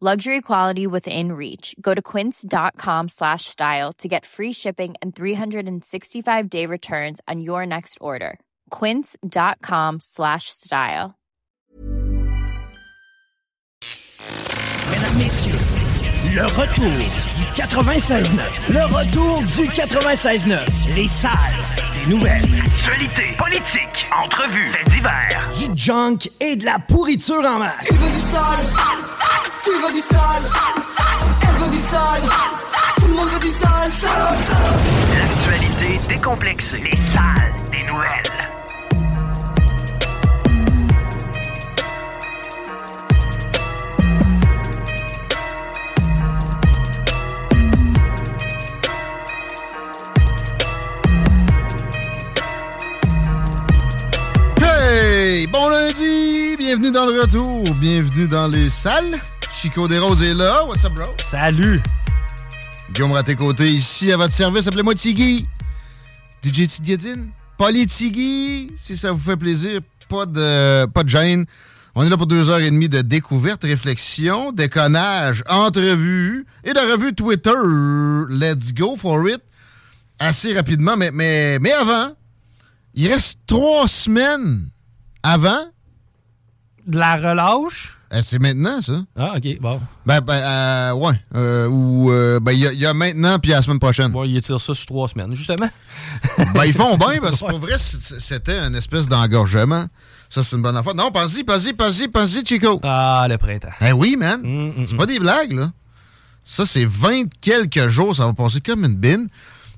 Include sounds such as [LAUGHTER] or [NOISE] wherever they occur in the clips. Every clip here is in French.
Luxury quality within reach. Go to quince.com slash style to get free shipping and 365 day returns on your next order. Quince.com slash style. Mesdames, Messieurs, le retour du 96.9. Le retour du 96.9. Les salles des nouvelles. Actualité, politique, entrevues, faits divers. Du junk et de la pourriture en masse. Tu veux du sale Tu veux du sale Elle veut du sale Tout le monde veut du sale, sale, sale. L'actualité décomplexée. Les salles des nouvelles. Hey! Bon lundi! Bienvenue dans le retour. Bienvenue dans les salles. Chico Desroses est là. What's up, bro? Salut! Guillaume côtés ici à votre service. Appelez-moi Tiggy. DJ Tigedine. Polly Tiggy, si ça vous fait plaisir. Pas de, pas de gêne. On est là pour deux heures et demie de découverte, réflexion, déconnage, entrevue et de revue Twitter. Let's go for it. Assez rapidement, mais, mais, mais avant, il reste trois semaines avant. De la relâche? Euh, c'est maintenant, ça. Ah, OK, bon. Ben, ben euh, ouais. Euh, ou, euh, ben, il y, a- il y a maintenant puis la semaine prochaine. Bon, il étire ça sur trois semaines, justement. [LAUGHS] Ben, ils font bien, parce que [LAUGHS] pour vrai, c'était une espèce d'engorgement. Ça, c'est une bonne affaire. Non, pense-y, pense-y, pense-y, pense-y, Chico. Ah, le printemps. Eh oui, man. Mm, c'est pas des blagues, là. Ça, c'est 20 quelques jours, ça va passer comme une bine.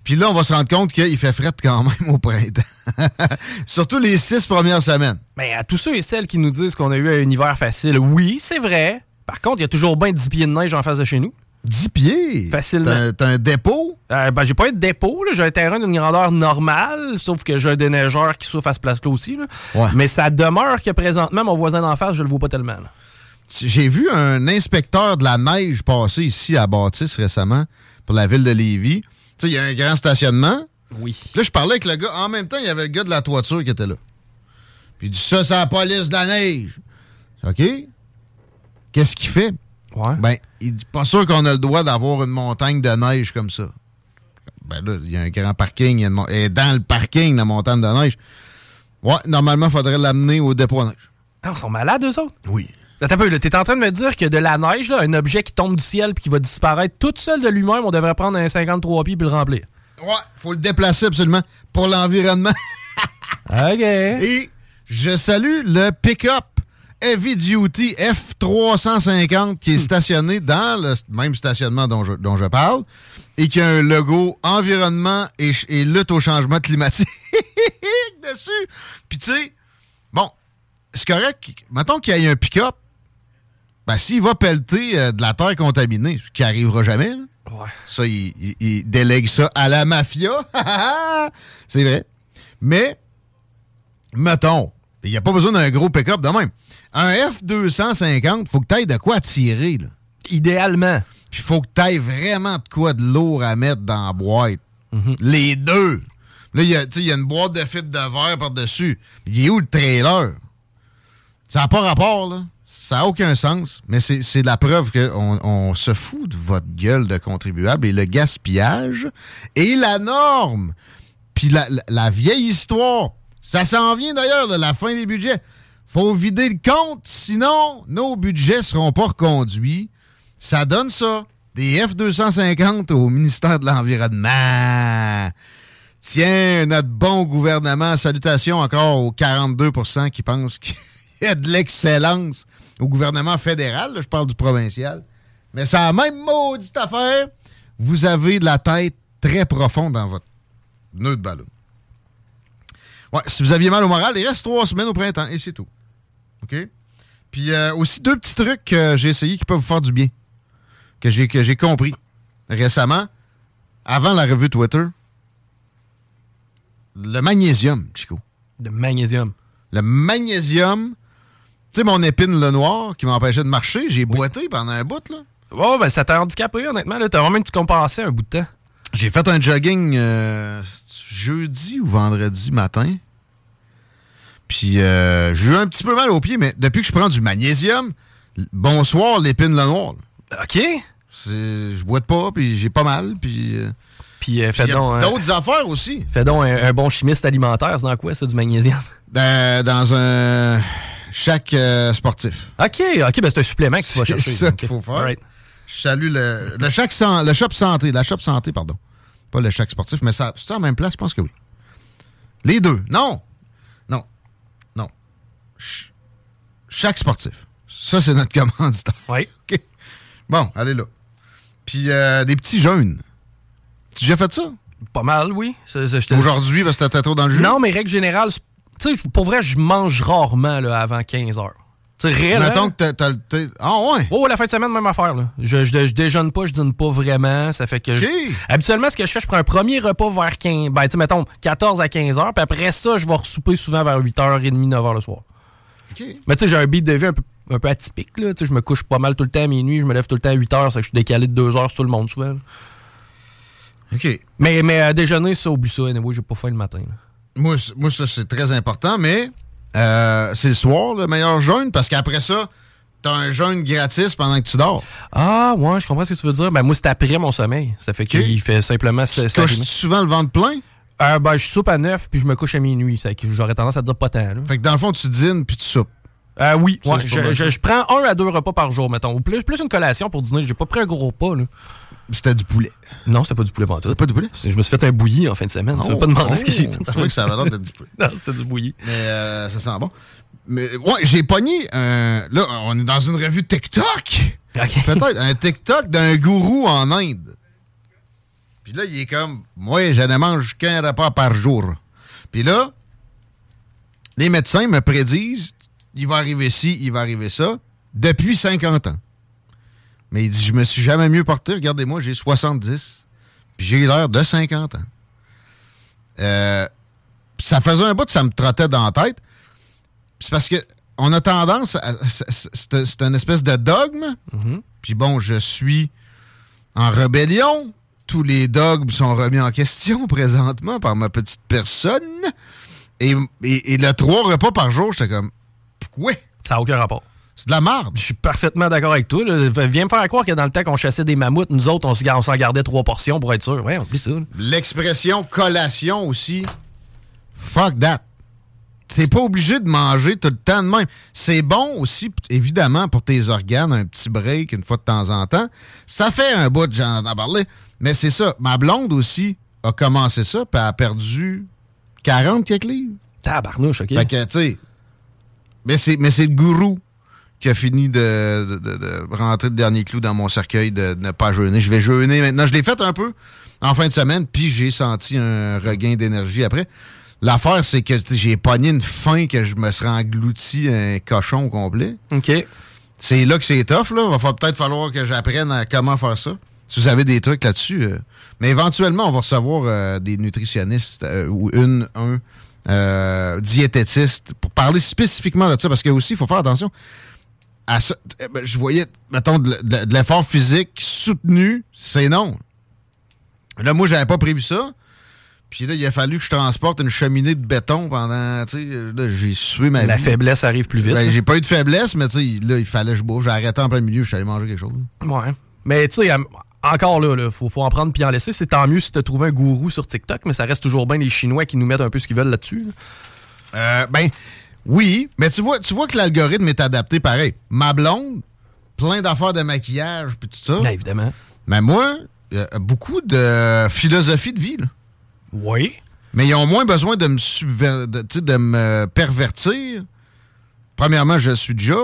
Puis là, on va se rendre compte qu'il fait fret quand même au printemps. [LAUGHS] Surtout les six premières semaines. Mais à tous ceux et celles qui nous disent qu'on a eu un hiver facile, oui, c'est vrai. Par contre, il y a toujours bien 10 pieds de neige en face de chez nous. 10 pieds? Facilement. T'as- un dépôt? Euh, ben, j'ai pas de dépôt, j'ai un terrain d'une grandeur normale, sauf que j'ai un déneigeur qui souffre à ce place-là aussi. là. Ouais. Mais ça demeure que présentement, mon voisin d'en face, je le vois pas tellement. J'ai vu un inspecteur de la neige passer ici à Bâtisse récemment pour la ville de Lévis. Tu sais, il y a un grand stationnement. Oui. Puis là, je parlais avec le gars. En même temps, il y avait le gars de la toiture qui était là. Puis il dit Ça, c'est la police de la neige. OK? Qu'est-ce qu'il fait? Ouais. Ben, il dit Pas sûr qu'on a le droit d'avoir une montagne de neige comme ça. Ben là, il y a un grand parking. il y a une mon- Et dans le parking, la montagne de neige. Ouais, normalement, il faudrait l'amener au dépôt à neige. Ah, ils sont malades, eux autres? Oui. Attends un peu, t'es en train de me dire que de la neige, là, un objet qui tombe du ciel puis qui va disparaître toute seule de lui-même, on devrait prendre un 53 pieds puis le remplir? Ouais, faut le déplacer absolument pour l'environnement. [LAUGHS] OK. Et je salue le pick-up Heavy Duty F350 qui est stationné dans le même stationnement dont je, dont je parle et qui a un logo environnement et, et lutte au changement climatique [LAUGHS] dessus. Puis tu sais, bon, c'est correct. Mettons qu'il y ait un pick-up, ben s'il va pelleter euh, de la terre contaminée, ce qui arrivera jamais, là, Ouais. ça, il, il- il délègue ça à la mafia. [LAUGHS] c'est vrai. Mais, mettons, il n'y a pas besoin d'un gros pick-up de même. Un F-250, faut que tu ailles de quoi tirer. Là. Idéalement. Puis faut que tu ailles vraiment de quoi de lourd à mettre dans la boîte. Les deux. Là, il y, il y a une boîte de fibres de verre par-dessus. Il est où le trailer? Ça n'a pas rapport, là. Ça n'a aucun sens, mais c'est la preuve qu'on on se fout de votre gueule de contribuable et le gaspillage est la norme. Puis la, la- vieille histoire, ça s'en vient d'ailleurs, là, la fin des budgets. Faut vider le compte, sinon nos budgets seront pas reconduits. Ça donne ça. des F-250 au ministère de l'Environnement. Tiens, notre bon gouvernement. Salutations encore aux 42% qui pensent qu'il y a de l'excellence au gouvernement fédéral. là, je parle du provincial. Mais c'est la même maudite affaire. Vous avez de la tête très profonde dans votre nœud de ballon. Ouais, si vous aviez mal au moral, il reste trois semaines au printemps et c'est tout. OK? Puis euh, aussi deux petits trucs que j'ai essayé qui peuvent vous faire du bien. Que j'ai, que j'ai compris récemment, avant la revue Twitter. Le magnésium, Chico. De magnésium. Le magnésium. Tu sais, mon épine le noir qui m'empêchait de marcher, j'ai boité pendant un bout, là. Oh, ben ça t'a handicapé, honnêtement. Là. T'as vraiment que tu compensais un bout de temps. J'ai fait un jogging euh, jeudi ou vendredi matin. Puis euh, j'ai eu un petit peu mal aux pieds, mais depuis que je prends du magnésium, bonsoir l'épine le noir. OK. Je boite pas, puis j'ai pas mal, puis... euh, Puis euh, fais donc, un, d'autres affaires aussi. fais donc un, un bon chimiste alimentaire. C'est dans quoi, ça, du magnésium? Dans, dans un... Chaque euh, sportif. OK, OK, ben c'est un supplément que tu vas C'est chercher. ça OK. qu'il faut faire. Alright. Je salue le, le, chaque san- le shop santé. La shop santé, pardon. Pas le chaque sportif, mais ça, c'est en même place, je pense que oui. Les deux. Non. Non. Non. Ch- chaque sportif. Ça, c'est notre [LAUGHS] commanditaire. Oui. OK. Bon, allez là. Puis euh, des petits jeunes. Tu as déjà fait ça? Pas mal, oui. Ça, ça, Aujourd'hui, parce que trop dans le jeu? Non, mais règle générale, c'est- tu sais, pour vrai, je mange rarement là, avant 15 heures. Tu sais, réel, Mettons que t'as- le... Ah ouais? Oh, la fin de semaine, même affaire. Là. Je, je, je déjeune pas, je dîne pas vraiment. Ça fait que. je-. Habituellement, ce que je fais, je prends un premier repas vers 15. Ben, tu sais, mettons, 14 à 15 heures. Puis après ça, je vais ressouper souvent vers 8h30, 9h le soir. Mais tu sais, j'ai un beat de vie un peu, un peu atypique. Là. Tu sais, je me couche pas mal tout le temps à minuit. Je me lève tout le temps à 8 heures. Ça fait que je suis décalé de 2 heures sur tout le monde souvent. là. OK. Mais, mais à déjeuner, ça, oublie ça. Anyway, j'ai pas faim le matin. là. Moi, ça, c'est très important, mais euh, c'est le soir, le meilleur jeûne, parce qu'après ça, t'as un jeûne gratis pendant que tu dors. Ah, ouais, je comprends ce que tu veux dire. Ben, moi, c'est après mon sommeil. Ça fait qu'il fait simplement Tu touches souvent le ventre plein? Euh, ben, je soupe à 9 puis je me couche à minuit. J'aurais tendance à dire pas tant. là. Fait que dans le fond, tu dînes puis tu soupes. Euh, oui, ouais, je, prends un à deux repas par jour, mettons. Ou plus, plus une collation pour dîner. J'ai pas pris un gros repas. Là. C'était du poulet. Non, c'était pas du poulet pantoute. Pas du poulet? Je me suis fait un bouilli en fin de semaine. tu veux pas demander ce que j'ai fait? Je que ça avait l'air d'être du poulet. [LAUGHS] Non, c'était du bouilli. Mais euh, ça sent bon. Mais ouais, j'ai pogné. un- là, on est dans une revue TikTok. OK. Peut-être un TikTok d'un gourou en Inde. Puis là, il est comme, moi, je ne mange qu'un repas par jour. Puis là, les médecins me prédisent, il va arriver ci, il va arriver ça, depuis 50 ans. Mais il dit, je me suis jamais mieux porté. Regardez-moi, j'ai 70. Puis j'ai l'air de 50 ans. Euh, ça faisait un bout que ça me trottait dans la tête. C'est parce que on a tendance à. c'est- une espèce de dogme. Puis bon, je suis en rébellion. Tous les dogmes sont remis en question présentement par ma petite personne. Et, et- et le trois repas par jour, j'étais comme, pourquoi? Ça n'a aucun rapport. C'est de la merde. Je suis parfaitement d'accord avec toi. là. Viens me faire croire que dans le temps qu'on chassait des mammouths, nous autres, on on s'en gardait trois portions pour être sûr. Ouais, oublie ça. L'expression collation aussi, fuck that. T'es pas obligé de manger tout le temps de même. C'est bon aussi, évidemment, pour tes organes, un petit break une fois de temps en temps. Ça fait un bout de j'en ai parlé. Mais c'est ça. Ma blonde aussi a commencé ça, puis a perdu 40 quelques livres. Tabarnouche, OK? Fait que, tu sais. Mais c'est le gourou qui a fini de, de- de- de rentrer le dernier clou dans mon cercueil de, ne pas jeûner. Je vais jeûner maintenant. Je l'ai fait un peu en fin de semaine, puis j'ai senti un regain d'énergie après. L'affaire, c'est que j'ai pogné une faim que je me serais englouti un cochon au complet. OK. C'est là que c'est tough, là. Va peut-être falloir que j'apprenne à comment faire ça. Si vous avez des trucs là-dessus. euh. Mais éventuellement, on va recevoir euh, des nutritionnistes euh, ou une, un euh, diététiste pour parler spécifiquement de ça. Parce que aussi, il faut faire attention à ça. Eh ben, je voyais, mettons, de, l- de- de l'effort physique soutenu, c'est non. Là, moi, j'avais pas prévu ça. Puis là, il a fallu que je transporte une cheminée de béton pendant, tu sais, là, j'ai sué ma La vie. faiblesse arrive plus vite. Ben, j'ai pas eu de faiblesse, mais tu sais, là, il fallait que je bouge. J'ai arrêté en plein milieu, je suis allé manger quelque chose. Ouais. Mais tu sais, euh, encore là, il faut, faut en prendre puis en laisser. C'est tant mieux si tu as trouvé un gourou sur TikTok, mais ça reste toujours bien les Chinois qui nous mettent un peu ce qu'ils veulent là-dessus. là. Euh, ben, oui, mais tu vois, tu vois que l'algorithme est adapté pareil. Ma blonde, plein d'affaires de maquillage puis tout ça. Ben, évidemment. Mais moi, beaucoup de philosophie de vie. Là. Oui. Mais ils ont moins besoin de me, subver- de, me pervertir. Premièrement, je suis déjà.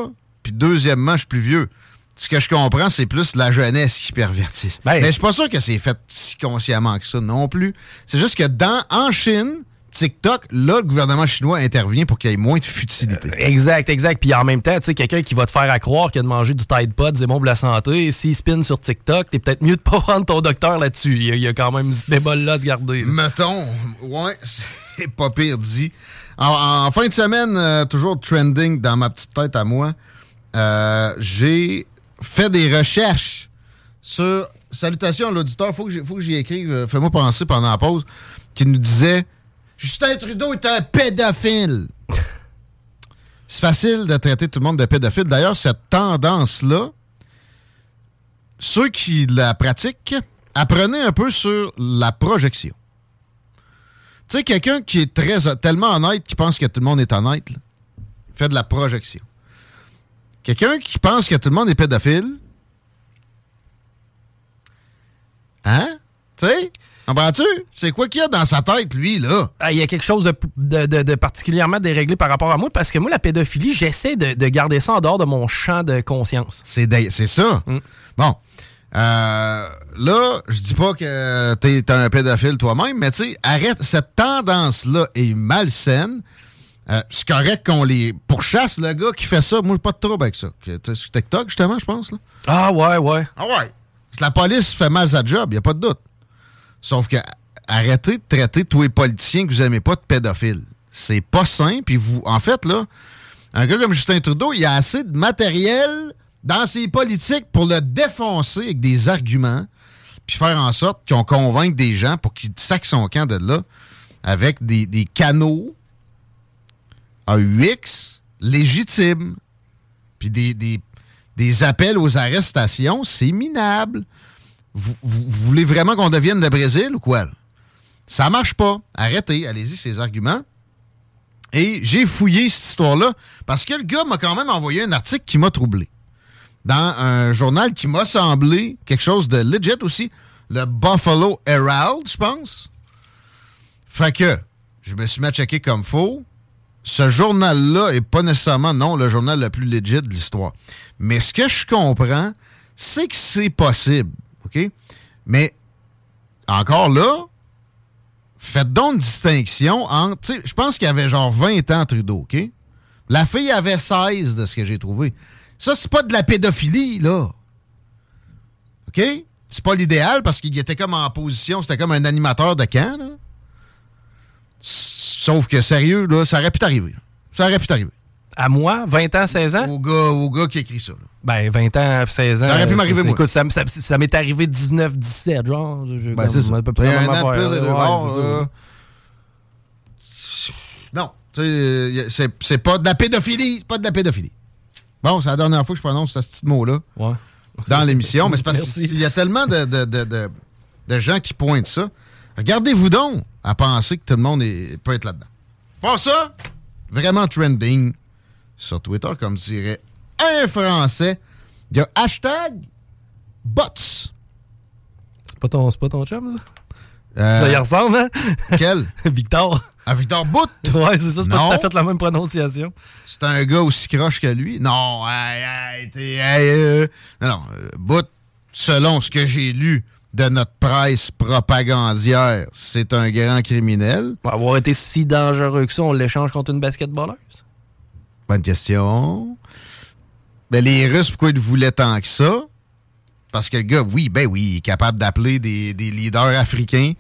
Puis deuxièmement, je suis plus vieux. Ce que je comprends, c'est plus la jeunesse qui pervertisse. Ben- Mais je suis pas sûr que c'est fait si consciemment que ça non plus. C'est juste que dans en Chine, TikTok, là, le gouvernement chinois intervient pour qu'il y ait moins de futilité. Exact, exact. Puis en même temps, tu sais, quelqu'un qui va te faire à croire que de manger du Tide Pod, c'est bon pour la santé. S'il spin sur TikTok, t'es peut-être mieux de pas [LAUGHS] prendre ton docteur là-dessus. Il y, a- il y a quand même ce bémol-là à se garder. là. Mettons, ouais, [LAUGHS] c'est pas pire dit. En, en fin de semaine, euh, toujours trending dans ma petite tête à moi, euh, j'ai fait des recherches sur. Salutations à l'auditeur, faut que j'y- faut que j'y écrive, euh, fais-moi penser pendant la pause, qui nous disait Justin Trudeau est un pédophile. C'est facile de traiter tout le monde de pédophile. D'ailleurs, cette tendance-là, ceux qui la pratiquent, apprenez un peu sur la projection. Tu sais, quelqu'un qui est très tellement honnête qui pense que tout le monde est honnête, là, fait de la projection. Quelqu'un qui pense que tout le monde est pédophile, hein? Tu sais? Comprends-tu? C'est quoi qu'il y a dans sa tête, lui, là? Ah, Il y a quelque chose de, de- de- de particulièrement déréglé par rapport à moi, parce que moi, la pédophilie, j'essaie de, de garder ça en dehors de mon champ de conscience. C'est ça. Mm. Bon. Euh, là, je dis pas que t'es t'es un pédophile toi-même, mais tu sais, arrête. Cette tendance-là est malsaine. Euh, c'est correct qu'on les pourchasse, le gars qui fait ça. Moi, j'ai pas de trouble avec ça. Sur TikTok, justement, je pense. Là. Ah ouais, ouais. Ah ouais. Si la police fait mal sa job, il a pas de doute. Sauf que arrêtez de traiter tous les politiciens que vous aimez pas de pédophiles. C'est pas sain. Puis vous, en fait, là, un gars comme Justin Trudeau, il a assez de matériel dans ses politiques pour le défoncer avec des arguments, puis faire en sorte qu'on convainque des gens pour qu'ils sacent son camp de là avec des, des canaux AUX légitimes, puis des, des, des appels aux arrestations, c'est minable. Vous, voulez vraiment qu'on devienne le Brésil ou quoi? Ça marche pas. Arrêtez, allez-y, ces arguments. Et j'ai fouillé cette histoire-là parce que le gars m'a quand même envoyé un article qui m'a troublé. Dans un journal qui m'a semblé quelque chose de legit aussi, le Buffalo Herald, je pense. Fait que je me suis mis à checker comme faux. Ce journal-là est pas nécessairement, non, le journal le plus legit de l'histoire. Mais ce que je comprends, c'est que c'est possible. Mais encore là, faites donc une distinction entre. Je pense qu'il avait genre 20 ans, Trudeau, OK? La fille avait 16 de ce que j'ai trouvé. Ça, c'est pas de la pédophilie, là. OK? C'est pas l'idéal parce qu'il était comme en position, c'était comme un animateur de camp. Sauf que, sérieux, là, ça aurait pu t'arriver. Ça aurait pu t'arriver. À moi, 20 ans, 16 ans? Au gars, au gars qui écrit ça. là. Ben, 20 ans, 16 ans. Ça aurait pu m'arriver, moi. Écoute, ça, ça- ça m'est arrivé 19, 17, genre. Je- Ben, c'est ça. à peu près un an plus deux euh, Non. euh, C'est c'est pas de la pédophilie. C'est pas de la pédophilie. Bon, c'est la dernière fois que je prononce ce petit mot-là Ouais. dans l'émission, mais c'est parce [LAUGHS] qu'il y a tellement de, de, de, de- de gens qui pointent ça. Regardez-vous donc à penser que tout le monde est- peut être là-dedans. Pas ça, vraiment trending sur Twitter, comme dirait un Français. Il y a hashtag bots. C'est pas ton, c'est pas ton chum, ça? Euh, Ça y ressemble, hein? Quel? [LAUGHS] Victor. À Victor Bout? Ouais, c'est ça, c'est pas tout à fait la même prononciation. C'est un gars aussi croche que lui? Non, hey, hey, t'es- hey, euh, non, non. euh, Bout, selon ce que j'ai lu de notre presse propagandière, c'est un grand criminel. Pour avoir été si dangereux que ça, on l'échange contre une basketballeuse. Bonne question. Ben, les Russes, pourquoi ils voulaient tant que ça? Parce que le gars, oui, ben oui, il est capable d'appeler des, des leaders africains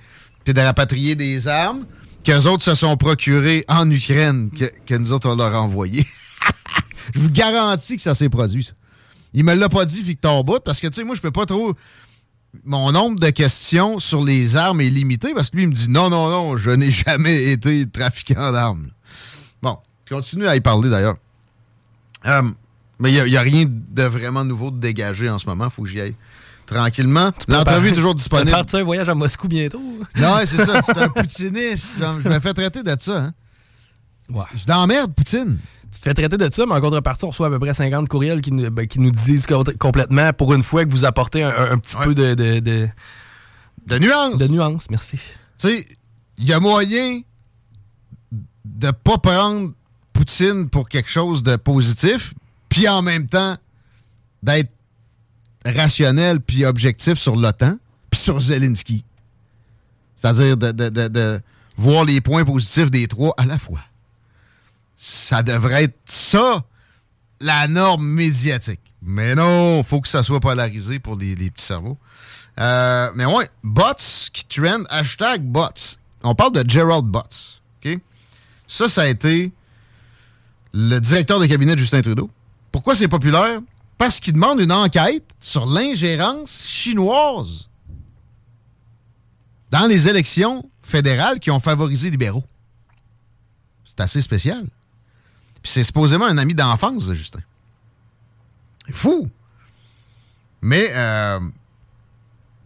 puis de rapatrier des armes qu'eux autres se sont procurés en Ukraine, que, que nous autres, on leur a envoyé. [LAUGHS] je vous garantis que ça s'est produit, ça. Il me l'a pas dit, Victor Bout, parce que, tu sais, moi, je peux pas trop... Mon nombre de questions sur les armes est limité, parce que lui, il me dit, non, non, non, je n'ai [LAUGHS] jamais été trafiquant d'armes. Bon, continue à y parler, d'ailleurs. Euh, mais il n'y a, rien de vraiment nouveau de dégagé en ce moment. faut que j'y aille tranquillement. L'entrevue est toujours disponible. partir un voyage à Moscou bientôt. Non, ouais, c'est ça. [LAUGHS] C'est un poutiniste. Je me fais traiter de ça. Hein? Ouais. Je l'emmerde, Poutine. Tu te fais traiter de ça, mais en contrepartie, on reçoit à peu près 50 courriels qui nous, ben, qui nous disent co- complètement, pour une fois, que vous apportez un, un petit Ouais. peu de, de, de, De nuance. de nuance. Merci. Tu sais, il y a moyen de pas prendre Poutine pour quelque chose de positif, puis en même temps d'être rationnel puis objectif sur l'OTAN, puis sur Zelensky. C'est-à-dire de, voir les points positifs des trois à la fois. Ça devrait être ça, la norme médiatique. Mais non, faut que ça soit polarisé pour les, les petits cerveaux. Euh, mais ouais, bots qui trend, hashtag bots. On parle de Gerald Bots. OK? Ça, ça a été le directeur de cabinet de Justin Trudeau. Pourquoi c'est populaire? Parce qu'il demande une enquête sur l'ingérence chinoise dans les élections fédérales qui ont favorisé les libéraux. C'est assez spécial. Puis c'est supposément un ami d'enfance de Justin. Fou. Mais, euh,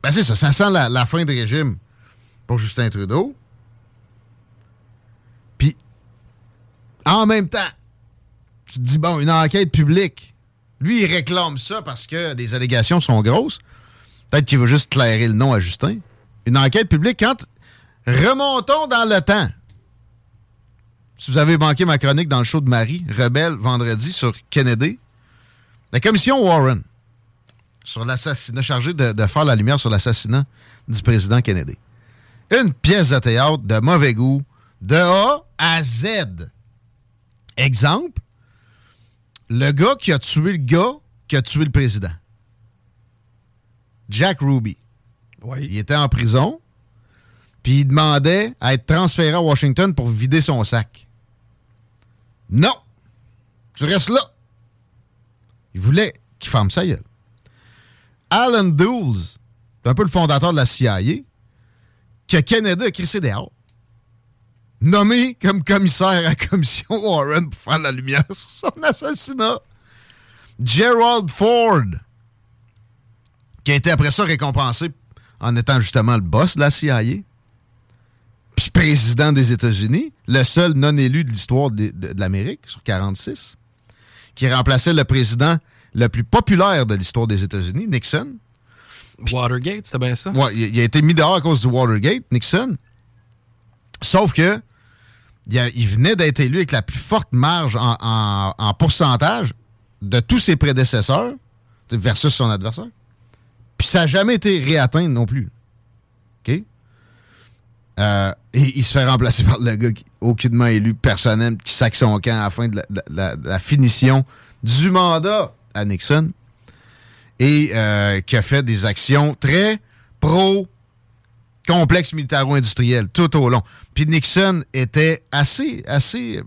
ben c'est ça, ça sent la, fin de régime pour Justin Trudeau. Puis, en même temps, tu te dis, bon, une enquête publique. Lui, il réclame ça parce que les allégations sont grosses. Peut-être qu'il veut juste clairer le nom à Justin. Une enquête publique, quand. Remontons dans le temps. Si vous avez manqué ma chronique dans le show de Marie, Rebelle, vendredi, sur Kennedy, la commission Warren, sur l'assassinat, chargée de, de faire la lumière sur l'assassinat du président Kennedy. Une pièce de théâtre de mauvais goût, de A à Z. Exemple, le gars qui a tué le gars qui a tué le président. Jack Ruby. Oui. Il était en prison, puis il demandait à être transféré à Washington pour vider son sac. Non! Tu restes là! Il voulait qu'il ferme sa gueule. Alan Dulles, un peu le fondateur de la CIA, que Kennedy a crissé dehors. Nommé comme commissaire à la commission [LAUGHS] Warren pour faire la lumière sur son assassinat. Gerald Ford, qui a été après ça récompensé en étant justement le boss de la CIA, puis président des États-Unis, le seul non élu de l'histoire de, de- de l'Amérique, sur 46, qui remplaçait le président le plus populaire de l'histoire des États-Unis, Nixon. Watergate, c'était bien ça? Ouais, il, il a été mis dehors à cause du Watergate, Nixon. Sauf que il, venait d'être élu avec la plus forte marge en, en- en pourcentage de tous ses prédécesseurs versus son adversaire. Puis ça n'a jamais été réatteint non plus. OK? Euh, et il se fait remplacer par le gars qui, aucunement élu personnel, qui sac son camp à la fin de la, la finition du mandat à Nixon et euh, qui a fait des actions très pro complexe militaro-industriel tout au long. Puis Nixon était assez, assez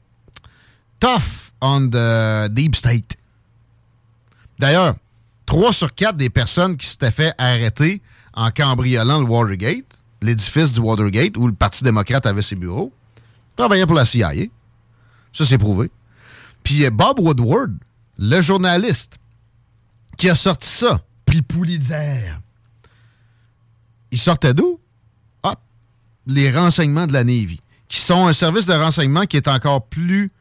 tough on the deep state. D'ailleurs, 3 sur 4 des personnes qui s'étaient fait arrêter en cambriolant le Watergate, l'édifice du Watergate où le Parti démocrate avait ses bureaux, travaillaient pour la CIA. Ça, c'est prouvé. Puis euh, Bob Woodward, le journaliste qui a sorti ça, prix Pulitzer, il sortait d'où? Les renseignements de la Navy, qui sont un service de renseignement qui est encore plus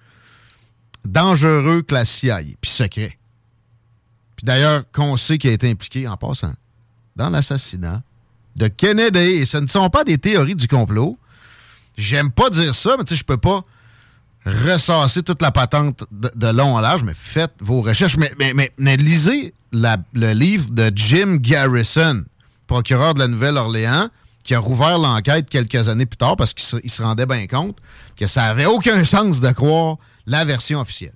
dangereux que la CIA, puis secret. Puis d'ailleurs, qu'on sait qu'il a été impliqué, en passant, dans l'assassinat de Kennedy. Ce ne sont pas des théories du complot. J'aime pas dire ça, mais tu sais, je peux pas ressasser toute la patente de, long en large, mais faites vos recherches. Mais, mais, lisez le livre de Jim Garrison, procureur de la Nouvelle-Orléans, qui a rouvert l'enquête quelques années plus tard parce qu'il se, rendait bien compte que ça avait aucun sens de croire la version officielle.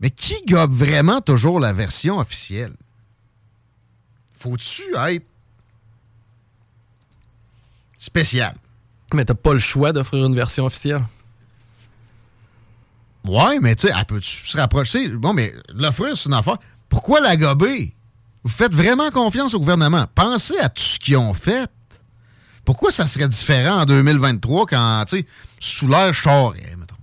Mais qui gobe vraiment toujours la version officielle? Faut-tu être spécial? Mais t'as pas le choix d'offrir une version officielle. Ouais, mais tu sais, elle peut-tu se rapprocher? Bon, mais l'offrir, c'est une affaire. Pourquoi la gober? Vous faites vraiment confiance au gouvernement. Pensez à tout ce qu'ils ont fait. Pourquoi ça serait différent en 2023 quand, tu sais, sous l'air Charest, mettons,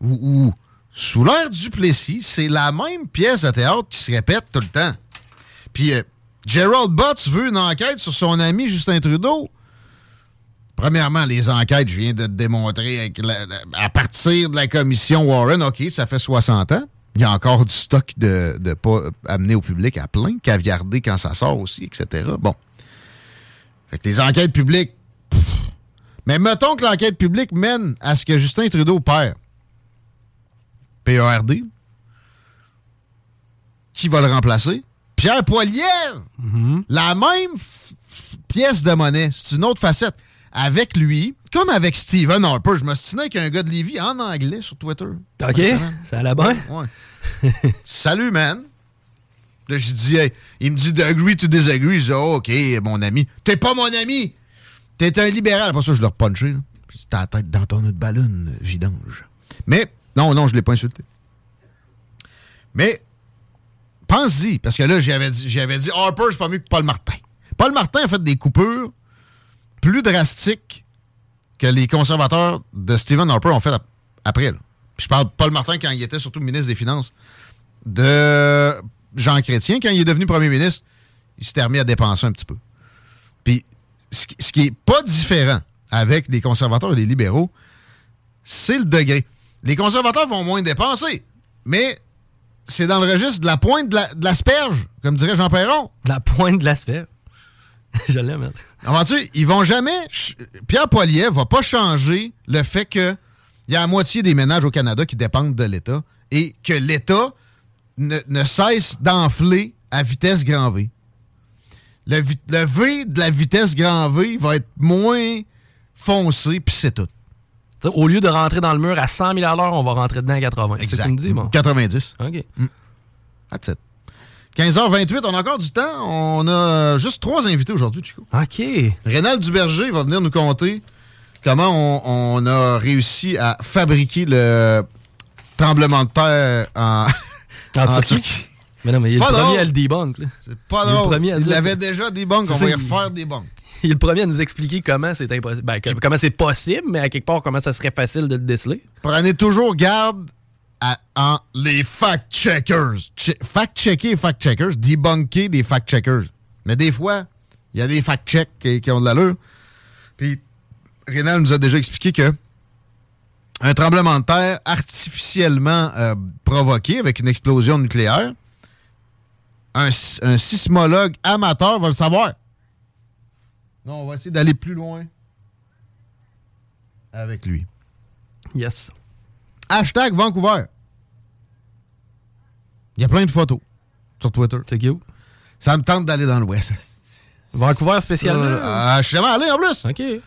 ou, ou sous l'air Duplessis, c'est la même pièce de théâtre qui se répète tout le temps. Puis euh, Gerald Butts veut une enquête sur son ami Justin Trudeau. Premièrement, les enquêtes, je viens de te démontrer à partir de la commission Warren, OK, ça fait 60 ans. Il y a encore du stock de, de pas amené au public à plein, caviardé quand ça sort aussi, etc. Bon. Fait que les enquêtes publiques. pff. Mais mettons que l'enquête publique mène à ce que Justin Trudeau perd. PARD. Qui va le remplacer? Pierre Poilievre! La même pièce de monnaie. C'est une autre facette. Avec lui, comme avec Steven Harper, je me suis avec un gars de Lévis en anglais sur Twitter. OK, ça allait bien. Ouais. [LAUGHS] Salut, man. Là, je dis, il me dit d'agree to disagree. Je dis, oh, OK, mon ami. T'es pas mon ami. T'es un libéral. Après ça, je l'ai repunché. là. Je dis, t'as la tête dans ton autre ballon, vidange. Mais, non, non, je l'ai pas insulté. Mais, pense-y, parce que là, j'avais dit, dit Harper, c'est pas mieux que Paul Martin. Paul Martin a fait des coupures plus drastiques que les conservateurs de Stephen Harper ont fait ap- après. je parle de Paul Martin quand il était surtout ministre des Finances. De Jean Chrétien, quand il est devenu premier ministre, il s'était remis à dépenser un petit peu. Puis ce qui- ce qui est pas différent avec les conservateurs et les libéraux, c'est le degré. Les conservateurs vont moins dépenser, mais c'est dans le registre de la pointe de la- de l'asperge, comme dirait Jean Perron. La pointe de l'aspect. [LAUGHS] Je l'aime. hein. Comment-tu? Ils vont jamais. Pierre Poilievre va pas changer le fait que il y a la moitié des ménages au Canada qui dépendent de l'État et que l'État ne, ne cesse d'enfler à vitesse grand V. Le, V de la vitesse grand V va être moins foncé, puis c'est tout. T'sais, au lieu de rentrer dans le mur à 100 000 à l'heure, on va rentrer dedans à 80. C'est ce que tu me dis, bon. 90. OK. That's it. 15h28, on a encore du temps. On a juste trois invités aujourd'hui, Chico. OK. Rénal Duberger va venir nous conter comment on, on a réussi à fabriquer le tremblement de terre en, [LAUGHS] En en Turquie? Mais non, mais il est le premier à le debunk. C'est pas Il drôle. premier à Il avait déjà banques, on va y il- refaire des banques. Il est le premier à nous expliquer comment c'est impossible. Ben, comment c'est possible, mais à quelque part, comment ça serait facile de le déceler. Prenez toujours garde à, en les fact-checkers. Che- Fact-checker les fact-checkers, debunker les fact-checkers. Mais des fois, il y a des fact-checks qui, qui ont de l'allure. Puis, Rénal nous a déjà expliqué que un tremblement de terre artificiellement euh, provoqué avec une explosion nucléaire, un, sismologue amateur va le savoir. Non, on va essayer d'aller plus loin avec lui. Yes. Hashtag Vancouver. Il y a plein de photos sur Twitter. C'est cute. Ça me tente d'aller dans l'Ouest. Vancouver spécialement. Euh, je suis jamais allé en plus. OK. T'es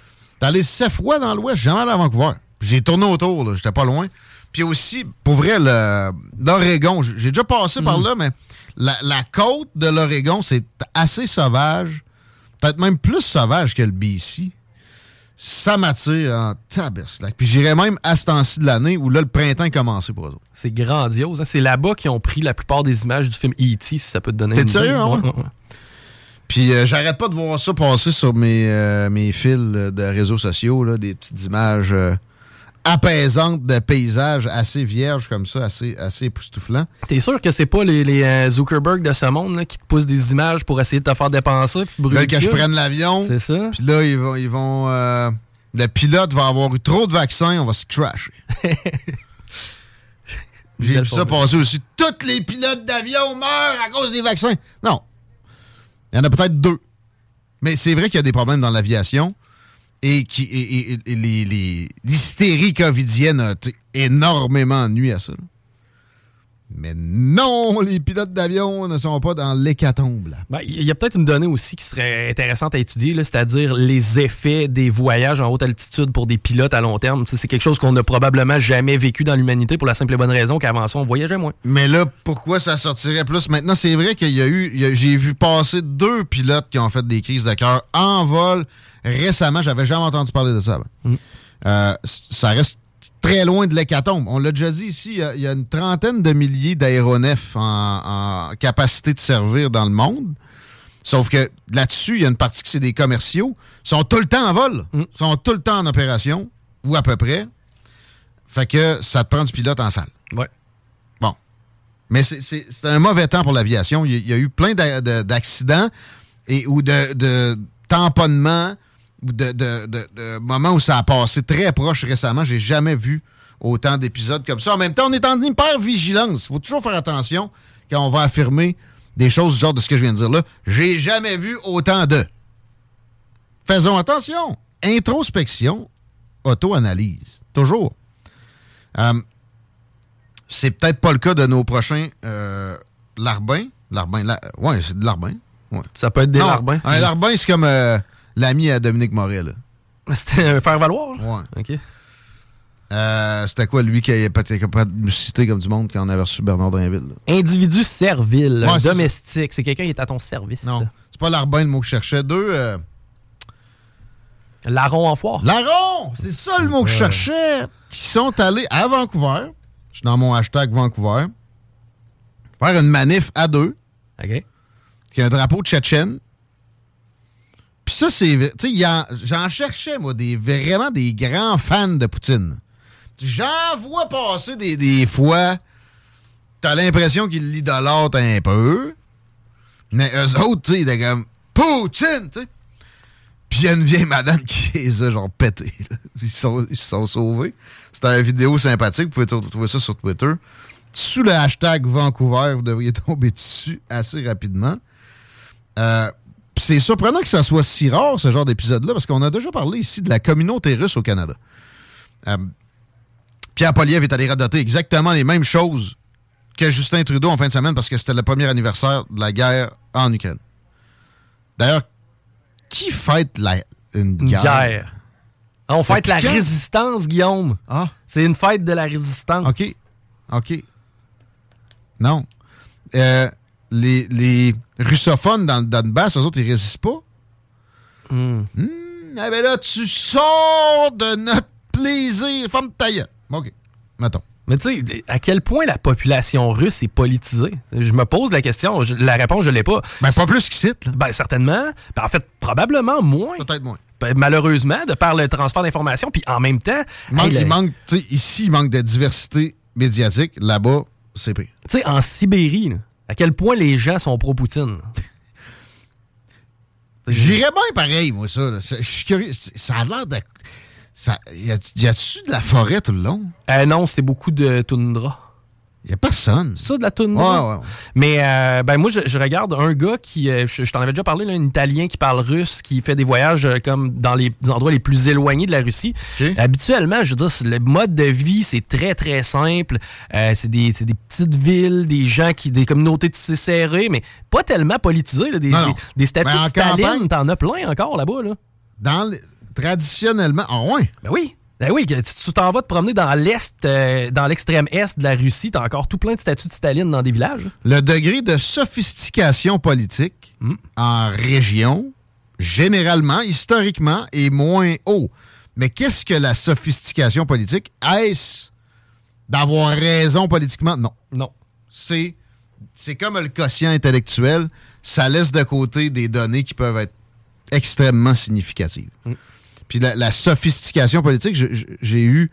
allé sept fois dans l'Ouest, jamais allé à Vancouver. J'ai tourné autour, là, j'étais pas loin. Puis aussi, pour vrai, l'Oregon, j'ai déjà passé par là, mais la, la côte de l'Oregon, c'est assez sauvage. Peut-être même plus sauvage que le BC. Ça m'attire en tabernacle. Puis j'irais même à ce temps-ci de l'année où là, le printemps est commencé pour eux autres. C'est grandiose. hein. C'est là-bas qu'ils ont pris la plupart des images du film E.T., si ça peut te donner T'es une idée. sérieux, hein, Ouais, ouais? Puis euh, j'arrête pas de voir ça passer sur mes, euh, mes fils de réseaux sociaux, là, des petites images euh, apaisantes de paysages assez vierges comme ça, assez, assez époustouflants. T'es sûr que c'est pas les, les, euh, Zuckerberg de ce monde là, qui te poussent des images pour essayer de te faire dépenser puis Là, brûler que le je prenne l'avion, C'est ça? puis là, ils vont... Ils vont euh, le pilote va avoir eu trop de vaccins, on va se crasher. [LAUGHS] J'ai vu ça passer aussi. Tous les pilotes d'avion meurent à cause des vaccins. Non. Il y en a peut-être deux. Mais c'est vrai qu'il y a des problèmes dans l'aviation et qui et- et- et les- les- l'hystérie covidienne a énormément nuit à ça. là. Mais non, les pilotes d'avion ne sont pas dans l'hécatombe. Ben, Il y a peut-être une donnée aussi qui serait intéressante à étudier, là, c'est-à-dire les effets des voyages en haute altitude pour des pilotes à long terme. C'est quelque chose qu'on n'a probablement jamais vécu dans l'humanité pour la simple et bonne raison qu'avant ça, on voyageait moins. Mais là, pourquoi ça sortirait plus maintenant? C'est vrai qu'il y a eu, il y a- j'ai vu passer deux pilotes qui ont fait des crises de cœur en vol récemment. J'avais jamais entendu parler de ça avant. Euh, ça reste très loin de l'hécatombe. On l'a déjà dit ici, il y a- il y, a une trentaine de milliers d'aéronefs en, en capacité de servir dans le monde. Sauf que là-dessus, il y a une partie qui c'est des commerciaux. Ils sont tout le temps en vol. Ils sont tout le temps en opération, ou à peu près. Fait que ça te prend du pilote en salle. Ouais. Bon. Mais c'est- un mauvais temps pour l'aviation. Il y a- il y a eu plein d'a- de- d'accidents et ou de, de tamponnements de, de- de- de moments où ça a passé très proche récemment. J'ai jamais vu autant d'épisodes comme ça. En même temps, on est en hyper vigilance. Il faut toujours faire attention quand on va affirmer des choses du genre de ce que je viens de dire là. J'ai jamais vu autant de. Faisons attention. Introspection, auto-analyse. Toujours. Euh, c'est peut-être pas le cas de nos prochains euh, larbins. Larbin, la- ouais, c'est de larbin. Ouais. Ça peut être des Non, larbins. Un larbin, c'est comme euh, l'ami à Dominique Moret. là. [LAUGHS] C'était un faire-valoir. Ouais. OK. Euh, C'était quoi, lui, qui a capable de nous citer comme du monde quand on avait reçu Bernard Drinville? là? Individu servile, Ouais, domestique. C'est quelqu'un qui est à ton service. Non, c'est pas larbin le mot que je cherchais. Deux, euh, Larron en foire. larron! C'est ça le mot que je cherchais. Qui sont allés à Vancouver. Je suis dans mon hashtag Vancouver. Faire une manif à deux. OK. qui a un drapeau tchétchène. Puis ça, c'est. Tu sais, j'en cherchais, moi, des, vraiment des grands fans de Poutine. J'en vois passer des, des fois. T'as l'impression qu'ils l'idolâtrent un peu. Mais eux autres, tu sais, ils étaient comme Poutine, tu sais. Puis il y a une vieille madame qui [LAUGHS] les a genre pété. là. Ils se sont, sont sauvés. C'était une vidéo sympathique. Vous pouvez trouver ça sur Twitter. Sous le hashtag Vancouver, vous devriez [LAUGHS] tomber dessus assez rapidement. Euh, c'est surprenant que ça soit si rare, ce genre d'épisode-là, parce qu'on a déjà parlé ici de la communauté russe au Canada. Euh, Pierre Poliev est allé radoter exactement les mêmes choses que Justin Trudeau en fin de semaine parce que c'était le premier anniversaire de la guerre en Ukraine. D'ailleurs, qui fête la, une, Une guerre? guerre. On fête Depuis la quand? résistance, Guillaume. Ah, C'est une fête de la résistance. OK. OK. Non. Euh, les, les russophones dans le Donbass, eux autres, ils résistent pas. Hmm. Hmm, eh ben là, tu sors de notre plaisir. Femme ta gueule. OK. Mettons. Mais tu sais, à quel point la population russe est politisée? Je me pose la question. Je- la réponse, je l'ai pas. Ben, pas plus qu'ici. Ben, certainement. Ben, en fait, probablement moins. Peut-être moins. Ben, malheureusement, de par le transfert d'informations. Puis en même temps, Il manque, hey, le- il manque, ici, il manque de diversité médiatique. Là-bas, c'est pire. tu sais, en Sibérie, là, à quel point les gens sont pro-Poutine? [LAUGHS] J'irais bien pareil, moi, ça. Je suis curieux. Ça a l'air de. Ça, y a- y a-tu de la forêt tout le long? Euh, non, c'est beaucoup de toundra. Y a personne. C'est ça, de la toundra? Ouais, ouais, ouais. Mais euh, ben moi, je, je regarde un gars qui, euh, je, je t'en avais déjà parlé, là, un Italien qui parle russe, qui fait des voyages euh, comme dans les endroits les plus éloignés de la Russie. Habituellement, je veux dire, le mode de vie, c'est très, très simple. Euh, c'est des, des petites villes, des gens qui, des communautés tissées serrées, mais pas tellement politisées. là. des, Non, non. des, des statues de Staline, t'en as plein encore là-bas. Là. Dans le- traditionnellement. Ah ouais. Ben oui. Ben oui, tu t'en vas te promener dans l'est, euh, dans l'extrême est de la Russie, t'as encore tout plein de statues de Staline dans des villages. Le degré de sophistication politique Hmm. en région, généralement, historiquement, est moins haut. Mais qu'est-ce que la sophistication politique? Est-ce d'avoir raison politiquement? Non. Non. C'est, c'est comme le quotient intellectuel. Ça laisse de côté des données qui peuvent être extrêmement significatives. Puis la, sophistication politique, j'ai eu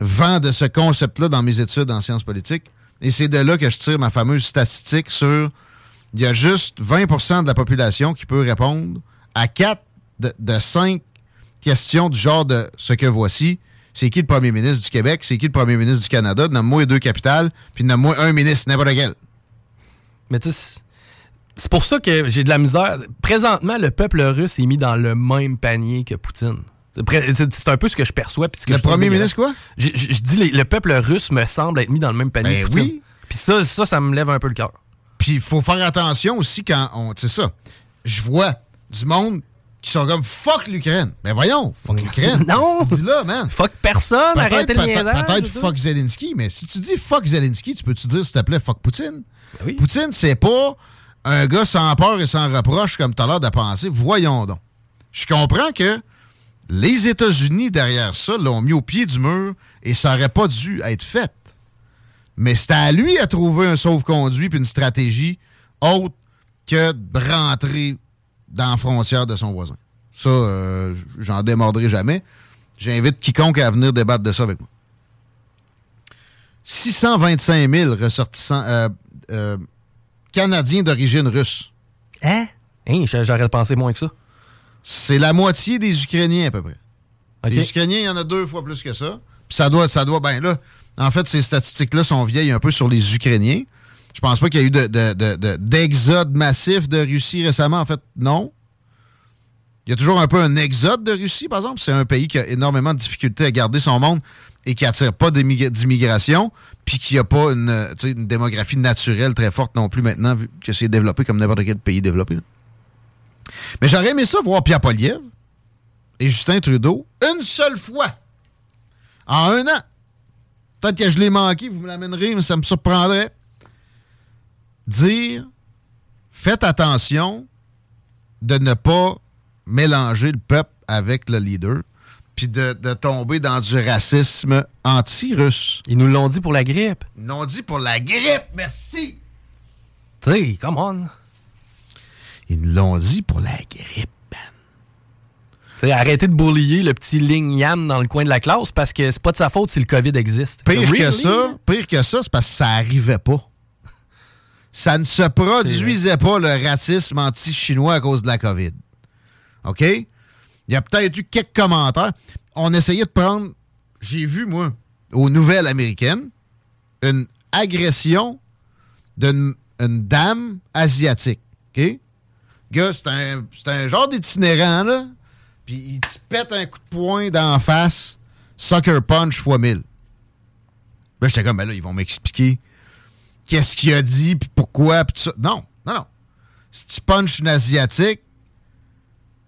vent de ce concept-là dans mes études en sciences politiques. Et c'est de là que je tire ma fameuse statistique sur il y a juste 20% de la population qui peut répondre à 4 de, de 5 questions du genre de ce que voici. C'est qui le premier ministre du Québec? C'est qui le premier ministre du Canada? Nomme-moi deux capitales, puis nomme-moi un ministre, n'importe quel. Mais tu sais, c'est- c'est pour ça que j'ai de la misère. Présentement, le peuple russe est mis dans le même panier que Poutine. C'est C'est c'est un peu ce que je perçois. puis ce que Le je premier ministre, quoi? Je, je- je dis les- le peuple russe me semble être mis dans le même panier Ben que Poutine. oui. Puis ça, ça, ça me lève un peu le cœur. Puis il faut faire attention aussi quand on. Tu sais ça. Je vois du monde qui sont comme fuck l'Ukraine. Ben voyons, fuck l'Ukraine. [LAUGHS] Non! Dis-là, man. Fuck personne, arrêtez le peut-être- fuck Zelensky, mais si tu dis fuck Zelensky, tu peux-tu dire, s'il te plaît, fuck Poutine? Ben oui. Poutine, c'est pas un gars sans peur et sans reproche comme tu as l'air de penser. Voyons donc. Je comprends que les États-Unis, derrière ça, l'ont mis au pied du mur et ça n'aurait pas dû être fait. Mais c'est à lui à trouver un sauve-conduit puis une stratégie autre que de rentrer dans la frontière de son voisin. Ça, euh, j'en démordrai jamais. J'invite quiconque à venir débattre de ça avec moi. 625 000 ressortissants euh, euh, Canadiens d'origine russe. Hein? Hein, j'a- J'aurais pensé moins que ça. c'est la moitié des Ukrainiens à peu près. Les Ukrainiens, il y en a deux fois plus que ça. Puis ça doit, ça doit, ben là, en fait, ces statistiques-là sont vieilles un peu sur les Ukrainiens. Je pense pas qu'il y a eu de- de- de- de- d'exode massif de Russie récemment. En fait, non. Il y a toujours un peu un exode de Russie, par exemple. C'est un pays qui a énormément de difficultés à garder son monde et qui attire pas d'immigration, puis qui a pas une, démographie naturelle très forte non plus maintenant, vu que c'est développé comme n'importe quel pays développé. Mais j'aurais aimé ça voir Pierre Poliev et Justin Trudeau une seule fois en un an. Peut-être que je l'ai manqué, vous me l'amènerez, mais ça me surprendrait. Dire faites attention de ne pas mélanger le peuple avec le leader, puis de, de tomber dans du racisme anti-russe. Ils nous l'ont dit pour la grippe. Ils l'ont dit pour la grippe, merci. Tu sais, come on. Ils nous l'ont dit pour la grippe. Tu sais, arrêtez de bullier le petit Ling Yam dans le coin de la classe parce que c'est pas de sa faute si le COVID existe. Pire que Really? ça, pire que ça, c'est parce que ça arrivait pas. Ça ne se produisait pas le racisme anti-chinois à cause de la COVID. OK? Il y a peut-être eu quelques commentaires. On essayait de prendre, j'ai vu, moi, aux nouvelles américaines, une agression d'une une dame asiatique. OK? Gars, c'est un, un genre d'itinérant, là. Puis il te pète un coup de poing d'en face, sucker punch fois 1000. Ben, j'étais comme, ben là, ils vont m'expliquer qu'est-ce qu'il a dit, puis pourquoi, puis tout ça. Non, non, non. Si tu punches une Asiatique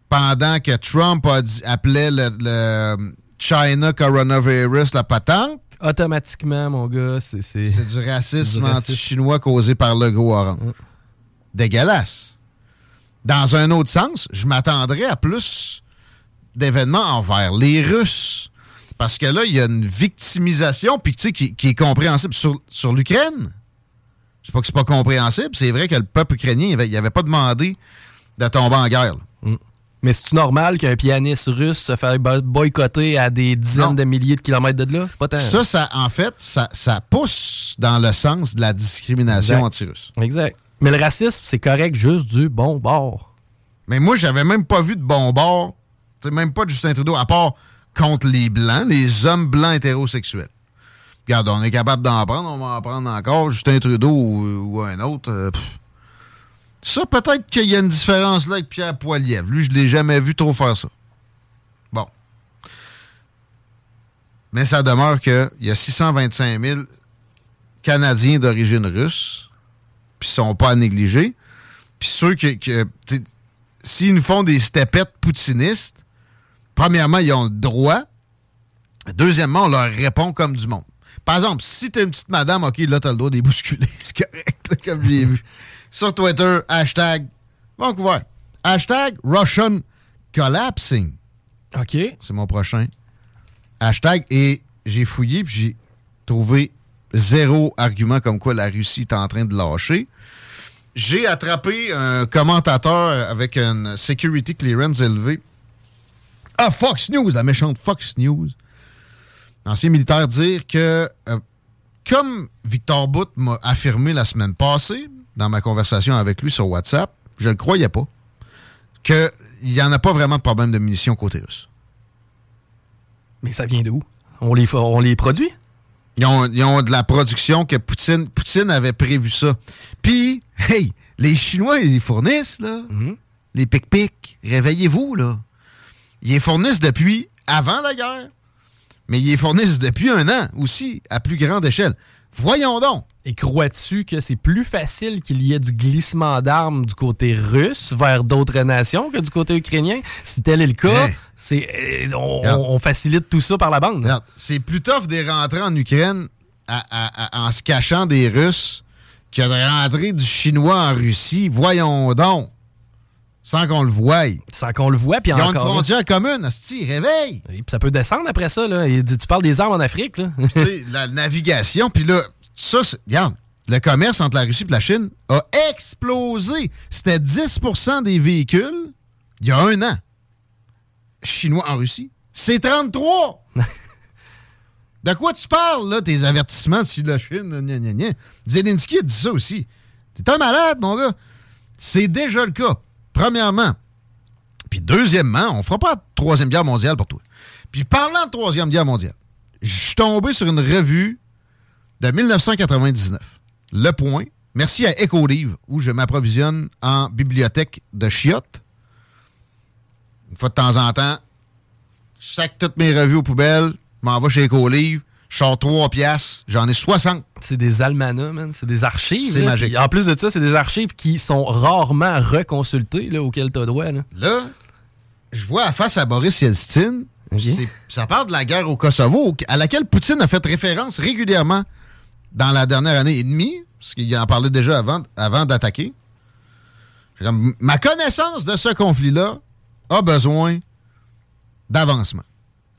pendant que Trump a dit- appelait le, le China coronavirus la patente, Automatiquement, mon gars, c'est. C'est du racisme anti-chinois causé par le gros orange. Dégueulasse. Dans un autre sens, je m'attendrais à plus d'événements envers les Russes. Parce que là, il y a une victimisation puis, tu sais, qui, qui est compréhensible sur, sur l'Ukraine. C'est pas que c'est pas compréhensible. C'est vrai que le peuple ukrainien, il avait, il avait pas demandé de tomber en guerre. Mais c'est normal qu'un pianiste russe se fasse bo- boycotter à des dizaines Non. de milliers de kilomètres de là? Pas tant. Ça, ça, en fait, ça, ça pousse dans le sens de la discrimination anti-russe. Exact. Mais le racisme, c'est correct juste du bon bord. Mais moi, j'avais même pas vu de bon bord, sais, même pas de Justin Trudeau, à part contre les Blancs, les hommes blancs hétérosexuels. Regarde, on est capable d'en prendre, on va en prendre encore, Justin Trudeau ou, ou un autre. euh, pff. Ça, peut-être qu'il y a une différence là avec Pierre Poilievre. Lui, je l'ai jamais vu trop faire ça. Bon. Mais ça demeure qu'il y a 625 000 Canadiens d'origine russe, puis ils sont pas à négliger. Puis ceux qui, qui, s'ils nous font des stepettes poutinistes, premièrement, ils ont le droit. Deuxièmement, on leur répond comme du monde. Par exemple, si t'es une petite madame, OK, là, t'as le droit de les bousculer. [LAUGHS] C'est correct, là, comme j'ai vu. Sur Twitter, hashtag Vancouver. Hashtag Russian Collapsing. OK. C'est mon prochain hashtag. Et j'ai fouillé, puis j'ai trouvé zéro argument comme quoi la Russie est en train de lâcher. J'ai attrapé un commentateur avec une security clearance élevée à Fox News, la méchante Fox News. Ancien militaire dire que, euh, comme Victor Bout m'a affirmé la semaine passée, dans ma conversation avec lui sur WhatsApp, je le croyais pas, qu'il n'y en a pas vraiment de problème de munitions côté russe. Mais ça vient d'où? On les, on les produit? Ils ont, ils ont de la production que Poutine, Poutine avait prévu ça. Puis, hey, les Chinois, ils les fournissent, là. Les pic-pic, réveillez-vous, là. Ils les fournissent depuis avant la guerre, mais ils les fournissent depuis un an aussi, à plus grande échelle. Voyons donc. Et crois-tu que c'est plus facile qu'il y ait du glissement d'armes du côté russe vers d'autres nations que du côté ukrainien? Si tel est le cas, c'est, euh, on, facilite tout ça par la bande. C'est plus tough de rentrer en Ukraine à- à- à- en se cachant des Russes que de rentrer du Chinois en Russie. Voyons donc. Sans qu'on le voie. Ils Sans qu'on le voit, puis ont une encore. là. frontière commune, asti, réveille. Et puis ça peut descendre après ça. Là. Et tu parles des armes en Afrique. Là. tu sais, [LAUGHS] la navigation. Puis là, ça, c'est- regarde, le commerce entre la Russie et la Chine a explosé. C'était 10% des véhicules il y a un an. Chinois en Russie. C'est 33! [LAUGHS] de quoi tu parles, là, tes avertissements si la Chine, gna, gna, gna. Zelensky a dit ça aussi. T'es un malade, mon gars. C'est déjà le cas. Premièrement, Puis deuxièmement, on fera pas de troisième guerre mondiale pour toi. Puis parlant de troisième guerre mondiale, je suis tombé sur une revue de 1999. Le Point. Merci à Ecolive, où je m'approvisionne en bibliothèque de chiottes. Une fois de temps en temps, je sac toutes mes revues aux poubelles, je m'en vais chez Ecolive, je sors 3 piastres, j'en ai 60. C'est des almanachs, man. C'est des archives. C'est là. magique. Puis En plus de ça, c'est des archives qui sont rarement reconsultées, là, auxquelles tu as droit. Là. Là, je vois à face à Boris Yeltsin, ça parle de la guerre au Kosovo, à laquelle Poutine a fait référence régulièrement dans la dernière année et demie, parce qu'il en parlait déjà avant, avant d'attaquer. Ma connaissance de ce conflit-là a besoin d'avancement.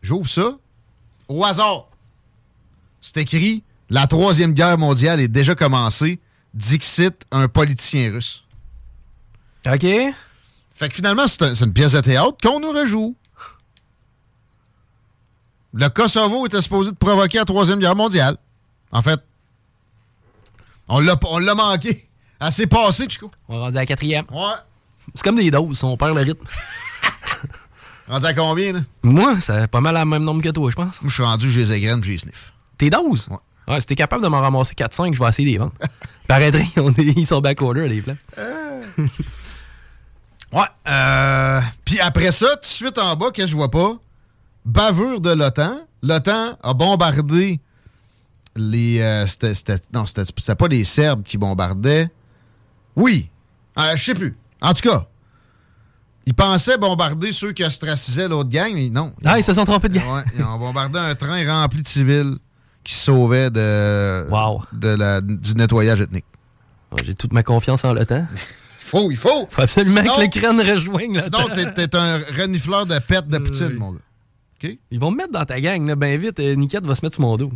J'ouvre ça. Au hasard, c'est écrit La Troisième Guerre mondiale est déjà commencée. Dixit, un politicien russe. OK? Fait que finalement, c'est un- c'est une pièce de théâtre qu'on nous rejoue. Le Kosovo était supposé de provoquer la Troisième Guerre mondiale. En fait, on l'a on l'a manqué. Assez passé, Chico. On va rendu à la quatrième. Ouais. C'est comme des doses, on perd le rythme. [LAUGHS] Rendu à combien, là? Moi, c'est pas mal à le même nombre que toi, je pense. Moi, je suis rendu, j'ai les égrènes, j'ai les sniff. Tes doses? Ouais. Ouais, si t'es capable de m'en ramasser 4-5, je vais essayer de les vendre. [LAUGHS] Paraîtrait, [LAUGHS] on est, ils sont back-order à des places. Ouais. Euh, Puis après ça, tout de suite en bas, qu'est-ce que je vois pas? Bavure de l'OTAN. L'OTAN a bombardé les. euh, c'était- c'était- non, c'était pas les Serbes qui bombardaient. Oui. Euh, je sais plus. En tout cas, ils pensaient bombarder ceux qui ostracisaient l'autre gang, mais non. Ah, ils se sont trompés de gang. Ouais, ils ont bombardé un train rempli de civils qui se sauvaient de, Wow. de la- du nettoyage ethnique. Ah, J'ai toute ma confiance en l'OTAN. [LAUGHS] Il faut, il faut. Faut absolument Sinon- que l'Ukraine rejoigne Sinon, l'OTAN. t'es t'es un renifleur de pète de Poutine, oui. mon gars. Ils vont me mettre dans ta gang, là, bien vite. Euh, Niket va se mettre sur mon dos.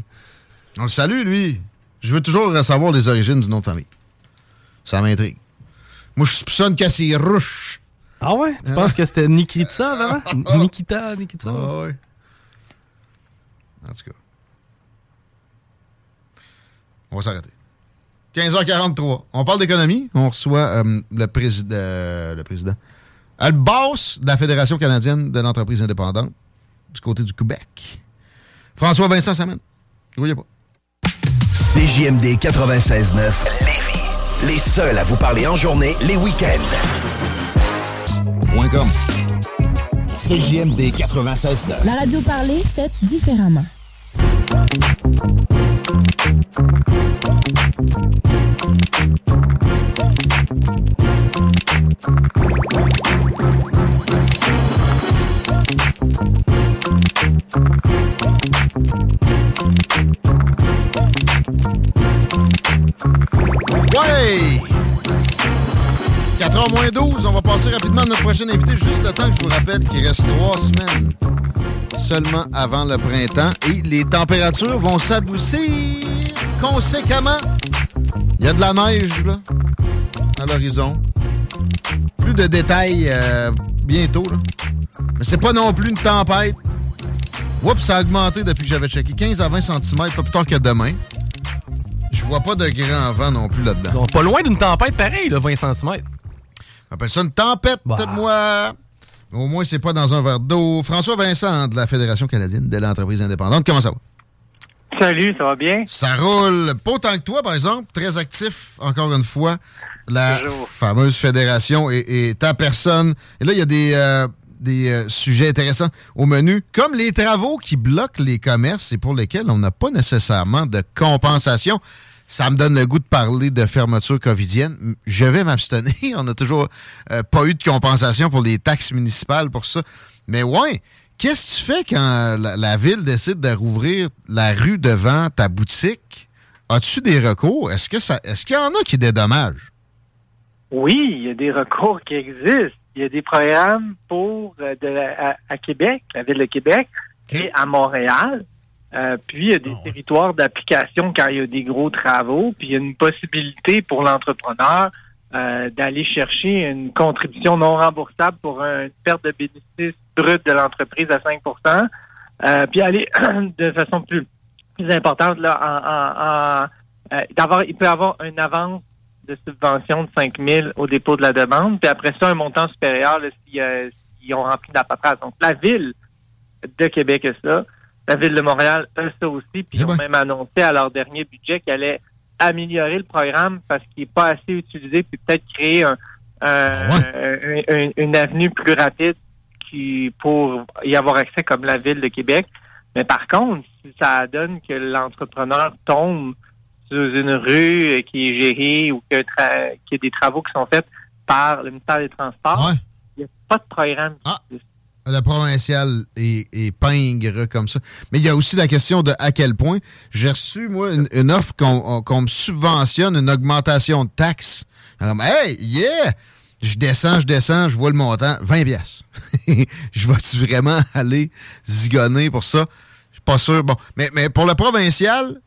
On le salue, lui. Je veux toujours savoir les origines d'une autre famille. Ça m'intrigue. Moi, je soupçonne que c'est ruche. Ah ouais? Tu penses que c'était Nikita, vraiment? [LAUGHS] Nikita, Nikita? Ah ouais. En tout cas. On va s'arrêter. 15h43. On parle d'économie. On reçoit euh, le, président, le président. euh, Le boss de la Fédération canadienne de l'entreprise indépendante du côté du Québec. François Vincent Samen. Voyez pas. CJMD 96.9. Les seuls à vous parler en journée, les week-ends. Point com. CJMD 96.9. La radio parlée, faite différemment. Ouais! 4h moins 12, on va passer rapidement à notre prochain invité. Juste le temps que je vous rappelle qu'il reste trois semaines seulement avant le printemps et les températures vont s'adoucir conséquemment. Il y a de la neige là, à l'horizon. Plus de détails euh, bientôt. Là. Mais c'est pas non plus une tempête. Oups, ça a augmenté depuis que j'avais checké. 15 à 20 cm, pas plus tard que demain. Je vois pas de grand vent non plus là-dedans. Ils sont pas loin d'une tempête pareille, là, 20 cm. On appelle ça une tempête, Bah. moi. Au moins, c'est pas dans un verre d'eau. François Vincent de la Fédération canadienne de l'entreprise indépendante. Comment ça va? Salut, ça va bien? Ça roule. Pas autant que toi, par exemple. Très actif, encore une fois. La fameuse fédération et, et ta personne. Et là, il y a des, euh, des euh, sujets intéressants au menu, comme les travaux qui bloquent les commerces et pour lesquels on n'a pas nécessairement de compensation. Ça me donne le goût de parler de fermeture covidienne. Je vais m'abstenir. [LAUGHS] On n'a toujours euh, pas eu de compensation pour les taxes municipales pour ça. Mais ouais, qu'est-ce que tu fais quand la, ville décide de rouvrir la rue devant ta boutique? As-tu des recours? Est-ce que ça, est-ce qu'il y en a qui dédommagent? Oui, il y a des recours qui existent. Il y a des programmes pour euh, de à, à Québec, la ville de Québec, et à Montréal. Euh, puis il y a des Ah ouais. territoires d'application quand il y a des gros travaux. Puis il y a une possibilité pour l'entrepreneur euh, d'aller chercher une contribution non remboursable pour une perte de bénéfice brut de l'entreprise à 5% euh, Puis aller [CLEARS THROAT] de façon plus, plus importante là, en, en- en, euh, d'avoir, il peut avoir une avance de subvention de 5 000 au dépôt de la demande. Puis après ça, un montant supérieur là, s'il y a, s'il ils ont rempli la paperasse. Donc, la ville de Québec a ça. La ville de Montréal a ça aussi. Puis, ils ont même annoncé à leur dernier budget qu'ils allaient améliorer le programme parce qu'il n'est pas assez utilisé, puis peut-être créer un, un- un- un- une avenue plus rapide qui pour y avoir accès comme la ville de Québec. Mais par contre, si ça donne que l'entrepreneur tombe une rue euh, qui est gérée ou qu'il y, a des travaux qui sont faits par le ministère des Transports, il n'y a pas de programme. qui existe. Le provincial est, est pingre comme ça. Mais il y a aussi la question de à quel point j'ai reçu, moi, une, une offre qu'on me subventionne, une augmentation de taxes. Alors, hey, yeah! Je descends, je descends, je vois le montant, 20 pièces. [LAUGHS] je vais-tu vraiment aller zigonner pour ça? Je suis pas sûr. Bon, mais, mais pour le provincial,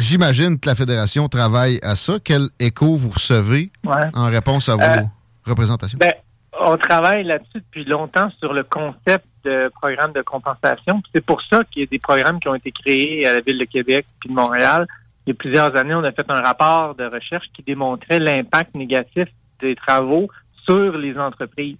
j'imagine que la fédération travaille à ça. Quel écho vous recevez Ouais. en réponse à vos Euh, représentations? Ben, on travaille là-dessus depuis longtemps sur le concept de programme de compensation. C'est pour ça qu'il y a des programmes qui ont été créés à la Ville de Québec puis de Montréal. Il y a plusieurs années, on a fait un rapport de recherche qui démontrait l'impact négatif des travaux sur les entreprises.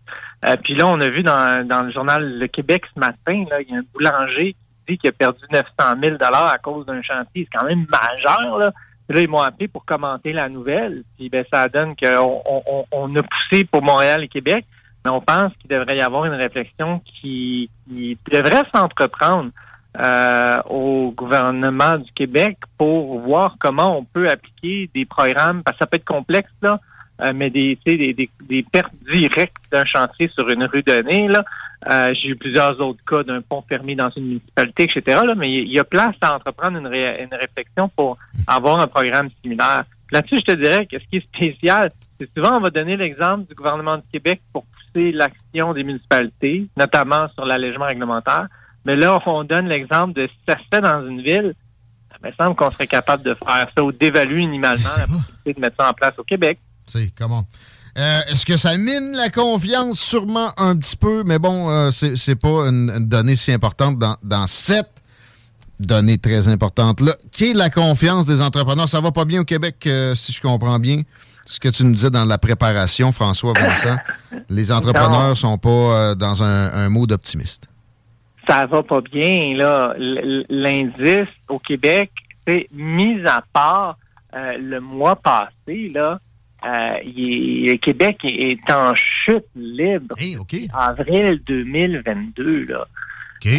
Euh, puis là, on a vu dans, dans le journal Le Québec ce matin, là, il y a un boulanger dit qu'il a perdu 900 000 à cause d'un chantier. C'est quand même majeur. Là. Puis Là, ils m'ont appelé pour commenter la nouvelle. Puis ben, ça donne qu'on on, on- on a poussé pour Montréal et Québec, mais on pense qu'il devrait y avoir une réflexion qui, devrait s'entreprendre euh, au gouvernement du Québec pour voir comment on peut appliquer des programmes, parce que ça peut être complexe, là, euh, mais des, des pertes directes d'un chantier sur une rue donnée. Là. Euh, J'ai eu plusieurs autres cas d'un pont fermé dans une municipalité, etc. Là, mais il y a place à entreprendre une, ré- une réflexion pour avoir un programme similaire. Là-dessus, je te dirais que ce qui est spécial, c'est souvent on va donner l'exemple du gouvernement du Québec pour pousser l'action des municipalités, notamment sur l'allègement réglementaire. Mais là, on donne l'exemple de si ça se fait dans une ville, il me semble qu'on serait capable de faire ça ou d'évaluer minimalement la possibilité de mettre ça en place au Québec. C'est comment? Euh, Est-ce que ça mine la confiance? Sûrement un petit peu, mais bon, euh, c'est pas une, une donnée si importante dans, dans cette donnée très importante là. Qui est la confiance des entrepreneurs? Ça va pas bien au Québec, euh, si je comprends bien. Ce que tu nous disais dans la préparation, François Vincent, les entrepreneurs sont pas dans un, un mode optimiste. ça va pas bien là. L'indice au Québec, c'est mis à part le mois passé là, euh, il est- Québec est en chute libre. Avril 2022 là.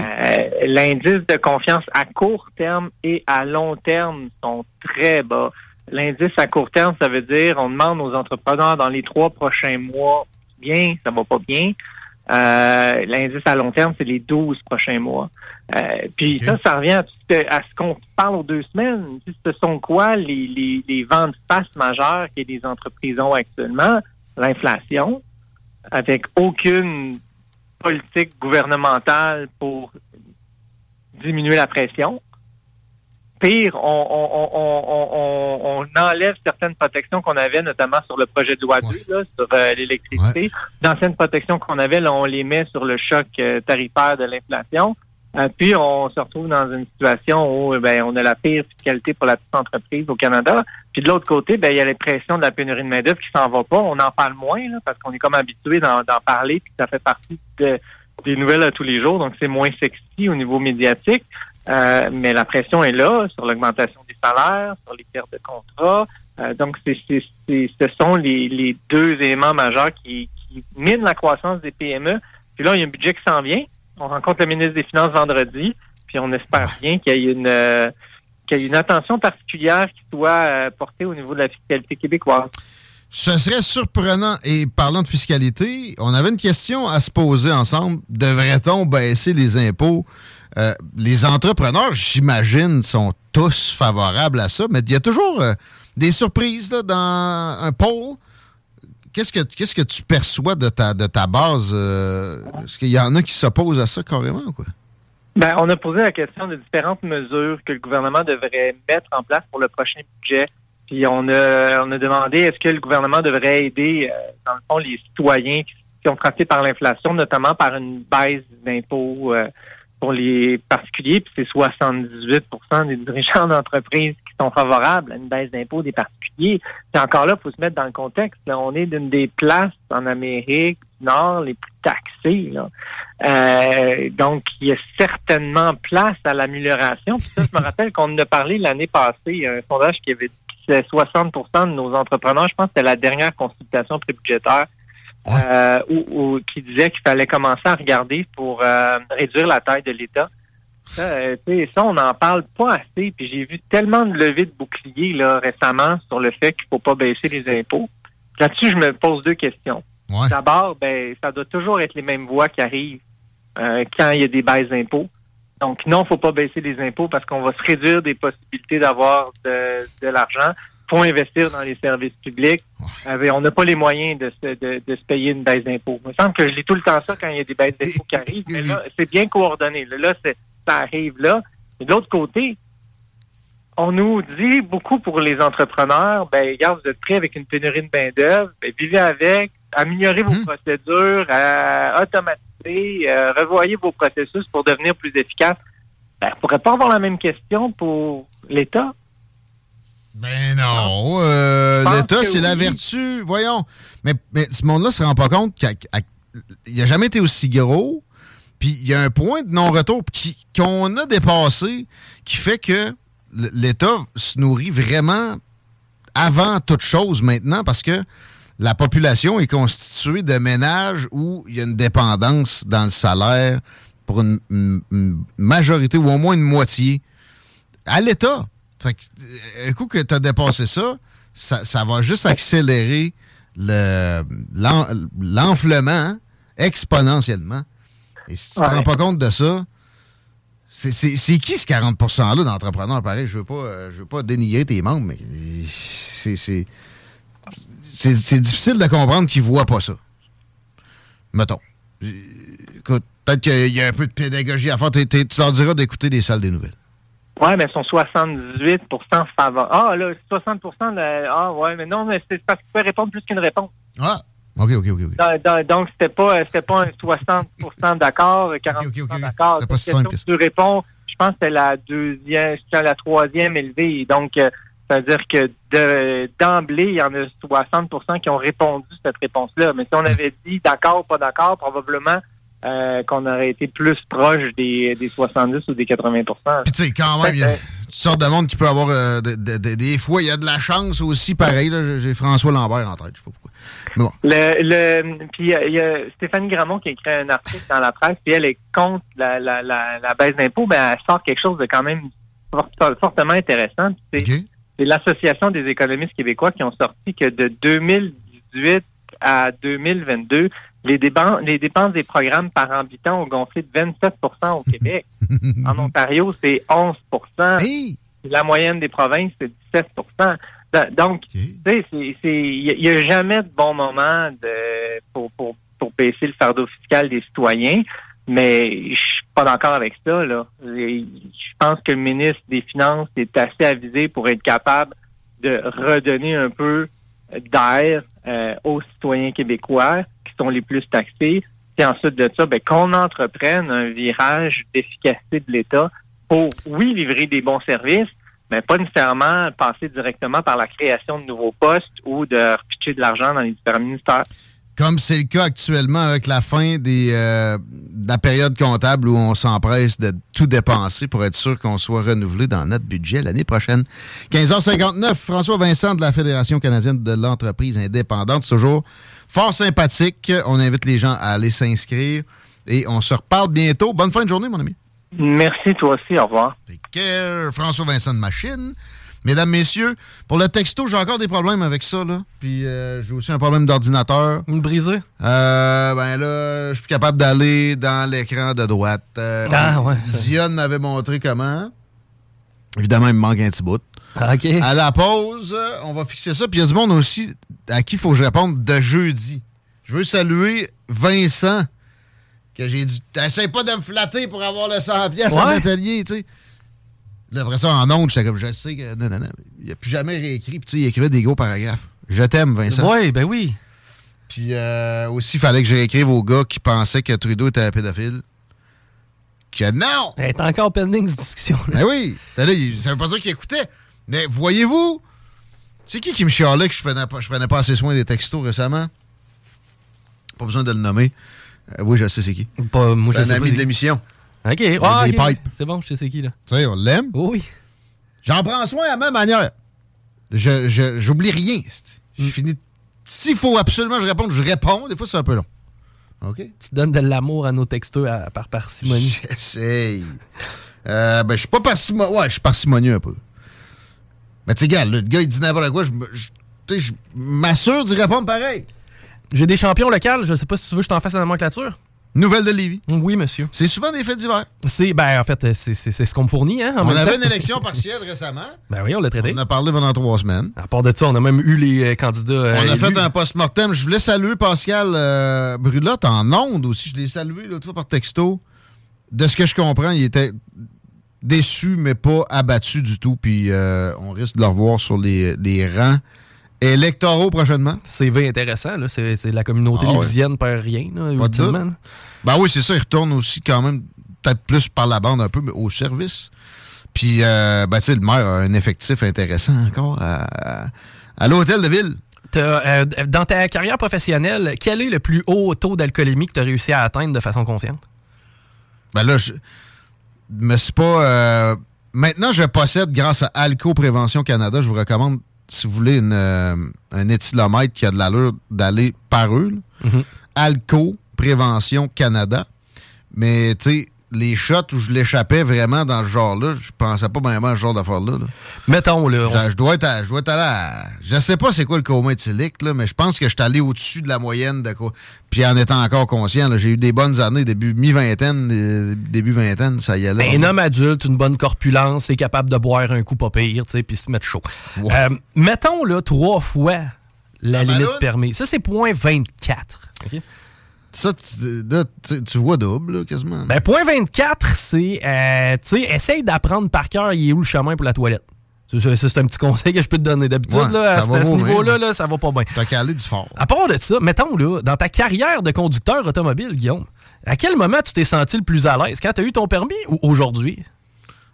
Euh, L'indice de confiance à court terme et à long terme sont très bas. L'indice à court terme, ça veut dire on demande aux entrepreneurs dans les trois prochains mois, bien, ça va pas bien. Euh, L'indice à long terme, c'est les 12 prochains mois. Euh, puis ça, ça revient à, à ce qu'on parle aux deux semaines. Ce sont quoi les, les, les ventes face majeures que les entreprises ont actuellement? L'inflation, avec aucune politique gouvernementale pour diminuer la pression. Pire, on, on, on, on, enlève certaines protections qu'on avait, notamment sur le projet de loi 2, là, sur euh, l'électricité. D'anciennes protections qu'on avait, là, on les met sur le choc euh, tarifaire de l'inflation. Euh, puis on se retrouve dans une situation où ben, on a la pire fiscalité pour la petite entreprise au Canada. Puis de l'autre côté, ben, il y a l'impression de la pénurie de main-d'œuvre qui s'en va pas. On en parle moins là, parce qu'on est comme habitué d'en d'en parler, puis ça fait partie de- des nouvelles à tous les jours, donc c'est moins sexy au niveau médiatique. Euh, mais la pression est là sur l'augmentation des salaires, sur les pertes de contrats. Euh, donc, c'est, c'est, c'est- ce sont les, les deux éléments majeurs qui, qui minent la croissance des PME. Puis là, il y a un budget qui s'en vient. On rencontre le ministre des Finances vendredi, puis on espère bien qu'il y ait une, euh, qu'il y ait une attention particulière qui soit portée au niveau de la fiscalité québécoise. Ce serait surprenant. Et parlant de fiscalité, on avait une question à se poser ensemble. Devrait-on baisser les impôts? Euh, les entrepreneurs, j'imagine, sont tous favorables à ça, mais il y a toujours euh, des surprises dans un poll. Qu'est-ce que que tu perçois de ta de ta base? euh, Est-ce qu'il y en a qui s'opposent à ça carrément ou quoi? Ben, on a posé la question de différentes mesures que le gouvernement devrait mettre en place pour le prochain budget. Puis on a, on a demandé est-ce que le gouvernement devrait aider, dans le fond, les citoyens qui, qui ont frappé par l'inflation, notamment par une baisse d'impôts pour les particuliers. Puis c'est 78% des dirigeants [LAUGHS] d'entreprise qui sont favorables à une baisse d'impôts des particuliers. Puis encore là, il faut se mettre dans le contexte. on est d'une des places en Amérique du Nord les plus taxées. là. Euh, donc, il y a certainement place à l'amélioration. Puis ça, je me rappelle qu'on en a parlé l'année passée. Il y a un sondage qui avait dit que c'est 60% de nos entrepreneurs, je pense que c'était la dernière consultation prébudgétaire, euh, où- qui disait qu'il fallait commencer à regarder pour euh, réduire la taille de l'État. Ça, euh, ça, on n'en parle pas assez. Puis j'ai vu tellement de levées de boucliers là, récemment sur le fait qu'il faut pas baisser les impôts. Là-dessus, je me pose deux questions. Ouais. D'abord, ben, ça doit toujours être les mêmes voix qui arrivent quand il y a des baisses d'impôts. Donc, non, faut pas baisser les impôts parce qu'on va se réduire des possibilités d'avoir de, de l'argent. Faut investir dans les services publics. Euh, on n'a pas les moyens de se, de, de se payer une baisse d'impôts. Il me semble que je lis tout le temps ça quand il y a des baisses d'impôts qui arrivent, mais là, c'est bien coordonné. Là, ça arrive là. Et de l'autre côté, on nous dit beaucoup pour les entrepreneurs, ben, regarde, vous êtes prêts avec une pénurie de main-d'œuvre, ben, vivez avec, améliorez vos procédures, euh, automatisez, euh, revoyez vos processus pour devenir plus efficace. Ben, on pourrait pas avoir la même question pour l'État. Ben non. euh, L'État, c'est la vertu. Voyons. Mais, mais ce monde-là se rend pas compte qu'il n'a jamais été aussi gros. Puis il y a un point de non-retour qu'on a dépassé qui fait que l'État se nourrit vraiment avant toute chose maintenant parce que la population est constituée de ménages où il y a une dépendance dans le salaire pour une majorité ou au moins une moitié à l'État. Fait que, euh, un coup que tu as dépassé ça, ça, ça va juste accélérer le- l'en- l'enflement exponentiellement. Et si tu te Ouais. rends pas compte de ça, c'est- qui ce 40 %-là d'entrepreneurs? Pareil, je veux pas, euh, je veux pas dénigrer tes membres, mais euh, c'est difficile de comprendre qu'ils voient pas ça. Mettons. Écoute, peut-être qu'il y a un peu de pédagogie à faire. Tu leur diras d'écouter des salles des nouvelles. Ouais, mais ils sont 78% favorables. Ah, là, 60% de- Ah, ouais, mais non, mais c'est parce qu'il peut répondre plus qu'une réponse. Ah! OK, OK, OK. Donc, c'était pas, c'était pas un 60% d'accord, 40% d'accord. C'était pas si simple tu réponds, je pense que c'était la deuxième, la troisième élevée. Donc, euh, ça veut dire que de- d'emblée, il y en a 60% qui ont répondu cette réponse-là. Mais si on avait dit d'accord, pas d'accord, probablement euh, qu'on aurait été plus proche des, des 70 ou des 80 Puis tu sais, quand même, il y a de monde qui peut avoir... euh, de- de- de- des fois, il y a de la chance aussi, pareil. J'ai François Lambert en tête, je sais pas pourquoi. Mais bon. Le, le, puis il y a- il y, a Stéphanie Gramont qui a écrit un article dans la presse, puis elle est contre la, la, la, la baisse d'impôts, mais elle sort quelque chose de quand même fort- fortement intéressant. c'est l'Association des économistes québécois qui ont sorti que de 2018 à 2022, les dépenses, les dépenses des programmes par habitant ont gonflé de 27% au Québec. [LAUGHS] en Ontario, c'est 11% La moyenne des provinces, c'est 17 Da- Donc, tu sais, il n'y a, jamais de bon moment de, pour, pour, pour baisser le fardeau fiscal des citoyens, mais je suis pas d'accord avec ça. Là. Je pense que le ministre des Finances est assez avisé pour être capable de redonner un peu d'air euh, aux citoyens québécois qui sont les plus taxés. Puis ensuite de ça, ben, qu'on entreprenne un virage d'efficacité de l'État pour, oui, livrer des bons services, mais pas nécessairement passer directement par la création de nouveaux postes ou de repitcher de l'argent dans les différents ministères. Comme c'est le cas actuellement avec la fin des, euh, de la période comptable où on s'empresse de tout dépenser pour être sûr qu'on soit renouvelé dans notre budget l'année prochaine. 15h59, François Vincent de la Fédération canadienne de l'entreprise indépendante. C'est toujours fort sympathique. On invite les gens à aller s'inscrire et on se reparle bientôt. Bonne fin de journée, mon ami. Merci, toi aussi. Au revoir. Care, François Vincent de Machine. Mesdames, messieurs, pour le texto, j'ai encore des problèmes avec ça, là. Puis euh, j'ai aussi un problème d'ordinateur. Une brisée? Euh, ben là, je suis plus capable d'aller dans l'écran de droite. Euh, Ah, ouais, m'avait montré comment. Évidemment, il me manque un petit bout. OK. À la pause, on va fixer ça. Puis il y a du monde aussi à qui il faut que je réponde de jeudi. Je veux saluer Vincent, que j'ai dit Essaye pas de me flatter pour avoir le 100$ pièces à Ouais. l'atelier, tu sais. Là, après ça, en ondes, j'étais comme Je sais que. Non, non, non. Il a plus jamais réécrit. Puis tu sais, il écrivait des gros paragraphes. Je t'aime, Vincent. Oui, ben oui. Puis euh, aussi, il fallait que je réécrive aux gars qui pensaient que Trudeau était un pédophile. Que non! Elle est encore pending, cette discussion. Ben oui! Ben là, il- ça veut pas dire qu'il écoutait. Mais voyez-vous, c'est qui qui me chialait que je prenais pas, je prenais pas assez soin des textos récemment? Pas besoin de le nommer. Euh, oui, je sais c'est qui. Pas, moi, je un pas ami c'est- de l'émission. OK. Ah, des ok. pipes. C'est bon, je sais c'est qui, là. Tu sais, on l'aime. Oui. J'en prends soin à ma manière. Je, je- j'oublie rien. Je Mm. finis. S'il faut absolument que je réponde, je réponds. Des fois, c'est un peu long. OK? Tu donnes de l'amour à nos textos à- par parcimonie. J'essaye. Euh, ben, je suis pas parcimonieux. Ouais, je suis parcimonieux un peu. Mais tu sais, le gars, il dit n'importe quoi. Je, je- tu sais, je m'assure d'y répondre pareil. J'ai des champions locaux. Je sais pas si tu veux que je t'en fasse la nomenclature. Nouvelle de Lévis. Oui, monsieur. C'est souvent des faits divers. C'est, ben, en fait, c'est, c'est- c'est ce qu'on me fournit, hein. en On même avait temps. une élection [LAUGHS] partielle récemment. Ben oui, on l'a traité. On a parlé pendant trois semaines. À part de ça, on a même eu les euh, candidats. euh, On a élus. fait un post-mortem. Je voulais saluer Pascal euh, Brulotte en ondes aussi. Je l'ai salué l'autre fois par texto. De ce que je comprends, il était déçu, mais pas abattu du tout. Puis euh, on risque de le revoir sur les, les rangs électoraux prochainement? CV intéressant, là. C'est, la communauté Ah ouais. perd rien, là, Pas de ultimement. doute. là. Ben oui, c'est ça. Il retourne aussi quand même, peut-être plus par la bande un peu, mais au service. Puis, euh, ben, tu sais, le maire a un effectif intéressant encore à, à- à l'hôtel de ville. Euh, dans ta carrière professionnelle, quel est le plus haut taux d'alcoolémie que tu as réussi à atteindre de façon consciente? Ben là, je me suis pas. euh, maintenant, je possède, grâce à Alco Prévention Canada, je vous recommande, si vous voulez, une, euh, un éthylomètre qui a de l'allure d'aller par eux. Mhm. Alco Prévention Canada. Mais, tu sais, les shots où je l'échappais vraiment dans ce genre-là, je pensais pas vraiment à ce genre d'affaire-là. là. Mettons, là. Je, dois être à- je dois être allé à- Je sais pas c'est quoi le coma éthylique, là, mais je pense que je suis allé au-dessus de la moyenne de quoi. Puis en étant encore conscient, là, j'ai eu des bonnes années, début mi-vingtaine, euh, début vingtaine, ça y allait. Ben, un homme adulte, une bonne corpulence, est capable de boire un coup pas pire, tu sais, puis se mettre chaud. Euh, mettons, là, trois fois la, La limite permise. Ça, c'est point 24. OK? Ça, tu, là, tu- tu vois double, là, quasiment. Ben, point 24, c'est, euh, tu sais, essaye d'apprendre par cœur, il est où le chemin pour la toilette. C'est- un petit conseil que je peux te donner. D'habitude, Ouais, là, à ça ce, à niveau-là, là, ça va pas bien. T'as calé du fort. À part de ça, mettons, là, dans ta carrière de conducteur automobile, Guillaume, à quel moment tu t'es senti le plus à l'aise? Quand tu as eu ton permis ou aujourd'hui?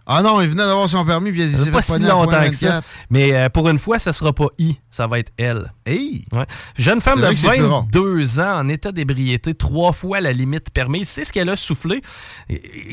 Ah non, il venait d'avoir son permis, puis il s'est pas si longtemps que ça. 24. Mais euh, pour une fois, ça sera pas I, ça va être elle. Hey! Ouais. Jeune femme de vrai que c'est plus rare. 22 ans en état d'ébriété, trois fois la limite permise. C'est ce qu'elle a soufflé.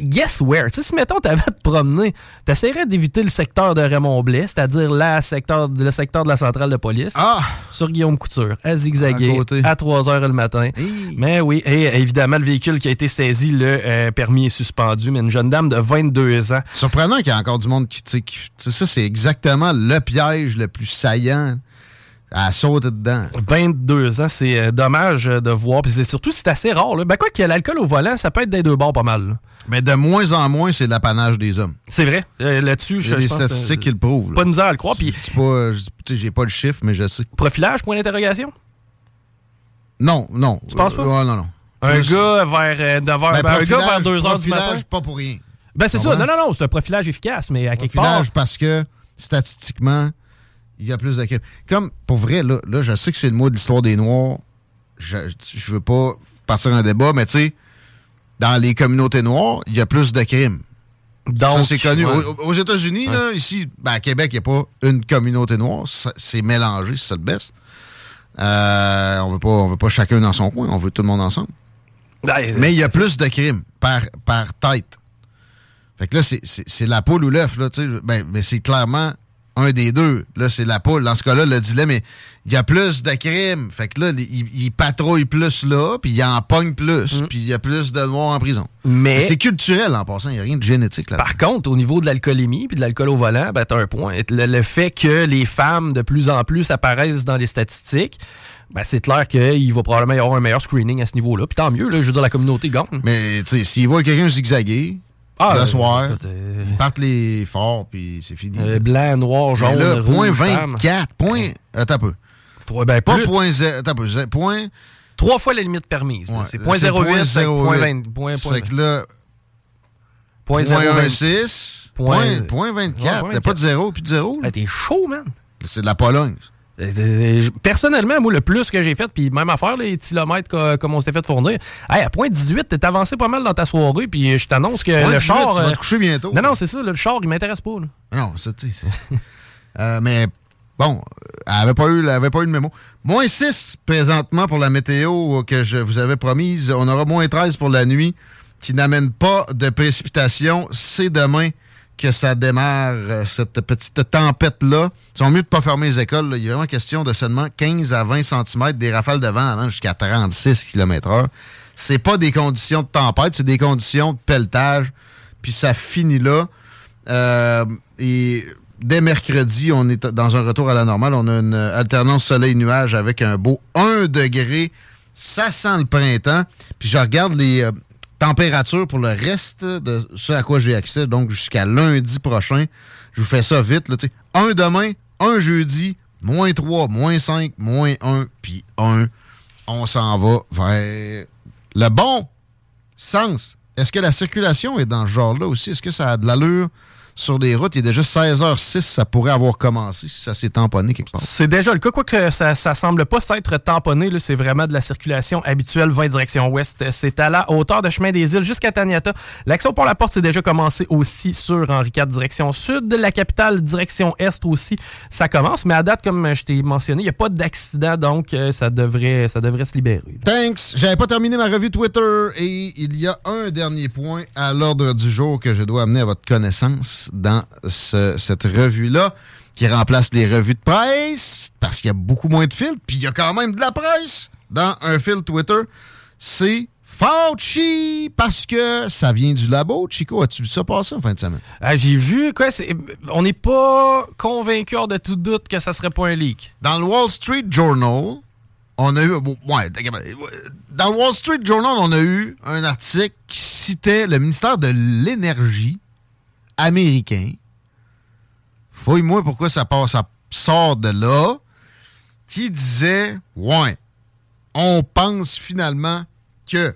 Guess where? Tu sais, si mettons, t'avais à te promener, t'essaierais d'éviter le secteur de Raymond-Blais, c'est-à-dire la secteur, le secteur de la centrale de police, Ah! sur Guillaume Couture, à zigzaguer, À à 3 heures le matin. Hey. Mais oui, et évidemment, le véhicule qui a été saisi, le euh, permis est suspendu, mais une jeune dame de 22 ans. Surprenant qu'il y a encore du monde qui, tu sais, qui- ça, c'est exactement le piège le plus saillant à sauter dedans. 22 ans, c'est euh, dommage euh, de voir. Puis c'est surtout, c'est assez rare. Là. Ben quoi que l'alcool au volant, ça peut être des deux bords pas mal. là. Mais de moins en moins, c'est l'apanage des hommes. C'est vrai. Euh, Là-dessus, y je pense que, statistiques euh, qui le prouvent. là. Pas de misère à le croire. Puis pas, sais, j'ai pas le chiffre, mais je sais. profilage, point d'interrogation? Non, non. Tu penses pas? Euh, non, non. Un gars vers, euh, de- vers- Ben, ben, un gars vers profilage- 2 heures du matin? profilage, pas pour rien. Ben c'est ça. Non, non, non, c'est un profilage efficace, mais à quelque part. Profilage parce que statistiquement, il y a plus de crimes. Comme, pour vrai, là, là je sais que c'est le mot de l'histoire des Noirs. Je, je veux pas partir un débat, mais tu sais, dans les communautés noires, il y a plus de crimes. Donc, ça, c'est connu. ouais. Aux, aux États-Unis, là, ici, ben, à Québec, il n'y a pas une communauté noire. Ça- C'est mélangé, c'est ça le best. Euh, on veut pas, on veut pas chacun dans son coin, on veut tout le monde ensemble. Ouais, Mais il y a plus de crimes par, par tête. Fait que là, c'est- la poule ou l'œuf, là, tu sais. Ben, mais c'est clairement un des deux. Là, c'est la poule. Dans ce cas-là, le dilemme, mais il y a plus de crimes. Fait que là, il, il patrouille plus là, puis il en pogne plus, puis il y a plus de noirs en prison. Mais- Mais c'est culturel en passant, il n'y a rien de génétique là. Par contre, au niveau de l'alcoolémie puis de l'alcool au volant, ben, t'as un point. Le, le fait que les femmes de plus en plus apparaissent dans les statistiques, ben, c'est clair qu'il va probablement y avoir un meilleur screening à ce niveau-là. Puis tant mieux, là, je veux dire, la communauté gagne. Mais tu sais, s'il voit quelqu'un zigzaguer, Ah, le euh, soir, écoute, euh, ils partent les forts, puis c'est fini. euh, blanc, noir, jaune, là, point rouge, femme. 24, point... Attends un peu. Trois- ben, Pas plus- point... zé- Attends un peu. Point... Trois fois la limite permise. Ouais, c'est point c'est 08, point c'est 08. point 20, point, point, Fait que là, point point 0,20. 16, Point- point, point 24. Ouais, T'as pas de 0 puis de 0. Hey, T'es chaud, man. C'est de la Pologne. Euh, euh, Personnellement, moi, le plus que j'ai fait, puis même affaire, les kilomètres co- comme on s'était fait fournir, hey, à point 18, t'es avancé pas mal dans ta soirée, puis je t'annonce que Point le 18, char. tu vas euh, te coucher bientôt. Non, non, c'est ça, le char, il m'intéresse pas. là. Non, ça, tu sais. [LAUGHS] Euh, mais bon, elle n'avait pas, eu, elle avait pas eu le mémo. Moins 6 présentement pour la météo que je vous avais promise. On aura moins 13 pour la nuit qui n'amène pas de précipitation. C'est demain que ça démarre, euh, cette petite tempête-là. Ils sont mieux de ne pas fermer les écoles. Il y a vraiment question de seulement 15 à 20 cm des rafales de vent allant jusqu'à 36 km h C'est pas des conditions de tempête, c'est des conditions de pelletage. Puis ça finit là. Euh, et dès mercredi, on est dans un retour à la normale. On a une alternance soleil-nuage avec un beau 1 degré. Ça sent le printemps. Puis je regarde les températures pour le reste de ce à quoi j'ai accès, donc jusqu'à lundi prochain. Je vous fais ça vite. Là, un demain, un jeudi, moins 3, moins 5, moins 1, puis 1. On s'en va vers le bon sens. Est-ce que la circulation est dans ce genre-là aussi? Est-ce que ça a de l'allure? Sur les routes? Il est déjà 16h06, ça pourrait avoir commencé si ça s'est tamponné quelque part. C'est déjà le cas, quoique ça, ça semble pas s'être tamponné. C'est vraiment de la circulation habituelle 20 direction ouest. C'est à la hauteur de chemin des îles jusqu'à Taniata. L'action pour la porte s'est déjà commencé aussi sur Henri IV direction sud. La capitale direction est aussi, ça commence. Mais à date, comme je t'ai mentionné, il n'y a pas d'accident, donc euh, ça devrait, ça devrait se libérer. Thanks. J'avais pas terminé ma revue Twitter et il y a un dernier point à l'ordre du jour que je dois amener à votre connaissance dans ce- cette revue-là qui remplace les revues de presse parce qu'il y a beaucoup moins de fils, puis il y a quand même de la presse dans un fil Twitter. C'est Fauci parce que ça vient du labo. Chico, as-tu vu ça passer en fin de semaine? Ah, J'ai vu, quoi, on n'est pas convaincu de tout doute que ça serait pas un leak. Dans le Wall Street Journal, on a eu. Ouais, dans le Wall Street Journal, on a eu un article qui citait le ministère de l'Énergie américain. Fouille-moi pourquoi ça, passe, ça sort de là. Qui disait Ouais, on pense finalement que.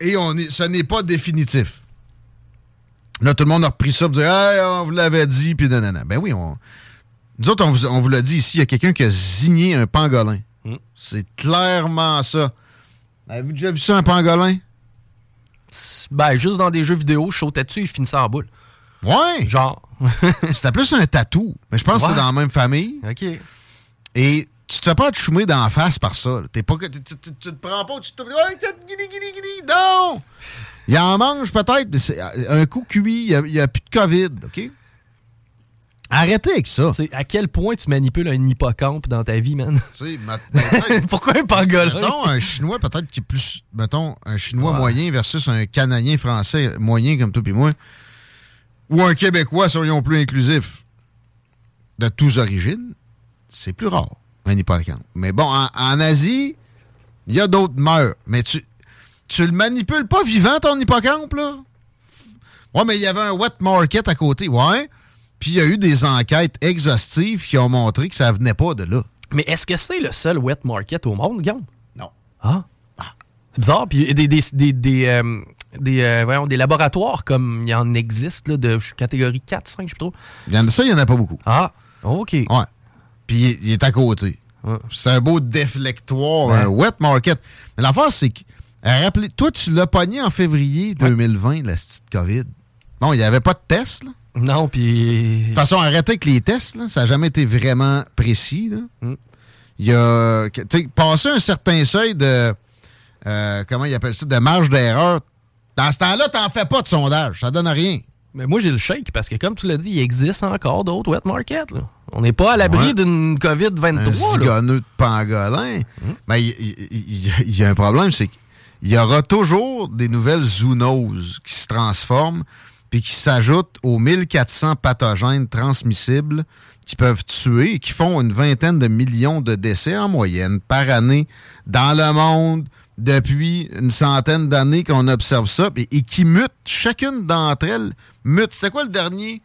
Et on est, ce n'est pas définitif. Là, tout le monde a repris ça pour dire Hey, on vous l'avait dit, puis nanana. Ben oui, on. Nous autres, on vous, on vous l'a dit ici, il y a quelqu'un qui a zigné un pangolin. C'est clairement ça. Avez-vous déjà vu ça, un pangolin? Ben, juste dans des jeux vidéo, je sautais dessus et finissait en boule. Ouais! Genre. [LAUGHS] C'était plus un tatou. Mais je pense que c'est dans la même famille. OK. Et tu te fais pas choumer dans la face par ça. T'es pas, que- tu, tu- tu- tu te prends pas, tu te... Guili. Non! Il en mange peut-être, c'est un coup cuit, il n'y a, plus de COVID, OK? Arrêtez avec ça. C'est à quel point tu manipules un hippocampe dans ta vie, man? Ma- [LAUGHS] Pourquoi un pangolin? Mettons un Chinois peut-être qui est plus. Mettons un Chinois Ouais. moyen versus un Canadien français moyen comme toi et moi. Ou un Québécois, soyons plus inclusifs. De tous origines, c'est plus rare, un hippocampe. Mais bon, en, en Asie, il y a d'autres mœurs. Mais tu, tu le manipules pas vivant, ton hippocampe, là? Ouais, mais il y avait un wet market à côté, ouais. Puis il y a eu des enquêtes exhaustives qui ont montré que ça venait pas de là. Mais est-ce que c'est le seul wet market au monde, Guillaume? Non. Ah. C'est bizarre. Puis des, des, des, des, euh, des, euh, voyons, des laboratoires comme il y en existe là, de catégorie 4, 5, je sais pas trop. Il y en a ça, il y en a pas beaucoup. Ah, OK. Ouais. Puis il, est à côté. C'est un beau déflectoire, un wet market. Mais l'affaire, c'est que, euh, rappelez, toi, tu l'as pogné en février 2020, la petite COVID. Bon, il n'y avait pas de test, là. Non, puis. De toute façon, arrêtez avec les tests, là. Ça n'a jamais été vraiment précis, là. Mm. Il y a, tu sais, passé un certain seuil de, euh, comment il appelle ça, de marge d'erreur. Dans ce temps-là, t'en fais pas de sondage. Ça donne rien. Mais moi, j'ai le shake parce que, comme tu l'as dit, il existe encore d'autres wet markets. là. On n'est pas à l'abri Ouais. d'une un COVID-23. là. zigonneux de pangolin. Mais il il- il- il y, a un problème, c'est qu'il y aura toujours des nouvelles zoonoses qui se transforment puis qui s'ajoutent aux 1400 pathogènes transmissibles qui peuvent tuer et qui font une vingtaine de millions de décès en moyenne par année dans le monde depuis une centaine d'années qu'on observe ça et, et qui mutent. Chacune d'entre elles mute. C'était quoi le dernier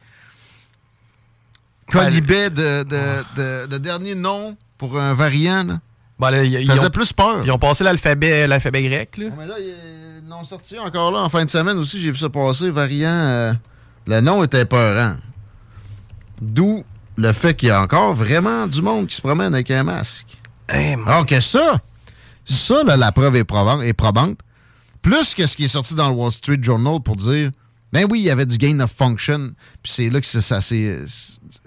colibet de, de- de- le dernier nom pour un variant? Là? Bon, là, ils- ont- plus peur. Ils ont passé l'alphabet l'alphabet grec. Là. Mais là, ils n'ont sorti encore là en fin de semaine aussi. J'ai vu ça passer, variant. euh, le nom était peurant. D'où le fait qu'il y a encore vraiment du monde qui se promène avec un masque. Hey. Alors que ça, ça, là, la preuve est probante, est probante. Plus que ce qui est sorti dans le Wall Street Journal pour dire Ben oui, il y avait du gain of function. Puis c'est là que ça, ça c'est.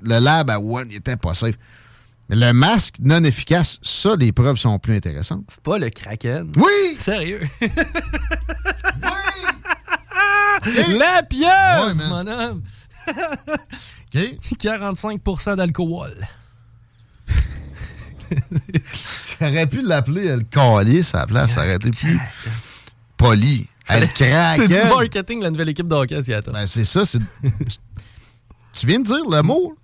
Le lab à One, il était pas safe. Mais le masque non efficace, ça, les preuves sont plus intéressantes. C'est pas le Kraken. Oui! Sérieux? [LAUGHS] oui! [LAUGHS] La pieuvre, Ouais, mon homme. OK? [LAUGHS] 45% d'alcool. J'aurais pu l'appeler le calice à la place. Ça aurait été plus poli. Elle craque. C'est du marketing, la nouvelle équipe Seattle. Ben, c'est ça. c'est- tu viens de dire le mot.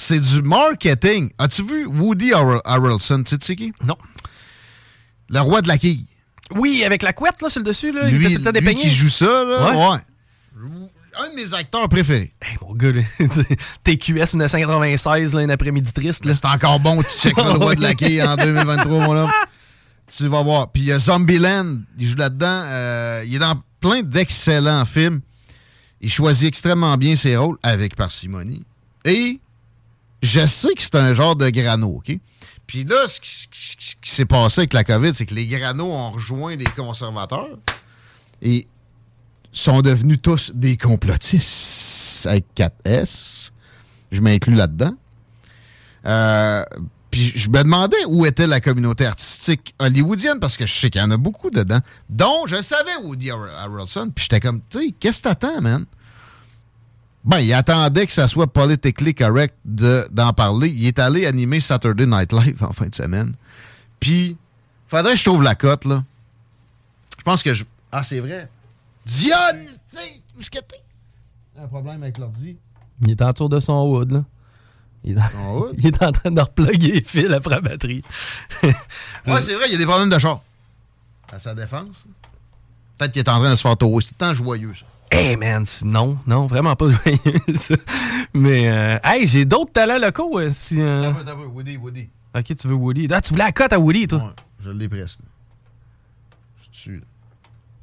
C'est du marketing. As-tu vu Woody Harrel- Harrelson? Tu sais qui? Non. Le roi de la quille. Oui, avec la couette, là, sur le dessus, là. il Lui, était tout le temps lui dépeigné. qui joue ça, là. Ouais. Ouais. Un de mes acteurs préférés. Hey, mon gars, là, [LAUGHS] TQS 1996, là, un après-midi triste, là. C'est encore bon, tu checkes le [LAUGHS] roi de la quille en 2023, mon homme. Tu vas voir. Puis il y a Zombieland, il joue là-dedans. euh, il est dans plein d'excellents films. Il choisit extrêmement bien ses rôles avec parcimonie. Et je sais que c'est un genre de grano, OK? Puis là, ce qui, s'est passé avec la COVID, c'est que les granos ont rejoint les conservateurs et sont devenus tous des complotistes avec 4S. Je m'inclus là-dedans. Euh, puis je me demandais où était la communauté artistique hollywoodienne, parce que je sais qu'il y en a beaucoup dedans, dont je savais Woody Har- Harrelson, puis j'étais comme, tu qu'est-ce que t'attends, man? Ben, il attendait que ça soit politically correct de- d'en parler. Il est allé animer Saturday Night Live en fin de semaine. Puis, faudrait que je trouve la cote, là. Je pense que je... Ah, c'est vrai. Dionne, tu sais, où est-ce que t'es? Un problème avec l'ordi. Il est en tour de son hood, là. Il est, Son hood? [LAUGHS] il est en train de reploguer les fils après la batterie. [LAUGHS] Ouais, c'est vrai, il y a des problèmes de char. À sa défense. Peut-être qu'il est en train de se faire taurer. C'est tout le temps joyeux, ça. Hey man, non, non, vraiment pas joyeux, [LAUGHS] ça. Mais, euh, hey, j'ai d'autres talents locaux. euh, si, euh, T'as Woody, Woody. Ok, tu veux Woody. Ah, tu voulais la cote à Woody, toi. Ouais, je l'ai presque. Je suis dessus. là.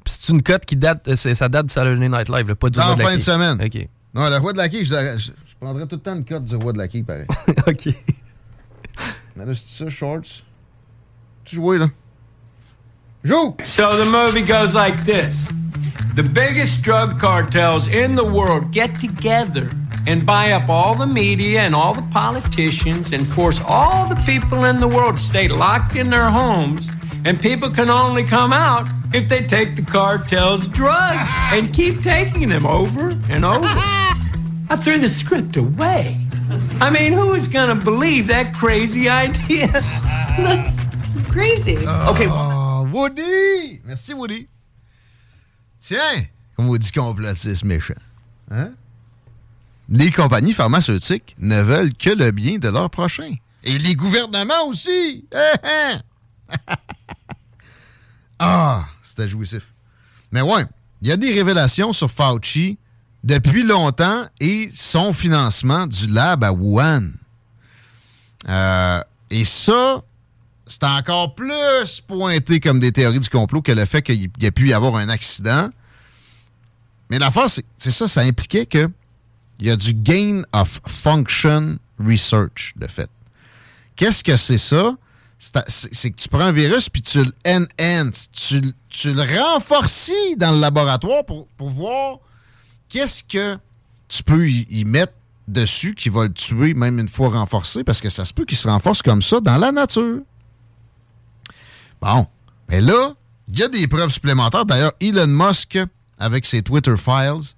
Puis c'est une cote qui date, euh, c'est- ça date du Saturday Night Live, là, pas du En roi de la fin de semaine. Ok. Non, le roi de la quille, je, la- je- je prendrais tout le temps une cote du roi de la quille, pareil. [LAUGHS] ok. Mais là, c'est ça, shorts. Tu joues, là. Joue! So the movie goes like this The biggest drug cartels in the world get together and buy up all the media and all the politicians and force all the people in the world to stay locked in their homes. And people can only come out if they take the cartel's drugs and keep taking them over and over. I threw the script away. I mean, who is going to believe that crazy idea? [LAUGHS] That's crazy. Okay. Oh, Woody! Merci, Woody. Tiens, comme vous dit complotiste méchant. Hein? Les compagnies pharmaceutiques ne veulent que le bien de leurs prochains. Et les gouvernements aussi! Hein, hein? [LAUGHS] ah, c'était jouissif. Mais ouais, il y a des révélations sur Fauci depuis longtemps et son financement du lab à Wuhan. Euh, et ça, c'est encore plus pointé comme des théories du complot que le fait qu'il y a pu y avoir un accident. Mais l'affaire, c'est c'est ça, ça impliquait que il y a du gain of function research, de fait. Qu'est-ce que c'est ça? C'est que tu prends un virus puis tu le enhance, tu, tu le renforces dans le laboratoire pour, pour voir qu'est-ce que tu peux y mettre dessus qui va le tuer même une fois renforcé parce que ça se peut qu'il se renforce comme ça dans la nature. Bon. Mais là, il y a des preuves supplémentaires. D'ailleurs, Elon Musk, avec ses Twitter Files,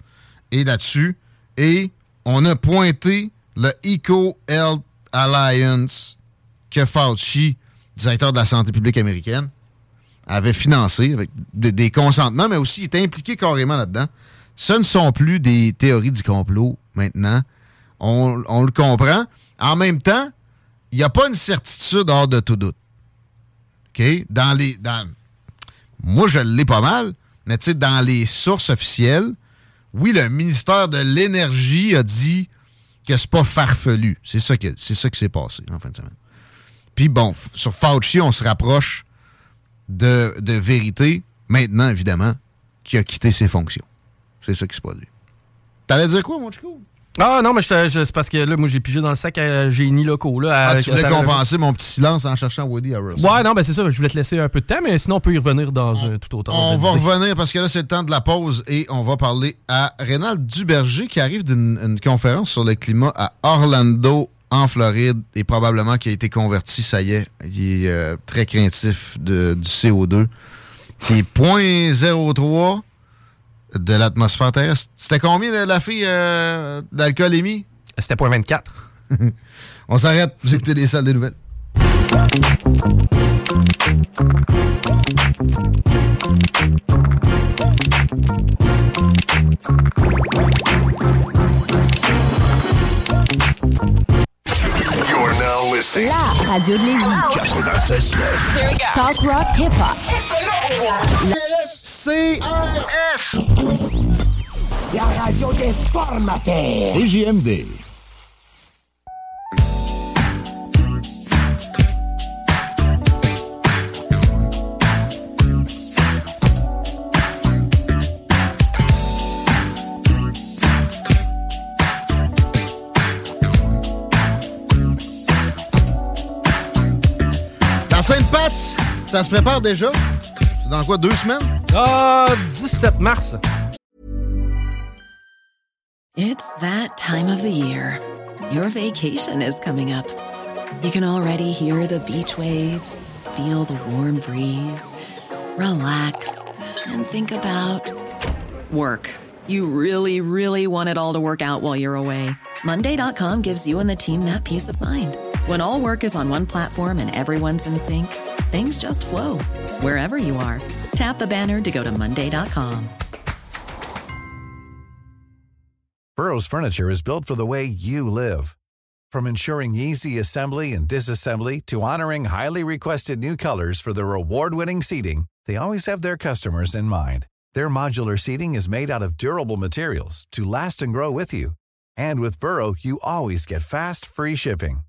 est là-dessus. Et on a pointé le Eco Health Alliance que Fauci, directeur de la santé publique américaine, avait financé avec des, consentements, mais aussi était impliqué carrément là-dedans. Ce ne sont plus des théories du complot maintenant. On, on le comprend. En même temps, il n'y a pas une certitude hors de tout doute. OK? Dans les. Dans, moi, je l'ai pas mal, mais tu sais, dans les sources officielles, oui, le ministère de l'Énergie a dit que c'est pas farfelu. C'est ça, que- c'est ça qui s'est passé en fin de semaine. Puis bon, sur Fauci, on se rapproche de, de vérité, maintenant, évidemment, qui a quitté ses fonctions. C'est ça qui se produit. T'allais dire quoi, mon chico? Ah non, mais je- je- c'est parce que là, moi, j'ai pigé dans le sac à génie locaux. Là, Ah, tu voulais compenser mon petit silence en cherchant Woody Harrelson. Ouais, non, ben c'est ça. Je voulais te laisser un peu de temps, mais sinon, on peut y revenir dans un tout autre On va revenir parce que là, c'est le temps de la pause et on va parler à Rénal Duberger qui arrive d'une une conférence sur le climat à Orlando, en Floride, et probablement qui a été converti, ça y est. Il est euh, très craintif de, du CO2. C'est 0.03 de l'atmosphère terrestre. C'était combien de la fille euh, d'alcoolémie? C'était 0.24. [LAUGHS] on s'arrête. Vous écoutez les salles des nouvelles. You're now listening. La radio de Lévis. 96.9. Talk rock hip hop. C'est La radio des formateurs. CJMD. Dans Sainte-Pat's, ça se prépare déjà? C'est dans quoi, deux semaines? Ah, 17 mars. It's that time of the year. Your vacation is coming up. You can already hear the beach waves, feel the warm breeze, relax, and think about work. You really, really want it all to work out while you're away. Monday.com gives you and the team that peace of mind. When all work is on one platform and everyone's in sync, things just flow wherever you are. Tap the banner to go to Monday.com. Burrow's furniture is built for the way you live. From ensuring easy assembly and disassembly to honoring highly requested new colors for their award-winning seating, they always have their customers in mind. Their modular seating is made out of durable materials to last and grow with you. And with Burrow, you always get fast, free shipping.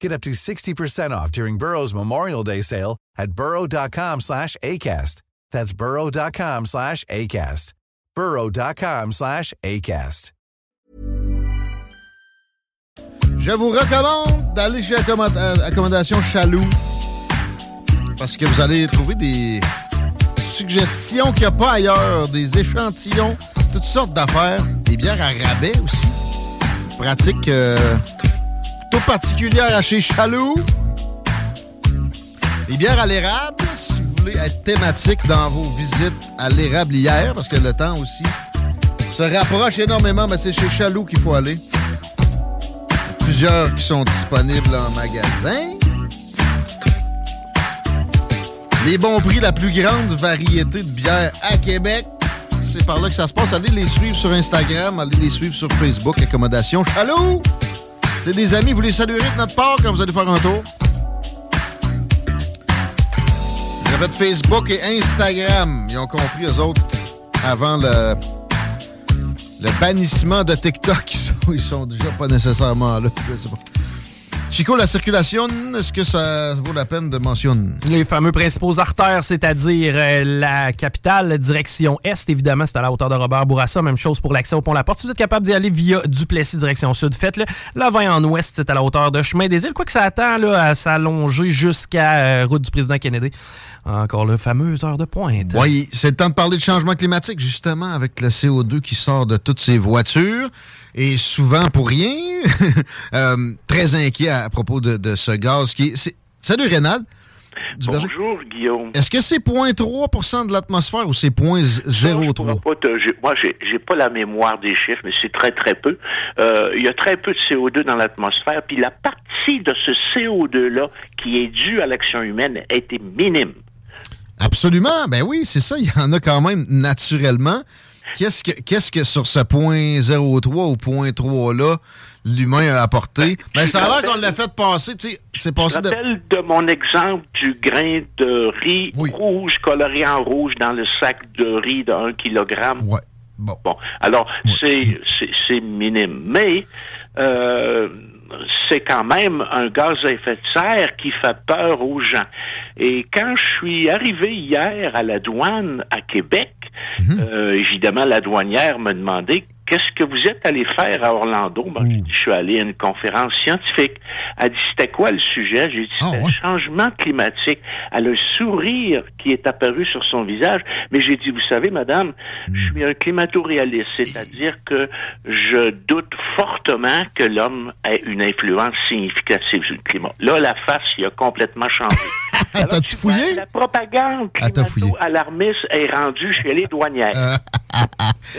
Get up to 60% off during Burrow's Memorial Day sale at burrow.com slash ACAST. That's burrow.com slash ACAST. burrow.com slash ACAST. Je vous recommande d'aller chez euh, Accommodation Chaloux parce que vous allez trouver des suggestions qu'il n'y a pas ailleurs, des échantillons, toutes sortes d'affaires, des bières à rabais aussi. Pratique euh, plutôt particulière à chez Chaloux. Les bières à l'érable, si vous voulez être thématique dans vos visites à l'érablière, parce que le temps aussi se rapproche énormément, mais c'est chez Chaloux qu'il faut aller plusieurs qui sont disponibles en magasin. Les bons prix, la plus grande variété de bières à Québec. C'est par là que ça se passe. Allez les suivre sur Instagram, allez les suivre sur Facebook, Accommodation Chalou. C'est des amis, vous les saluerez de notre part quand vous allez faire un tour. Je répète Facebook et Instagram. Ils ont compris, eux autres, avant le, le bannissement de TikTok, [LAUGHS] ils sont, sont déjà pas nécessairement là. Chico, la circulation, est-ce que ça vaut la peine de mentionner? Les fameux principaux artères, c'est-à-dire euh, la capitale, direction Est, évidemment, c'est à la hauteur de Robert Bourassa. Même chose pour l'accès au pont La Porte. Si vous êtes capable d'y aller via Duplessis, direction Sud, faites-le. La 20 en Ouest, c'est à la hauteur de Chemin des Îles. Quoi que ça attend là, à s'allonger jusqu'à euh, route du président Kennedy. Encore le fameux heure de pointe. Oui, c'est le temps de parler de changement climatique, justement, avec le CO2 qui sort de toutes ces voitures. Et souvent pour rien. [LAUGHS] Euh, très inquiet à, propos de, de ce gaz qui est. Salut Rénal. Bonjour, Guillaume. Est-ce que c'est 0.3% de l'atmosphère ou c'est 0.03? Pas te- j'ai- moi, j'ai j'ai pas la mémoire des chiffres, mais c'est très, très peu. Euh, Il y a très peu de CO2 dans l'atmosphère, puis la partie de ce CO2-là qui est due à l'action humaine a été minime. Absolument. Ben oui, c'est ça. Il y en a quand même naturellement. Qu'est-ce que, qu'est-ce que sur ce point 0.3 ou point 3 là, l'humain a apporté? Ben, ça a l'air qu'on l'a fait passer, tu sais, c'est Je passé de... rappelle de mon exemple du grain de riz rouge coloré en rouge dans le sac de riz de 1 kg. Ouais. Bon. alors, c'est, c'est, c'est minime. Mais euh, c'est quand même un gaz à effet de serre qui fait peur aux gens. Et quand je suis arrivé hier à la douane à Québec, euh, évidemment, la douanière m'a demandé qu'est-ce que vous êtes allé faire à Orlando? Ben, je suis allé à une conférence scientifique. Elle dit, c'était quoi le sujet? J'ai dit, Ah, c'était le changement climatique. Elle a le sourire qui est apparu sur son visage. Mais j'ai dit, vous savez, madame, je suis un climato-réaliste, c'est-à-dire que je doute fortement que l'homme ait une influence significative sur le climat. Là, la face, il a complètement changé. [LAUGHS] Alors, T'as-tu fouillé? La propagande Ah, climato-alarmiste est rendue chez les douanières.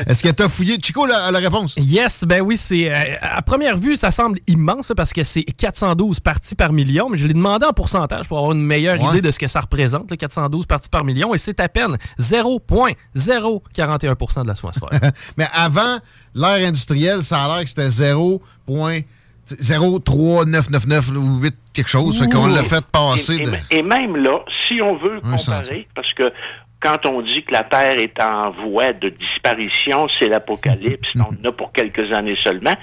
Est-ce que t'as fouillé? Chico, la, la réponse? Yes, ben oui, c'est. euh, à première vue, ça semble immense parce que c'est 412 parties par million, mais je l'ai demandé en pourcentage pour avoir une meilleure Ouais. idée de ce que ça représente, le 412 parties par million, et c'est à peine 0,041% de la atmosphère. [LAUGHS] Mais avant l'ère industrielle, ça a l'air que c'était 0.03999 ou 8 quelque chose. Fait qu'on l'a fait passer Et, de... et- et même là, si on veut comparer, parce que quand on dit que la Terre est en voie de disparition, c'est l'apocalypse, on en a pour quelques années seulement,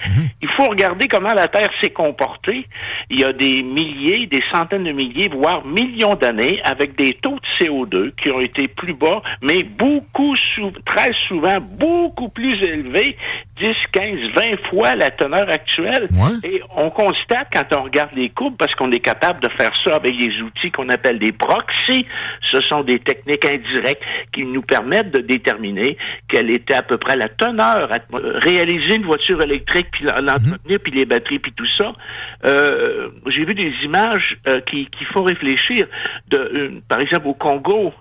il faut regarder comment la Terre s'est comportée. Il y a des milliers, des centaines de milliers, voire millions d'années, avec des taux de CO2 qui ont été plus bas, mais beaucoup, sou- très souvent, beaucoup plus élevés, 10, 15, 20 fois la teneur actuelle. Et on constate quand on regarde les courbes, parce qu'on est capable de faire ça avec des outils qu'on appelle des proxys, ce sont des techniques indirectes qui nous permettent de déterminer quelle était à peu près la teneur, réaliser une voiture électrique, puis l'entretenir, puis les batteries, puis tout ça. Euh, J'ai vu des images euh, qui, qui font réfléchir. De, euh, par exemple, au Congo,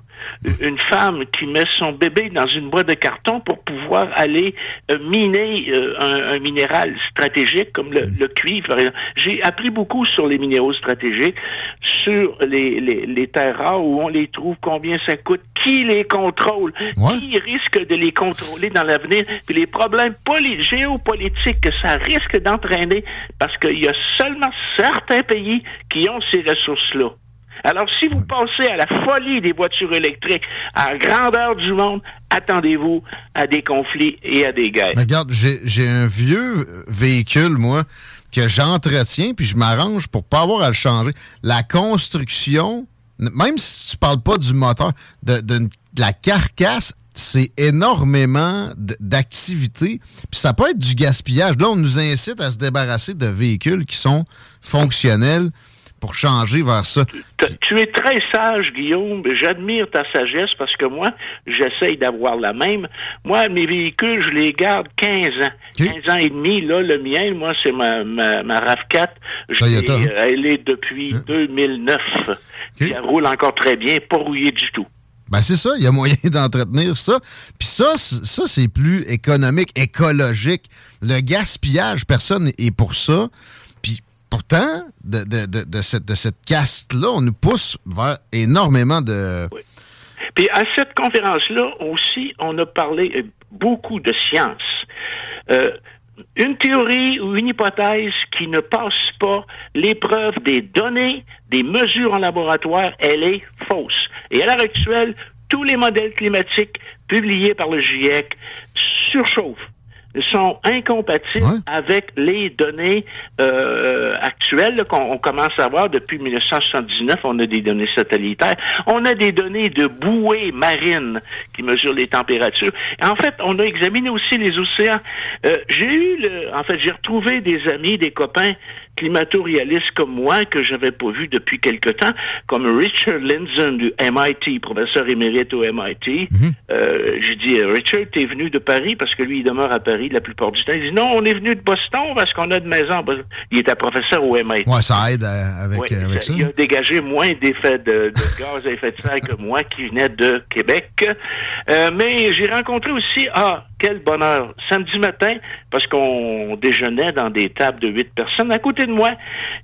une femme qui met son bébé dans une boîte de carton pour pouvoir aller euh, miner euh, un, un minéral stratégique comme le, le cuivre. J'ai appris beaucoup sur les minéraux stratégiques, sur les, les, les terres rares, où on les trouve, combien ça coûte, qui les contrôle, qui risque de les contrôler dans l'avenir, puis les problèmes poli- géopolitiques que ça risque d'entraîner, parce qu'il y a seulement certains pays qui ont ces ressources-là. Alors, si vous pensez à la folie des voitures électriques à la grandeur du monde, attendez-vous à des conflits et à des guerres. Mais regarde, j'ai un vieux véhicule, moi, que j'entretiens, puis je m'arrange pour pas avoir à le changer. La construction, même si tu parles pas du moteur, de, de- la carcasse, c'est énormément d- d'activité. Puis ça peut être du gaspillage. Là, on nous incite à se débarrasser de véhicules qui sont fonctionnels pour changer vers ça. Tu es très sage, Guillaume. J'admire ta sagesse parce que moi, j'essaye d'avoir la même. Moi, mes véhicules, je les garde 15 ans. 15 ans et demi. Là, le mien, moi, c'est ma, ma, ma RAV4. Je Toyota, l'ai, hein? Elle est depuis 2009. Puis elle roule encore très bien, pas rouillée du tout. Ben c'est ça, il y a moyen [LAUGHS] d'entretenir ça. Puis ça, ça c'est plus économique, écologique. Le gaspillage, personne est pour ça. Pourtant, de, de, de, de cette, de cette caste-là, on nous pousse vers énormément de... Puis à cette conférence-là aussi, on a parlé euh, beaucoup de science. Euh, une théorie ou une hypothèse qui ne passe pas l'épreuve des données, des mesures en laboratoire, elle est fausse. Et à l'heure actuelle, tous les modèles climatiques publiés par le GIEC surchauffent sont incompatibles avec les données euh, actuelles qu'on on commence à avoir depuis 1979. On a des données satellitaires. On a des données de bouées marines qui mesurent les températures. Et en fait, on a examiné aussi les océans. Euh, j'ai eu, le, en fait, j'ai retrouvé des amis, des copains climato-réalistes comme moi que j'avais pas vu depuis quelque temps, comme Richard Lindzen du MIT, professeur émérite au MIT. Euh, j'ai dit, Richard, t'es venu de Paris parce que lui, il demeure à Paris la plupart du temps. Il dit, non, on est venu de Boston parce qu'on a de maison. Il était professeur au MIT. Ouais, ça aide euh, avec, Ouais, euh, avec ça. Il a dégagé moins d'effets de, de [LAUGHS] gaz à effet de serre que moi qui venais de Québec. Euh, mais j'ai rencontré aussi, ah, quel bonheur, samedi matin, parce qu'on déjeunait dans des tables de huit personnes. À côté de moi,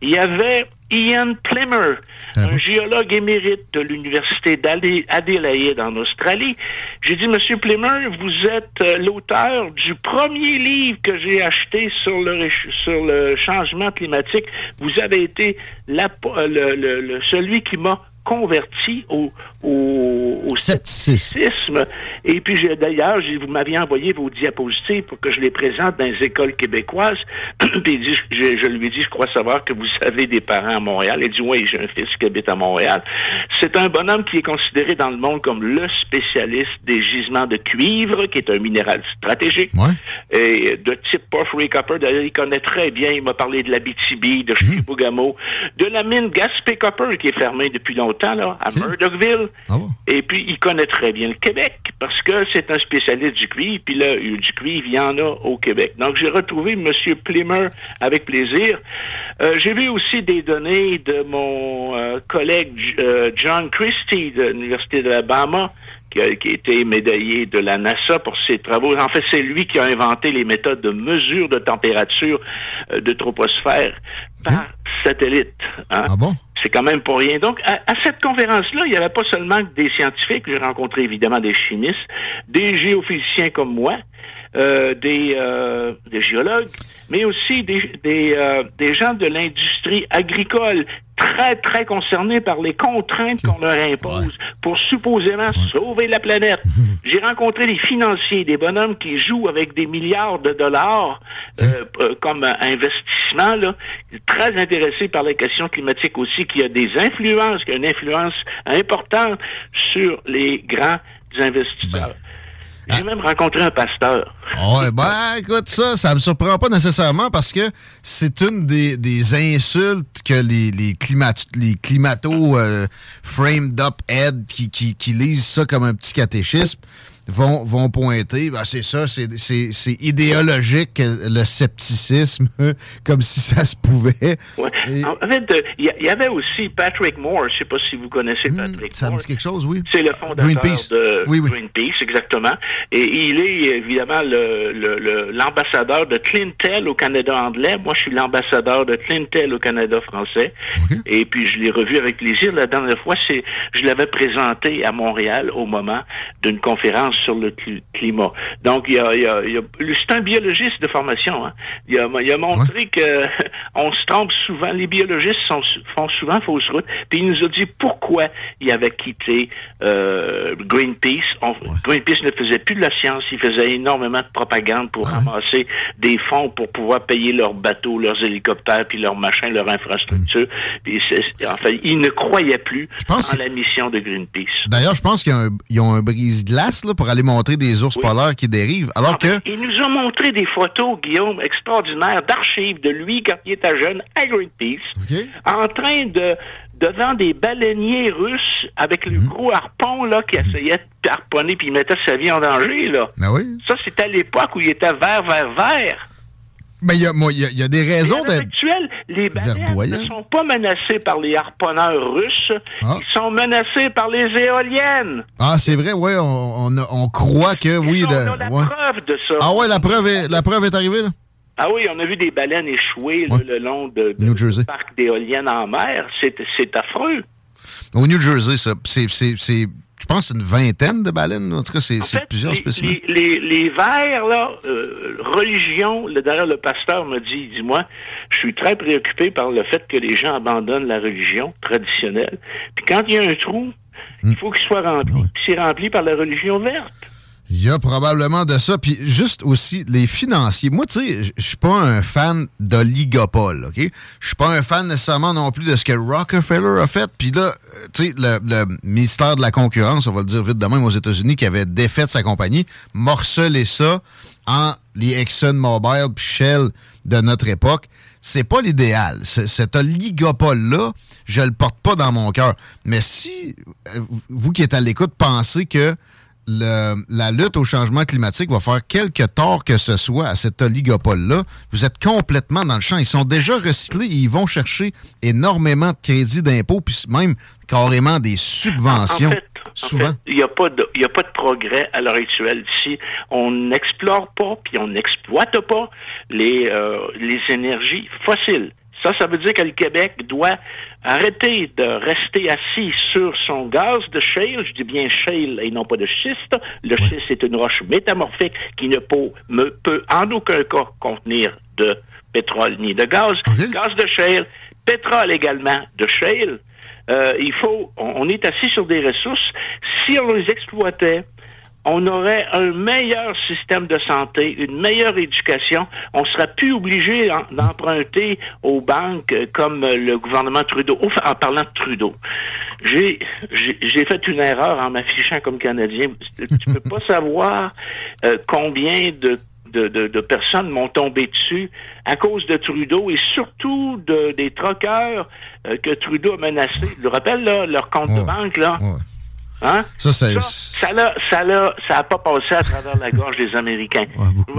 il y avait Ian Plimmer, un géologue émérite de l'Université d'Adé- d'Adélaïde en Australie. J'ai dit, Monsieur Plimmer, vous êtes euh, l'auteur du premier livre que j'ai acheté sur le, réch- sur le changement climatique. Vous avez été la- euh, le- le- le- celui qui m'a converti au, au, au scepticisme. Et puis, j'ai- d'ailleurs, j'ai- vous m'aviez envoyé vos diapositives pour que je les présente dans les écoles québécoises. [CLEARS THROAT] puis, dit, je, je lui ai dit, je crois savoir que vous avez des parents à Montréal. Il dit, oui, j'ai un fils qui habite à Montréal. C'est un bonhomme qui est considéré dans le monde comme le spécialiste des gisements de cuivre, qui est un minéral stratégique. Et de type Porphyry Copper, d'ailleurs, il connaît très bien. Il m'a parlé de la BTB, de Chibougamau, de la mine Gaspé Copper, qui est fermée depuis longtemps, là, à Murdochville. Et puis, il connaît très bien le Québec, parce que c'est un spécialiste du cuivre. Puis là, du cuivre, il y en a au Québec. Donc, j'ai retrouvé M. Plimer avec plaisir. Euh, j'ai vu aussi des données de mon euh, collègue euh, John Christie de l'Université de l'Alabama, qui a, qui a été médaillé de la NASA pour ses travaux. En fait, c'est lui qui a inventé les méthodes de mesure de température de troposphère par satellite. hein? C'est quand même pas rien. Donc, à, à cette conférence-là, il n'y avait pas seulement des scientifiques, j'ai rencontré évidemment des chimistes, des géophysiciens comme moi, euh, des, euh, des géologues, mais aussi des, des, euh, des gens de l'industrie agricole très, très concernés par les contraintes qu'on leur impose pour supposément sauver la planète. [LAUGHS] J'ai rencontré des financiers, des bonhommes qui jouent avec des milliards de dollars euh, euh, comme investissement, là, très intéressés par les questions climatiques aussi, qui a des influences, qui a une influence importante sur les grands investisseurs. J'ai même rencontré un pasteur. Ouais, ben, écoute, ça, ça me surprend pas nécessairement parce que c'est une des, des insultes que les, les, climat, les climato euh, framed up head qui, qui, qui lisent ça comme un petit catéchisme vont, vont pointer. Ben, c'est ça, c'est, idéologique, le scepticisme, [LAUGHS] comme si ça se pouvait. Ouais. En fait, euh, il y, il y avait aussi Patrick Moore, je sais pas si vous connaissez Patrick Hmm, Ça me Moore. dit quelque chose, oui. C'est le fondateur Greenpeace. de Oui, oui. Greenpeace, exactement. Et il est évidemment le- le- le- l'ambassadeur de Clintel au Canada anglais. Moi, je suis l'ambassadeur de Clintel au Canada français. Et puis, je l'ai revu avec plaisir. La dernière fois, je l'avais présenté à Montréal au moment d'une conférence sur le cli- climat. Donc, il y a, il y a- il y a- lui, c'est un biologiste de formation. Hein. Il, a, il a montré que [LAUGHS] on se trompe souvent. Les biologistes sont, font souvent fausse route. Puis il nous a dit pourquoi il avait quitté euh, Greenpeace. On- Greenpeace ne faisait plus de la science. Il faisait énormément de propagande pour ramasser des fonds pour pouvoir payer leurs bateaux, leurs hélicoptères, puis leurs machins, leur infrastructure. Puis c'est- en fait, il ne croyait plus en la mission de Greenpeace. D'ailleurs, je pense qu'ils ont un, un brise-glace là, pour aller montrer des ours polaires qui dérivent. Alors que. Il nous a montré des photos, Guillaume, extraordinaires, d'archives de lui quand il était jeune à Greenpeace, en train de devant des baleiniers russes avec Mhm. le gros harpon là qui essayait de harponner puis il mettait sa vie en danger là. Ben oui. Ça c'était à l'époque où il était vert vert vert. Mais il y y y a des raisons d'être. actuelle, les baleines ne sont pas menacées par les harponneurs russes, Ah. ils sont menacés par les éoliennes. Ah, c'est vrai, ouais, on, on, on croit que oui. on de- a la ouais. preuve de ça. Ah ouais, la preuve est, la preuve est arrivée, là? Ah oui, on a vu des baleines échouer le long de, de- New Jersey. du parc d'éoliennes en mer. C'est affreux. Au New Jersey, ça. C'est, pense, une vingtaine de baleines. En tout cas, c'est, plusieurs les, spécimens. les, les, les vers, là, euh, religion, le, d'ailleurs, le pasteur m'a dit, dis-moi, je suis très préoccupé par le fait que les gens abandonnent la religion traditionnelle. Puis quand il y a un trou, il faut qu'il soit rempli. Puis c'est rempli par la religion verte. Il y a probablement de ça. Puis juste aussi, les financiers. Moi, tu sais, je suis pas un fan d'oligopole, OK? Je suis pas un fan nécessairement non plus de ce que Rockefeller a fait. Puis là, euh, tu sais, le, le ministère de la Concurrence, on va le dire vite de même aux États-Unis, qui avait défait sa compagnie, morcelé ça en les ExxonMobil puis Shell de notre époque. C'est pas l'idéal. Cet oligopole-là, je le porte pas dans mon cœur. Mais si euh, vous qui êtes à l'écoute pensez que le- la lutte au changement climatique va faire quelque tort que ce soit à cet oligopole-là, vous êtes complètement dans le champ. Ils sont déjà recyclés et ils vont chercher énormément de crédits d'impôt, puis même carrément des subventions. En fait, souvent. Il n'y a, pas de- il y a pas de progrès à l'heure actuelle ici. On n'explore pas, puis on n'exploite pas les, euh, les énergies fossiles. Ça, ça veut dire que le Québec doit arrêter de rester assis sur son gaz de shale, je dis bien shale et non pas de schiste. Le schiste est une roche métamorphique qui ne peut, en aucun cas contenir de pétrole ni de gaz. Gaz de shale, pétrole également de shale. Euh, il faut, on, on est assis sur des ressources. Si on les exploitait, on aurait un meilleur système de santé, une meilleure éducation. On serait plus obligé d'emprunter aux banques euh, comme euh, le gouvernement Trudeau. Enfin, en parlant de Trudeau, j'ai j'ai fait une erreur en m'affichant comme Canadien. Tu [LAUGHS] peux pas savoir euh, combien de de, de- de personnes m'ont tombé dessus à cause de Trudeau et surtout de, des troqueurs euh, que Trudeau a menacés. Je le rappelle, là, leur compte de banque, là? Hein? Ça, c'est. Ça l'a, ça l'a, ça a pas passé à travers la gorge des Américains.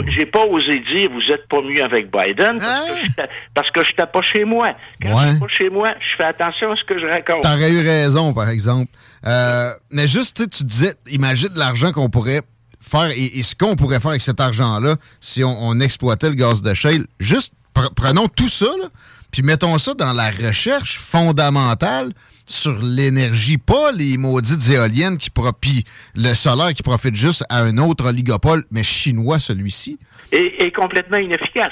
J'ai pas osé dire vous êtes pas mieux avec Biden parce que parce que j'étais pas chez moi. Quand Ouais. je suis pas chez moi, je fais attention à ce que je raconte. T'aurais eu raison, par exemple. Euh, mais juste, tu sais, tu disais, imagine l'argent qu'on pourrait faire et, et ce qu'on pourrait faire avec cet argent-là si on, on exploitait le gaz de shale. Juste, pre- prenons tout ça, là, puis mettons ça dans la recherche fondamentale sur l'énergie, pas les maudites éoliennes qui profit le solaire qui profite juste à un autre oligopole, mais chinois celui-ci. Et, et complètement inefficace.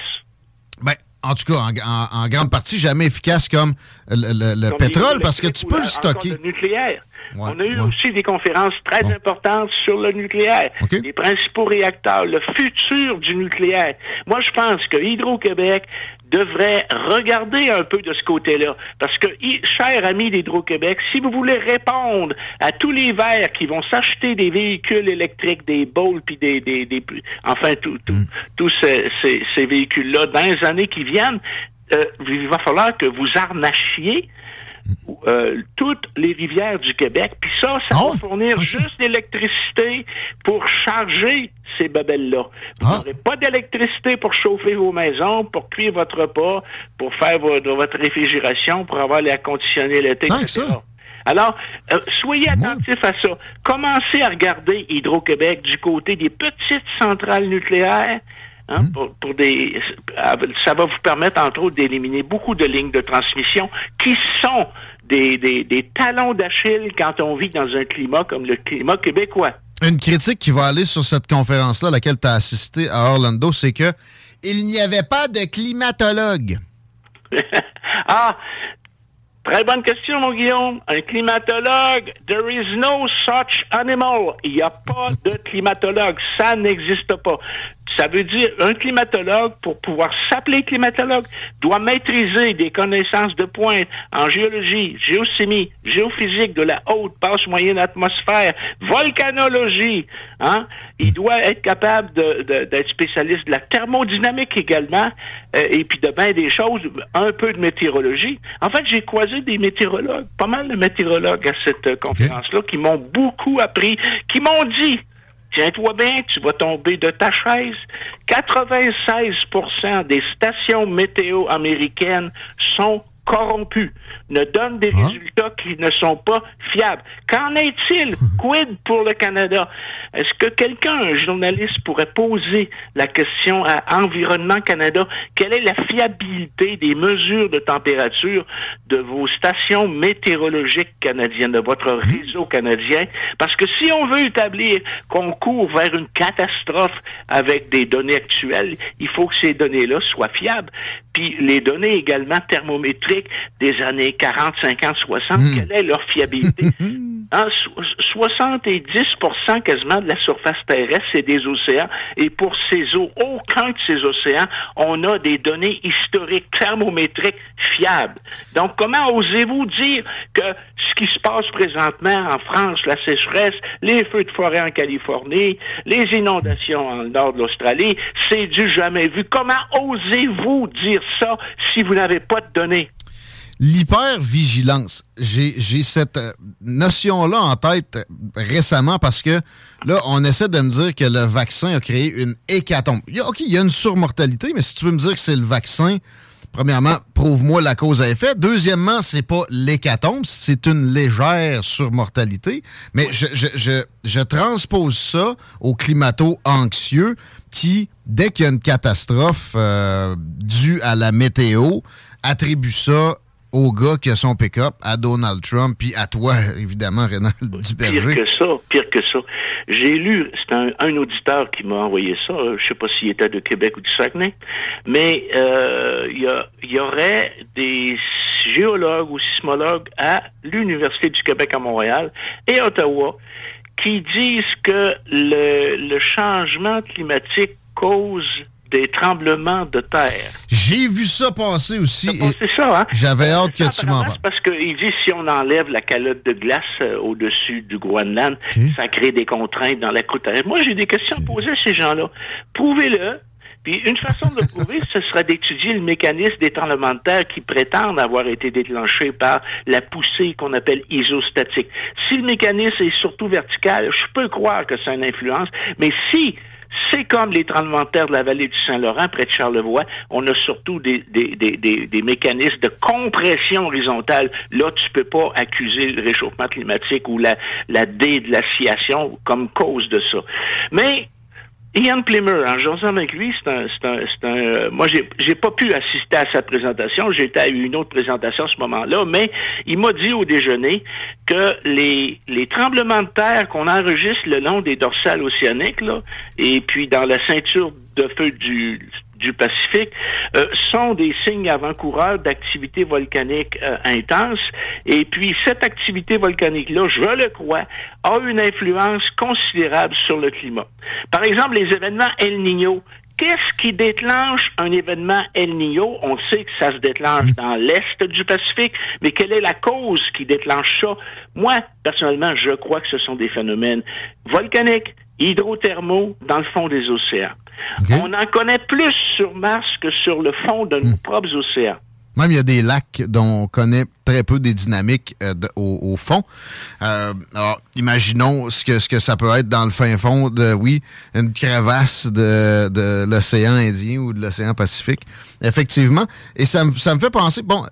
Ben, en tout cas, en, en- en grande partie, jamais efficace comme le, le- le Comme pétrole, parce que tu peux le stocker. le nucléaire. Ouais, On a eu ouais. aussi des conférences très importantes sur le nucléaire, les principaux réacteurs, le futur du nucléaire. Moi, je pense que Hydro-Québec devrait regarder un peu de ce côté-là. Parce que, hi- cher ami d'Hydro-Québec, si vous voulez répondre à tous les verts qui vont s'acheter des véhicules électriques, des Bolt, puis des, des, des- enfin, tout- tout- Mm. tous ces, ces- ces véhicules-là, dans les années qui viennent, euh, il va falloir que vous arnachiez euh, toutes les rivières du Québec. Puis ça, ça va fournir juste l'électricité pour charger ces babelles-là. Vous n'aurez pas d'électricité pour chauffer vos maisons, pour cuire votre repas, pour faire votre, votre réfrigération, pour avoir l'air conditionné l'été, etc. Alors, euh, soyez attentifs à ça. Commencez à regarder Hydro-Québec du côté des petites centrales nucléaires. Hein, pour, pour des, ça va vous permettre, entre autres, d'éliminer beaucoup de lignes de transmission qui sont des, des, des talons d'Achille quand on vit dans un climat comme le climat québécois. Une critique qui va aller sur cette conférence-là à laquelle tu as assisté à Orlando, c'est que il n'y avait pas de climatologue. [LAUGHS] ah, très bonne question, mon Guillaume. Un climatologue, there is no such animal. Il n'y a pas de climatologue. Ça n'existe pas. Ça veut dire un climatologue, pour pouvoir s'appeler climatologue, doit maîtriser des connaissances de pointe en géologie, géochimie, géophysique de la haute passe moyenne atmosphère, volcanologie. Hein? Il doit être capable de- de- d'être spécialiste de la thermodynamique également, euh, et puis de bien des choses, un peu de météorologie. En fait, j'ai croisé des météorologues, pas mal de météorologues à cette euh, conférence-là, qui m'ont beaucoup appris, qui m'ont dit Tiens-toi bien, tu vas tomber de ta chaise. 96% des stations météo américaines sont corrompues, ne donnent des résultats qui ne sont pas fiables. Qu'en est-il? [LAUGHS] Quid pour le Canada? Est-ce que quelqu'un, un journaliste, pourrait poser la question à Environnement Canada? Quelle est la fiabilité des mesures de température de vos stations météorologiques canadiennes, de votre réseau canadien? Parce que si on veut établir qu'on court vers une catastrophe avec des données actuelles, il faut que ces données-là soient fiables. Puis les données également thermométriques des années 40, 50, 60, quelle est leur fiabilité? [LAUGHS] Hein, so- 70% quasiment de la surface terrestre, c'est des océans. Et pour ces eaux, aucun de ces océans, on a des données historiques, thermométriques fiables. Donc, comment osez-vous dire que ce qui se passe présentement en France, la sécheresse, les feux de forêt en Californie, les inondations en nord de l'Australie, c'est du jamais vu? Comment osez-vous dire ça si vous n'avez pas de données? L'hypervigilance. J'ai cette euh, notion-là en tête euh, récemment parce que là, on essaie de me dire que le vaccin a créé une hécatombe. Il OK, il y a une surmortalité, mais si tu veux me dire que c'est le vaccin, premièrement, prouve-moi la cause à effet. Deuxièmement, c'est pas l'hécatombe, c'est une légère surmortalité. Mais je, je, transpose ça au climato-anxieux qui, dès qu'il y a une catastrophe euh, due à la météo, attribue ça au gars qui a son pick-up, à Donald Trump, puis à toi, [LAUGHS] évidemment, Rénal Pire Duberger. que ça, pire que ça. J'ai lu, c'est un, un auditeur qui m'a envoyé ça, euh, je sais pas s'il était de Québec ou du Saguenay, mais euh, il y, a- il y aurait des géologues ou sismologues à l'Université du Québec à Montréal et Ottawa qui disent que le, le changement climatique cause des tremblements de terre. J'ai vu ça passer aussi. C'est ça, hein? J'avais hâte que tu m'en parles. Parce qu'il dit si on enlève la calotte de glace euh, au-dessus du Groenland, ça crée des contraintes dans la croûte terrestre. Moi, j'ai des questions à poser à ces gens-là. Prouvez-le. Puis une façon de le prouver, ce serait d'étudier le mécanisme des tremblements de terre qui prétendent avoir été déclenchés par la poussée qu'on appelle isostatique. Si le mécanisme est surtout vertical, je peux croire que c'est une influence, mais si c'est comme les tremblements de la vallée du Saint-Laurent, près de Charlevoix. On a surtout des, des, des, des, des mécanismes de compression horizontale. Là, tu peux pas accuser le réchauffement climatique ou la, la déglaciation comme cause de ça. Mais Ian Plimmer, en jasant avec lui, c'est un, c'est un, c'est un, euh, moi j'ai, j'ai pas pu assister à sa présentation, j'étais à une autre présentation à ce moment-là, mais il m'a dit au déjeuner que les, les tremblements de terre qu'on enregistre le long des dorsales océaniques, là, et puis dans la ceinture de feu du, du Pacifique euh, sont des signes avant-coureurs d'activité volcanique euh, intense. Et puis, cette activité volcanique-là, je le crois, a une influence considérable sur le climat. Par exemple, les événements El Niño. Qu'est-ce qui déclenche un événement El Niño? On sait que ça se déclenche dans l'est du Pacifique, mais quelle est la cause qui déclenche ça? Moi, personnellement, je crois que ce sont des phénomènes volcaniques, hydrothermaux dans le fond des océans. On en connaît plus sur Mars que sur le fond de nos propres océans. Même il y a des lacs dont on connaît très peu des dynamiques euh, de- au, au fond. Euh, alors, imaginons ce que, ce que ça peut être dans le fin fond de, oui, une crevasse de, de l'océan Indien ou de l'océan Pacifique. Effectivement. Et ça, me- ça me fait penser, bon,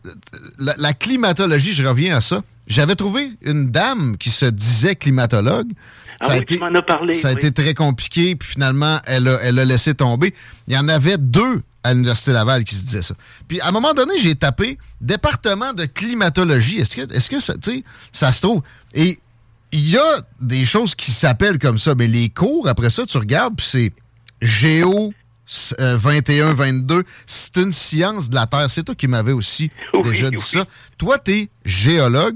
la, la climatologie, je reviens à ça. J'avais trouvé une dame qui se disait climatologue. Ah ça a oui, été, tu m'en as parlé, Ça a oui. été très compliqué, puis finalement, elle a, elle a laissé tomber. Il y en avait deux à l'Université Laval qui se disaient ça. Puis à un moment donné, j'ai tapé département de climatologie. Est-ce que, est-ce que ça, se trouve? Et il y a des choses qui s'appellent comme ça, mais les cours, après ça, tu regardes, puis c'est géo. 21, 22, c'est une science de la Terre. C'est toi qui m'avais aussi déjà dit ça. Toi, tu es géologue.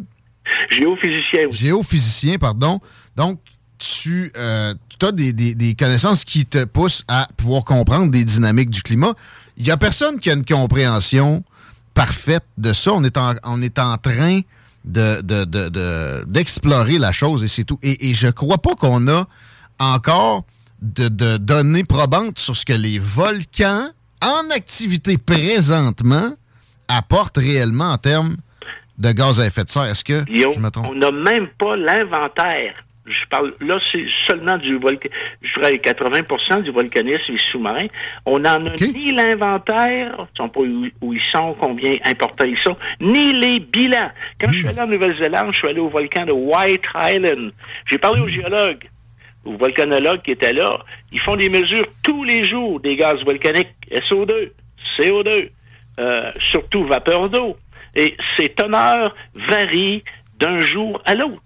Géophysicien. Géophysicien, pardon. Donc, tu as des, des- des connaissances qui te poussent à pouvoir comprendre des dynamiques du climat. Il n'y a personne qui a une compréhension parfaite de ça. On est en, on est en train de, de- de- de- d'explorer la chose et c'est tout. Et, et je crois pas qu'on a encore de, données probantes sur ce que les volcans en activité présentement apportent réellement en termes de gaz à effet de serre. Est-ce que Guillaume, je me trompe? on n'a même pas l'inventaire. Je parle là, c'est seulement du volcan. Je dirais 80% du volcanisme est sous-marin. On n'en a ni l'inventaire, ils sont pas où, où ils sont, combien importants ils sont, ni les bilans. Quand je suis allé en Nouvelle-Zélande, je suis allé au volcan de White Island. J'ai parlé aux géologues, aux volcanologues qui étaient là. Ils font des mesures tous les jours des gaz volcaniques, SO2, CO2, euh, surtout vapeur d'eau. Et ces teneurs varient d'un jour à l'autre.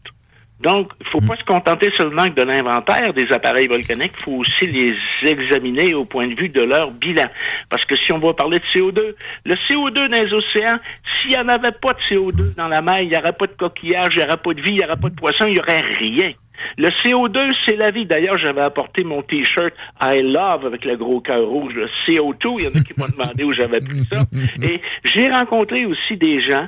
Donc, il ne faut pas se contenter seulement de l'inventaire des appareils volcaniques, il faut aussi les examiner au point de vue de leur bilan. Parce que si on va parler de CO2, le CO2 dans les océans, s'il n'y en avait pas de CO2 dans la mer, il n'y aurait pas de coquillage, il n'y aurait pas de vie, il n'y aurait pas de poisson, il n'y aurait rien. Le CO2, c'est la vie. D'ailleurs, j'avais apporté mon T-shirt I Love avec le gros cœur rouge, le CO2. Il y en a qui m'ont demandé où j'avais pris ça. Et j'ai rencontré aussi des gens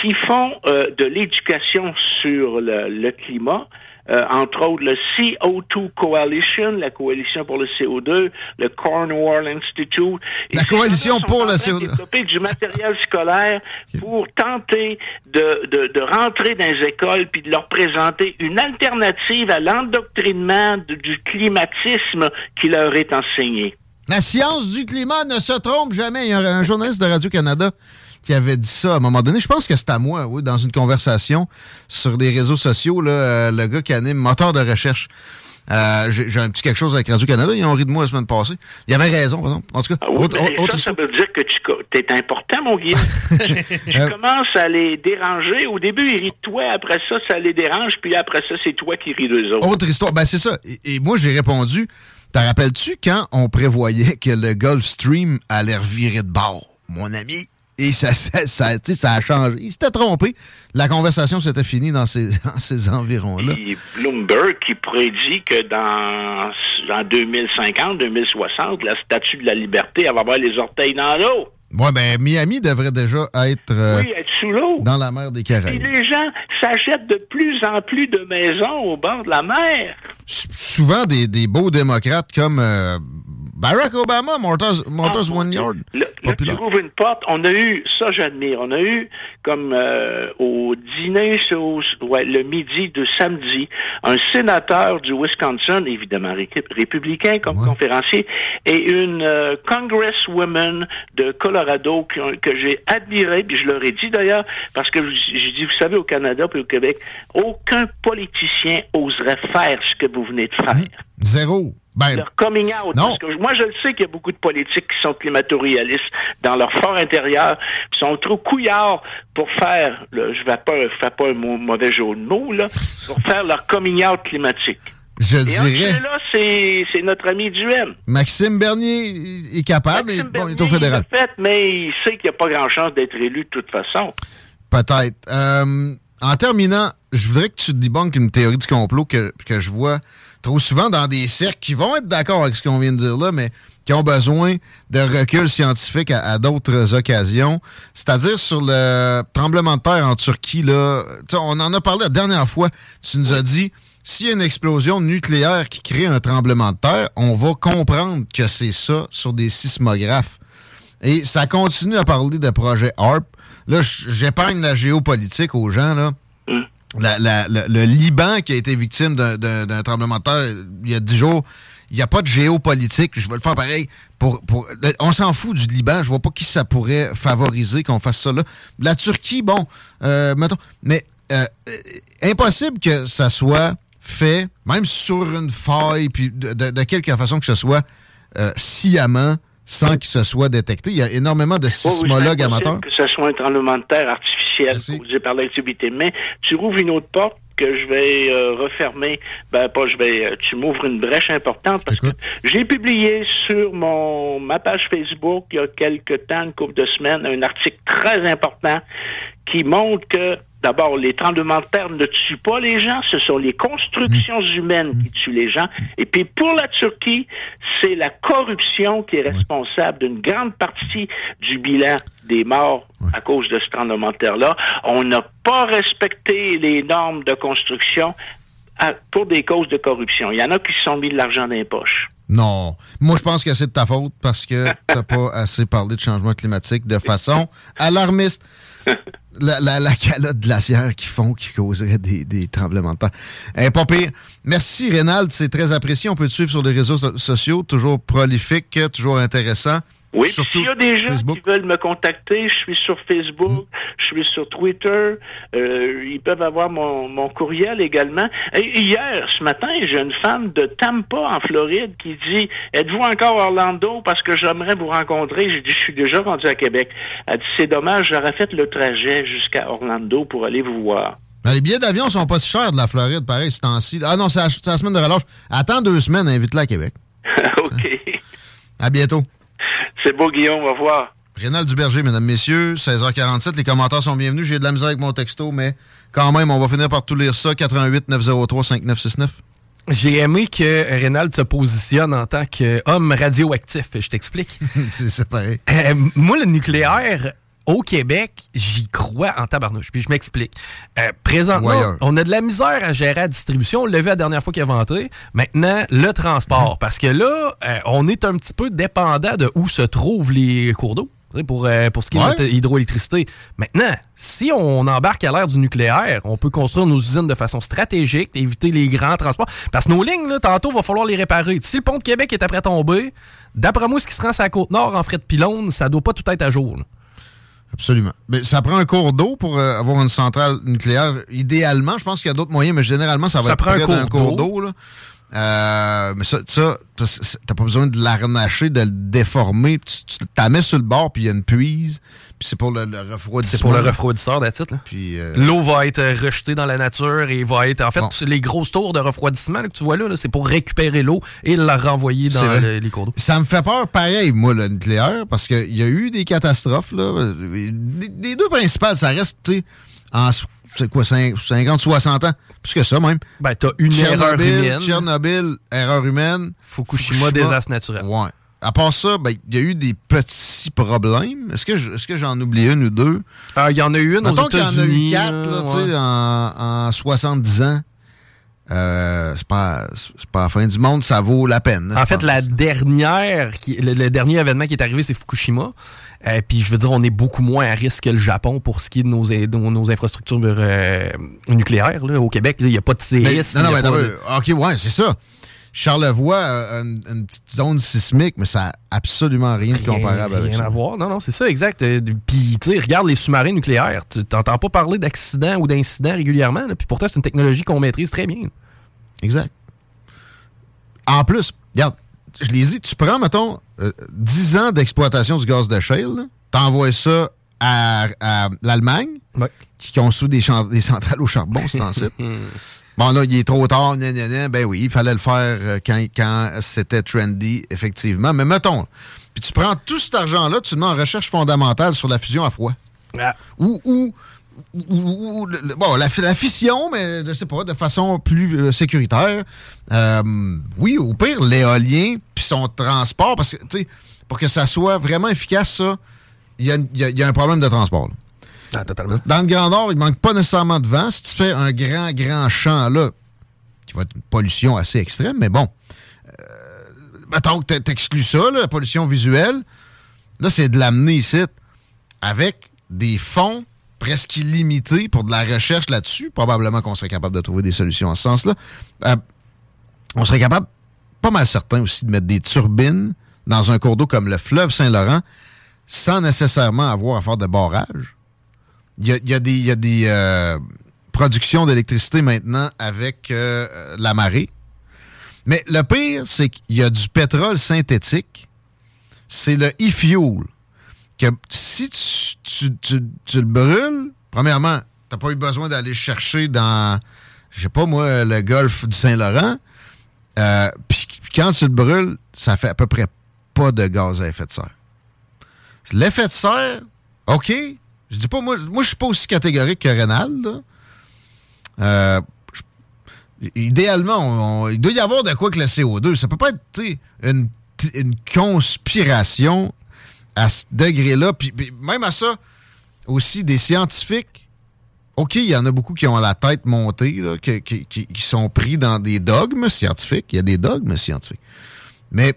qui font euh, de l'éducation sur le, le climat. Euh, entre autres le CO2 Coalition, la coalition pour le CO2, le Cornwall Institute. La coalition pour le train de CO2. développer du matériel scolaire pour tenter de, de, de rentrer dans les écoles puis de leur présenter une alternative à l'endoctrinement du climatisme qui leur est enseigné. La science du climat ne se trompe jamais. Il y a un journaliste de Radio-Canada qui avait dit ça à un moment donné. Je pense que c'est à moi, oui, dans une conversation sur des réseaux sociaux, là, euh, le gars qui anime moteur de recherche. Euh, J'ai un petit quelque chose avec Radio-Canada. Ils ont ri de moi la semaine passée. Il avait raison, par exemple. En tout cas, Ah oui, autre- ben, autre ça, ça veut dire que tu es important, mon Guillaume. [LAUGHS] tu Euh, commences à les déranger. Au début, ils rient de toi. Après ça, ça les dérange. Puis après ça, c'est toi qui ris d'eux autres. Autre histoire. Ben, c'est ça. Et, et moi, j'ai répondu. T'en rappelles-tu quand on prévoyait que le Gulf Stream allait revirer de bord? Mon ami, Et ça, ça, ça, a changé. Il s'était trompé. La conversation s'était finie dans ces, [LAUGHS] dans ces environs-là. Bloomberg qui prédit que dans, en 2050, 2060, la statue de la liberté, elle va avoir les orteils dans l'eau. Ouais, ben, Miami devrait déjà être, euh, Oui, être sous l'eau. dans la mer des Caraïbes. les gens s'achètent de plus en plus de maisons au bord de la mer. Souvent des, des beaux démocrates comme euh, Barack Obama, Mortars, Mortars One Yard. Ouvres une porte. On a eu, ça j'admire, on a eu comme euh, au dîner au- ouais, le midi de samedi, un sénateur du Wisconsin, évidemment ré- républicain comme conférencier, et une euh, congresswoman de Colorado que, que j'ai admiré, puis je leur ai dit d'ailleurs, parce que j'ai dit, vous savez, au Canada puis au Québec, aucun politicien oserait faire ce que vous venez de faire Zéro. Ben, leur coming out. Non. Parce que moi, je le sais qu'il y a beaucoup de politiques qui sont climato-réalistes dans leur fort intérieur, qui sont trop couillards pour faire, là, je ne vais pas faire pas un mauvais jeu de mots, là, pour faire leur coming out climatique. je Et dirais, ceux-là, c'est c'est notre ami Duhem. Maxime Bernier est capable, mais bon, il est au fédéral. Il fait, mais il sait qu'il n'y a pas grand chance d'être élu de toute façon. Peut-être. Euh, en terminant, je voudrais que tu débunkes une théorie du complot que, que je vois trop souvent dans des cercles qui vont être d'accord avec ce qu'on vient de dire là, mais qui ont besoin de recul scientifique à, d'autres occasions. C'est-à-dire sur le tremblement de terre en Turquie, là, on en a parlé la dernière fois. Tu nous as dit, s'il y a une explosion nucléaire qui crée un tremblement de terre, on va comprendre que c'est ça sur des sismographes. Et ça continue à parler de projet HARP. Là, j'épargne la géopolitique aux gens, là. La- la- le, le Liban qui a été victime d'un- tremblement de terre il y a dix jours, il n'y a pas de géopolitique. Je vais le faire pareil. Pour, pour, on s'en fout du Liban. Je vois pas qui ça pourrait favoriser qu'on fasse ça là. La Turquie, bon, euh, mettons, mais euh, impossible que ça soit fait, même sur une faille, puis de, de- de quelque façon que ce soit euh, sciemment, sans que ce soit détecté. Il y a énormément de sismologues amateurs. Que ce soit un tremblement de terre artificiel causé par l'activité. Mais tu rouvres une autre porte que je vais euh, refermer. Ben, pas je vais. euh, tu m'ouvres une brèche importante parce que j'ai publié sur mon ma page Facebook il y a quelques temps, une couple de semaines, un article très important qui montre que D'abord, les tremblements de terre ne tuent pas les gens, ce sont les constructions humaines qui tuent les gens. Et puis pour la Turquie, c'est la corruption qui est responsable d'une grande partie du bilan des morts à cause de ce tremblement de terre-là. On n'a pas respecté les normes de construction à- pour des causes de corruption. Il y en a qui se sont mis de l'argent dans les poches. Non. Moi, je pense que c'est de ta faute parce que t'as pas assez parlé de changement climatique de façon [LAUGHS] alarmiste. La, la, la calotte glaciaire qui font, qui causerait des, des tremblements de terre. Eh, pas. Merci, Rénald. C'est très apprécié. On peut te suivre sur les réseaux so- sociaux. Toujours prolifique, toujours intéressant. Oui, s'il y a des gens Facebook. qui veulent me contacter, je suis sur Facebook, je suis sur Twitter, euh, ils peuvent avoir mon, mon courriel également. Et hier, ce matin, j'ai une femme de Tampa, en Floride, qui dit « Êtes-vous encore à Orlando? Parce que j'aimerais vous rencontrer. » J'ai dit « Je suis déjà rendu à Québec. » Elle dit « C'est dommage, j'aurais fait le trajet jusqu'à Orlando pour aller vous voir. Ben, les billets d'avion sont pas si chers de la Floride, pareil, ce temps-ci. Ah non, c'est la, la semaine de relâche. Attends deux semaines, invite-la à Québec. [LAUGHS] » OK. À bientôt. [LAUGHS] C'est beau, Guillaume. Au revoir. Rénal Duberger, mesdames, messieurs, 16h47. Les commentaires sont bienvenus. J'ai de la misère avec mon texto, mais quand même, on va finir par tout lire ça. 88 903 5969. J'ai aimé que Rénald se positionne en tant qu'homme radioactif. Je t'explique. [LAUGHS] c'est ça, pareil. Euh, moi, le nucléaire, au Québec, j'y crois en tabarnouche. Puis je m'explique. Euh, présentement, on a de la misère à gérer la distribution. On l'a vu la dernière fois qu'il a vanté. Maintenant, le transport. Mhm. Parce que là, euh, on est un petit peu dépendant de où se trouvent les cours d'eau. Pour, euh, pour ce qui est Ouais. de notre hydroélectricité. Maintenant, si on embarque à l'ère du nucléaire, on peut construire nos usines de façon stratégique, éviter les grands transports. Parce que nos lignes, là, tantôt, il va falloir les réparer. Si le pont de Québec est après tomber, d'après moi, ce qui se rend sur la côte nord en frais de pylône, ça doit pas tout être à jour. là. Absolument. Mais ça prend un cours d'eau pour euh, avoir une centrale nucléaire. Idéalement, je pense qu'il y a d'autres moyens, mais généralement, ça va Ça être prend un près d'un cours d'eau. Euh, mais ça, ça t'as t'as pas besoin de l'arnacher, de le déformer. Tu, tu la mets sur le bord, puis il y a une puise. Puis c'est pour le, le refroidissement. C'est pour le refroidisseur, euh, L'eau va être rejetée dans la nature et va être. En fait, Bon. les grosses tours de refroidissement là, que tu vois là, là, c'est pour récupérer l'eau et la renvoyer dans le- les cours d'eau. Ça me fait peur pareil, moi, le nucléaire, parce qu'il y a eu des catastrophes. Là. Les, les deux principales, ça reste, tu sais, en c'est quoi, 50, 60 ans? Plus que ça, même. Ben, t'as une erreur Tchernobyl, humaine. Tchernobyl, erreur humaine. Fukushima, désastre naturel. Ouais. À part ça, ben, il y a eu des petits problèmes. Est-ce que, je- est-ce que j'en oublie une ou deux? Ah, Il y en a eu une aux Mettons qu'il y en a eu États-Unis. quatre, là, ouais. sais, en, en 70 ans. Euh, c'est pas, c'est pas la fin du monde, ça vaut la peine. En fait, la dernière, qui, le, le dernier événement qui est arrivé, c'est Fukushima. Euh, puis je veux dire, on est beaucoup moins à risque que le Japon pour ce qui est de nos, de nos infrastructures euh, nucléaires. là. Au Québec, il n'y a pas de séisme. non, non, il mais pas OK, ouais, c'est ça. Charlevoix a une, une petite zone sismique, mais ça n'a absolument rien de comparable rien, avec rien ça. à voir. Non, non, c'est ça, exact. Euh, Puis, tu sais, regarde les sous-marins nucléaires. Tu n'entends pas parler d'accidents ou d'incidents régulièrement. Puis pourtant, c'est une technologie qu'on maîtrise très bien. Exact. En plus, regarde, je l'ai dit, tu prends, mettons, euh, 10 ans d'exploitation du gaz de shale, t'envoies ça à, à l'Allemagne, qui construit des, des centrales au charbon, c'est en site. [LAUGHS] Bon, là, il est trop tard, gna, gna, gna. ben oui, il fallait le faire euh, quand, quand c'était trendy, effectivement. Mais mettons, puis tu prends tout cet argent-là, tu le mets en recherche fondamentale sur la fusion à froid. Ou, ou, ou- ou- ou le- le- bon, la, la fission, mais je sais pas, de façon plus euh, sécuritaire. Euh, oui, au pire, l'éolien, puis son transport, parce que, tu sais, pour que ça soit vraiment efficace, ça, il y a, y a un problème de transport. là. Dans le Grand Nord, il manque pas nécessairement de vent. Si tu fais un grand, grand champ là, qui va être une pollution assez extrême, mais bon, euh, mettons que t'exclus ça, là, la pollution visuelle, là, c'est de l'amener ici avec des fonds presque illimités pour de la recherche là-dessus. Probablement qu'on serait capable de trouver des solutions en ce sens-là. Euh, on serait capable, pas mal certain aussi, de mettre des turbines dans un cours d'eau comme le fleuve Saint-Laurent sans nécessairement avoir à faire de barrage. Il y a, des, y a des euh, productions d'électricité maintenant avec euh, la marée. Mais le pire, c'est qu'il y a du pétrole synthétique. C'est le e-fuel. Que si tu, tu- tu- tu le brûles, premièrement, t'as pas eu besoin d'aller chercher dans, je sais pas moi, le golfe du Saint-Laurent. Euh, puis quand tu le brûles, ça fait à peu près pas de gaz à effet de serre. L'effet de serre, OK. Je dis pas, moi, moi je suis pas aussi catégorique que là. Euh, idéalement, il doit y avoir de quoi que le CO2. Ça peut pas être une, une conspiration à ce degré-là. Puis, même à ça, aussi des scientifiques. OK, il y en a beaucoup qui ont la tête montée, qui- qui- qui sont pris dans des dogmes scientifiques. Il y a des dogmes scientifiques. Mais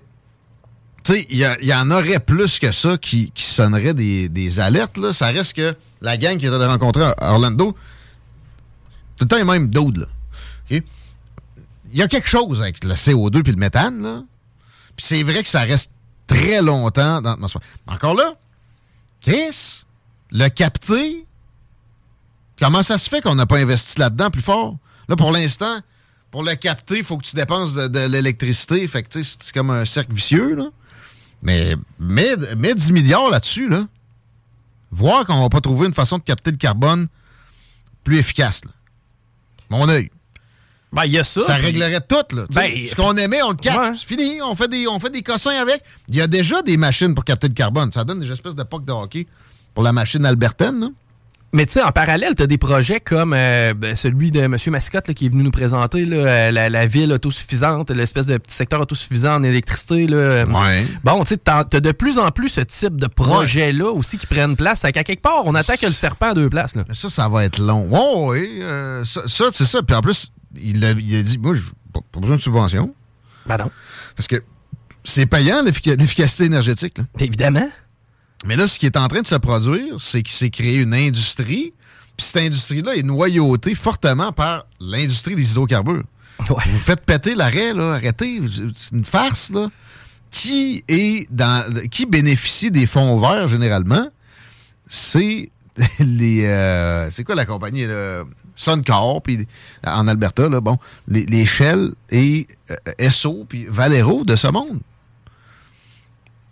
tu sais, il y, en aurait plus que ça qui, qui sonneraient des, alertes. Ça reste que la gang qui était de rencontrer à Orlando, tout le temps dudes, là. OK? Il y a quelque chose avec le CO2 puis le méthane, là. Puis c'est vrai que ça reste très longtemps dans l'atmosphère. Encore là, Chris, le capter, comment ça se fait qu'on n'a pas investi là-dedans plus fort? Là, pour l'instant, pour le capter, il faut que tu dépenses de, de l'électricité. Fait que, tu sais, c'est comme un cercle vicieux, là. Mais mets, mets 10 milliards là-dessus, là. Voir qu'on va pas trouver une façon de capter le carbone plus efficace, là. Mon œil. Ben, il y a ça. Ça puis- réglerait tout, là. Ben, Ce qu'on aimait, on le capte. C'est fini. On fait, des, on fait des cossins avec. Il y a déjà des machines pour capter le carbone. Ça donne des espèces de pocs de hockey pour la machine albertaine, là. Mais tu sais, en parallèle, tu as des projets comme euh, ben, celui de M. Mascotte là, qui est venu nous présenter là, euh, la, la ville autosuffisante, l'espèce de petit secteur autosuffisant en électricité. Là. Bon, tu sais, t'as as de plus en plus ce type de projets-là aussi qui prennent place. Qu'à quelque part, on attaque le serpent à deux places. Là. Mais ça, ça va être long. Oh, oui, euh, ça, ça, c'est ça. Puis en plus, il a, il a dit, moi, j'ai pas, pas besoin de subvention. Ben non. Parce que c'est payant, l'effica- l'efficacité énergétique. là. Évidemment. Mais là, ce qui est en train de se produire, c'est qu'il s'est créé une industrie. Puis cette industrie-là est noyautée fortement par l'industrie des hydrocarbures. Vous faites péter l'arrêt, là, arrêtez. C'est une farce, là. Qui est dans. Qui bénéficie des fonds verts généralement? C'est [LAUGHS] les euh, c'est quoi la compagnie là? Suncor puis en Alberta là, bon, les, les Shell et euh, Esso puis Valero de ce monde.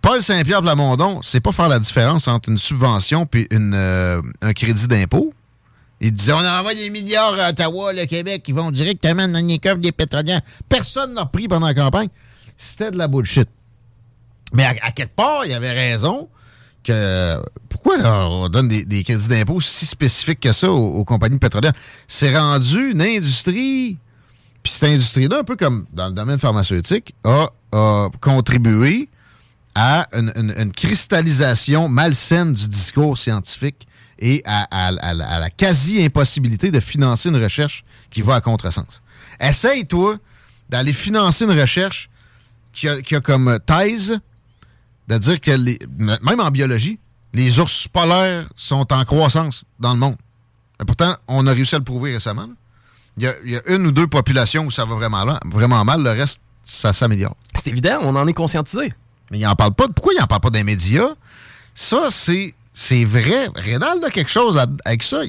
Paul Saint-Pierre Plamondon, c'est pas faire la différence entre une subvention puis une, euh, un crédit d'impôt. Il disait on envoie des milliards à Ottawa, le Québec, qui vont directement dans les coffres des pétroliers. Personne n'a pris pendant la campagne. C'était de la bullshit. Mais à, quelque part, il avait raison que pourquoi on donne des, crédits d'impôt si spécifiques que ça aux, compagnies pétrolières? C'est rendu une industrie. Puis cette industrie-là, un peu comme dans le domaine pharmaceutique, a contribué à une, cristallisation malsaine du discours scientifique et à, la- quasi-impossibilité de financer une recherche qui va à contresens. Essaye, toi, d'aller financer une recherche qui a, comme thèse de dire que, même en biologie, les ours polaires sont en croissance dans le monde. Mais pourtant, on a réussi à le prouver récemment. Il y, a, une ou deux populations où ça va vraiment, vraiment mal, le reste, ça s'améliore. C'est évident, on en est conscientisé. Mais il en parle pas. Pourquoi il en parle pas des médias? Ça, c'est, c'est vrai. Rénal a quelque chose à- avec ça.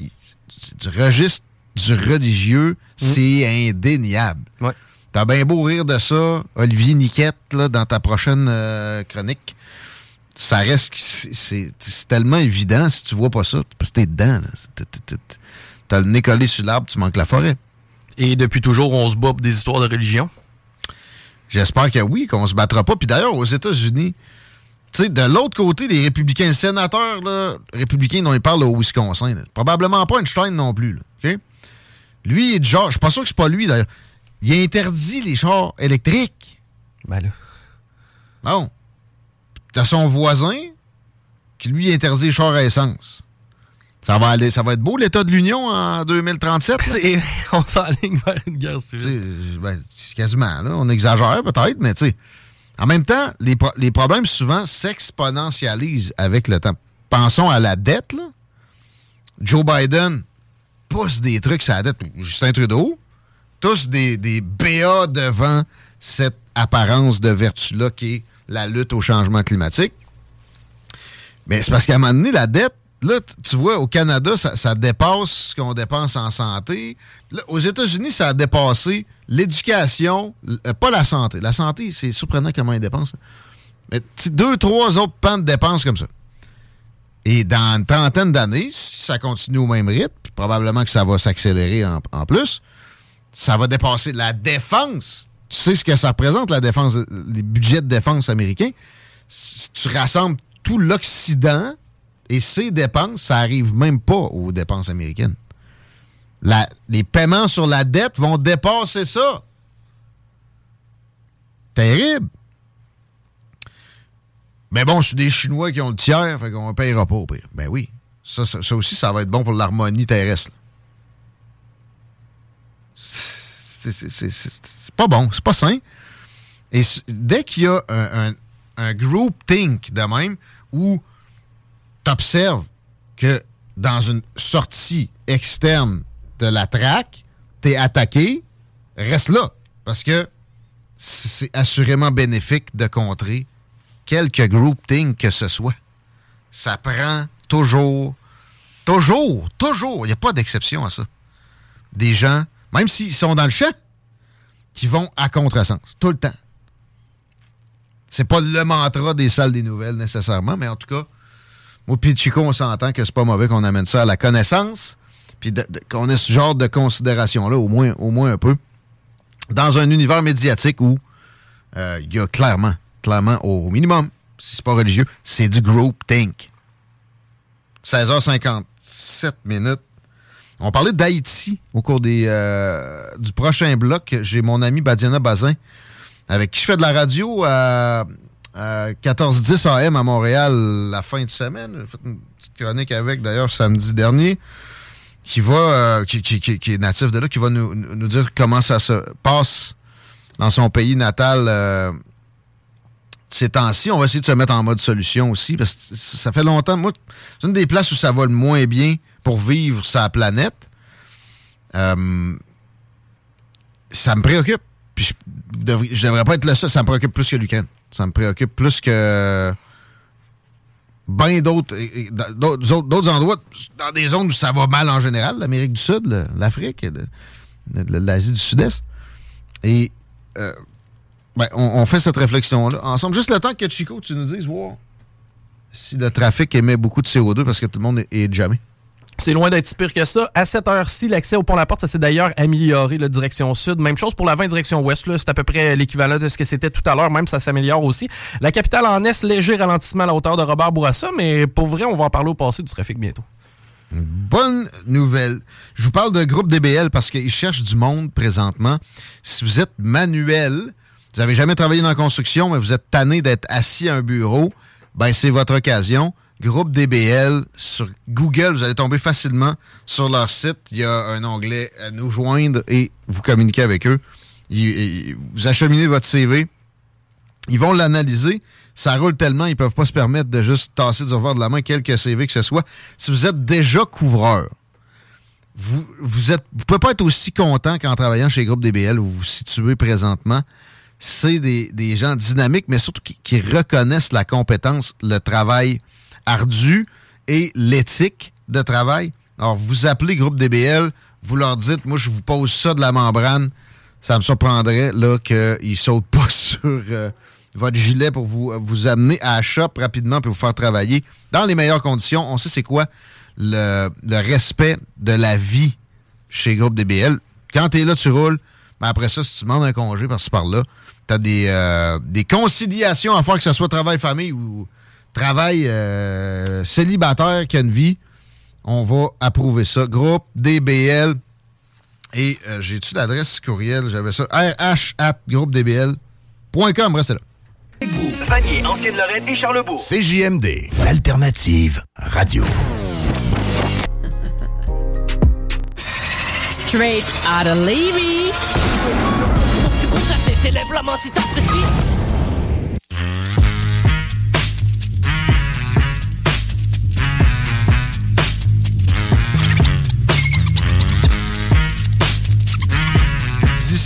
C'est du registre du religieux. C'est indéniable. Ouais. T'as bien beau rire de ça, Olivier Niquette, là, dans ta prochaine euh, chronique. Ça reste. c'est- tellement évident si tu vois pas ça. Parce que t'es dedans. là. T'as le nez collé sur l'arbre, tu manques la forêt. Et depuis toujours, on se bat pour des histoires de religion? J'espère que oui, qu'on se battra pas. Puis d'ailleurs, aux États-Unis, tu sais, de l'autre côté, les républicains, le sénateur là, républicain dont il parle au Wisconsin, là, probablement pas Einstein non plus. Là? Lui, il est genre, je suis pas sûr que c'est pas lui d'ailleurs. Il interdit les chars électriques. Ben là. Bon. T'as son voisin qui lui interdit les chars à essence. Ça va aller, ça va être beau l'état de l'Union en 2037. là. C'est- on s'enligne vers une guerre civile. sais, ben, c'est quasiment, là. On exagère peut-être, mais tu sais. En même temps, les, pro- les problèmes souvent s'exponentialisent avec le temps. Pensons à la dette, là. Joe Biden pousse des trucs sur la dette. Justin Trudeau, tous des, des BA devant cette apparence de vertu-là qui est la lutte au changement climatique. Mais c'est parce qu'à un moment donné, la dette, là, tu vois, au Canada, ça, dépasse ce qu'on dépense en santé. Là, aux États-Unis, ça a dépassé l'éducation, euh, pas la santé. La santé, c'est surprenant comment ils dépensent. Mais tu sais, deux, trois autres pans de dépenses comme ça. Et dans une trentaine d'années, si ça continue au même rythme, puis probablement que ça va s'accélérer en, en plus, ça va dépasser la défense. Tu sais ce que ça représente, la défense, les budgets de défense américains? Si tu rassembles tout l'Occident et ses dépenses, ça arrive même pas aux dépenses américaines. La- les paiements sur la dette vont dépasser ça. Terrible. Mais bon, c'est des Chinois qui ont le tiers, fait qu'on ne payera pas au pire. Ben oui. Ça, ça, aussi, ça va être bon pour l'harmonie terrestre. C'est- pas bon, c'est pas sain. Et dès qu'il y a un, un, un group think de même où tu observes que dans une sortie externe de la traque, tu es attaqué, reste là. Parce que c'est assurément bénéfique de contrer quelque groupthink que ce soit. Ça prend toujours, toujours, toujours, il n'y a pas d'exception à ça. Des gens, même s'ils sont dans le champ, qui vont à contresens, tout le temps. C'est pas le mantra des salles des nouvelles nécessairement, mais en tout cas, moi puis Chico, on s'entend que c'est pas mauvais qu'on amène ça à la connaissance, puis qu'on ait ce genre de considération-là, au moins, au moins un peu, dans un univers médiatique où euh, il y a clairement, clairement, au, au minimum, si c'est pas religieux, c'est du group think. 16h57 minutes. On parlait d'Haïti au cours des, euh, du prochain bloc. J'ai mon ami Badiana Bazin, avec qui je fais de la radio à, à 1410 AM à Montréal la fin de semaine. J'ai fait une petite chronique avec, d'ailleurs, samedi dernier, qui va, euh, qui, qui- qui- est natif de là, qui va nous, nous dire comment ça se passe dans son pays natal euh, ces temps-ci. On va essayer de se mettre en mode solution aussi, parce que ça fait longtemps. Moi, c'est une des places où ça va le moins bien pour vivre sa planète. Euh, ça me préoccupe. Puis je devrais, devrais pas être le seul. Ça me préoccupe plus que l'Ukraine. Ça me préoccupe plus que. bien d'autres, d'autres autres- d'autres endroits, dans des zones où ça va mal en général, l'Amérique du Sud, l'Afrique, l'Asie du Sud-Est. Et euh, ben, on, on fait cette réflexion-là ensemble. Juste le temps que Chico, tu nous dises, wow, si le trafic émet beaucoup de CO2 parce que tout le monde est, est jamais. C'est loin d'être pire que ça. À cette heure-ci, l'accès au pont La Porte, ça s'est d'ailleurs amélioré, la direction sud. Même chose pour la 20 direction ouest. C'est à peu près l'équivalent de ce que c'était tout à l'heure. Même ça s'améliore aussi. La capitale en est, léger ralentissement à la hauteur de Robert Bourassa, mais pour vrai, on va en parler au passé du trafic bientôt. Bonne nouvelle. Je vous parle de groupe DBL parce qu'ils cherchent du monde présentement. Si vous êtes manuel, vous n'avez jamais travaillé dans la construction, mais vous êtes tanné d'être assis à un bureau, ben c'est votre occasion. Groupe DBL sur Google, vous allez tomber facilement sur leur site. Il y a un onglet à nous joindre et vous communiquez avec eux. Vous acheminez votre CV. Ils vont l'analyser. Ça roule tellement, ils peuvent pas se permettre de juste tasser du revers de la main quelques CV que ce soit. Si vous êtes déjà couvreur, vous vous vous pouvez pas être aussi content qu'en travaillant chez Groupe DBL où vous vous situez présentement. C'est des, des gens dynamiques, mais surtout qui reconnaissent la compétence, le travail ardu et l'éthique de travail. Alors, vous appelez Groupe DBL, vous leur dites, moi, je vous pose ça de la membrane. Ça me surprendrait là qu'ils sautent pas [LAUGHS] sur euh, votre gilet pour vous, vous amener à la rapidement pour vous faire travailler dans les meilleures conditions. On sait c'est quoi le, le respect de la vie chez Groupe DBL. Quand tu es là, tu roules. Mais après ça, si tu demandes un congé par-ci par-là, tu as des, euh, des conciliations à faire, que ce soit travail-famille ou travail euh, célibataire qui a une vie. On va approuver ça. Groupe DBL. Et euh, j'ai-tu l'adresse courriel? J'avais ça. rh at groupedbl.com. Restez là. Vanier, Ancienne-Lorraine et Charlebourg. CJMD, l'alternative radio. Straight out of Levy. T'élèves la main si t'apprécies. –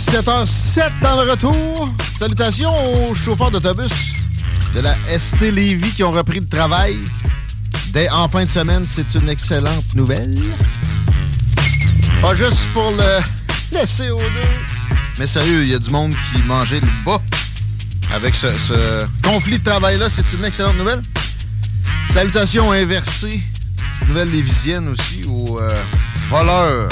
17h07 dans le retour. Salutations aux chauffeurs d'autobus de la ST Lévis qui ont repris le travail. Dès en fin de semaine, c'est une excellente nouvelle. Pas juste pour le, le CO2, mais sérieux, il y a du monde qui mangeait le bas avec ce, conflit de travail-là. C'est une excellente nouvelle. Salutations inversées, nouvelle lévisienne aussi, aux euh, voleurs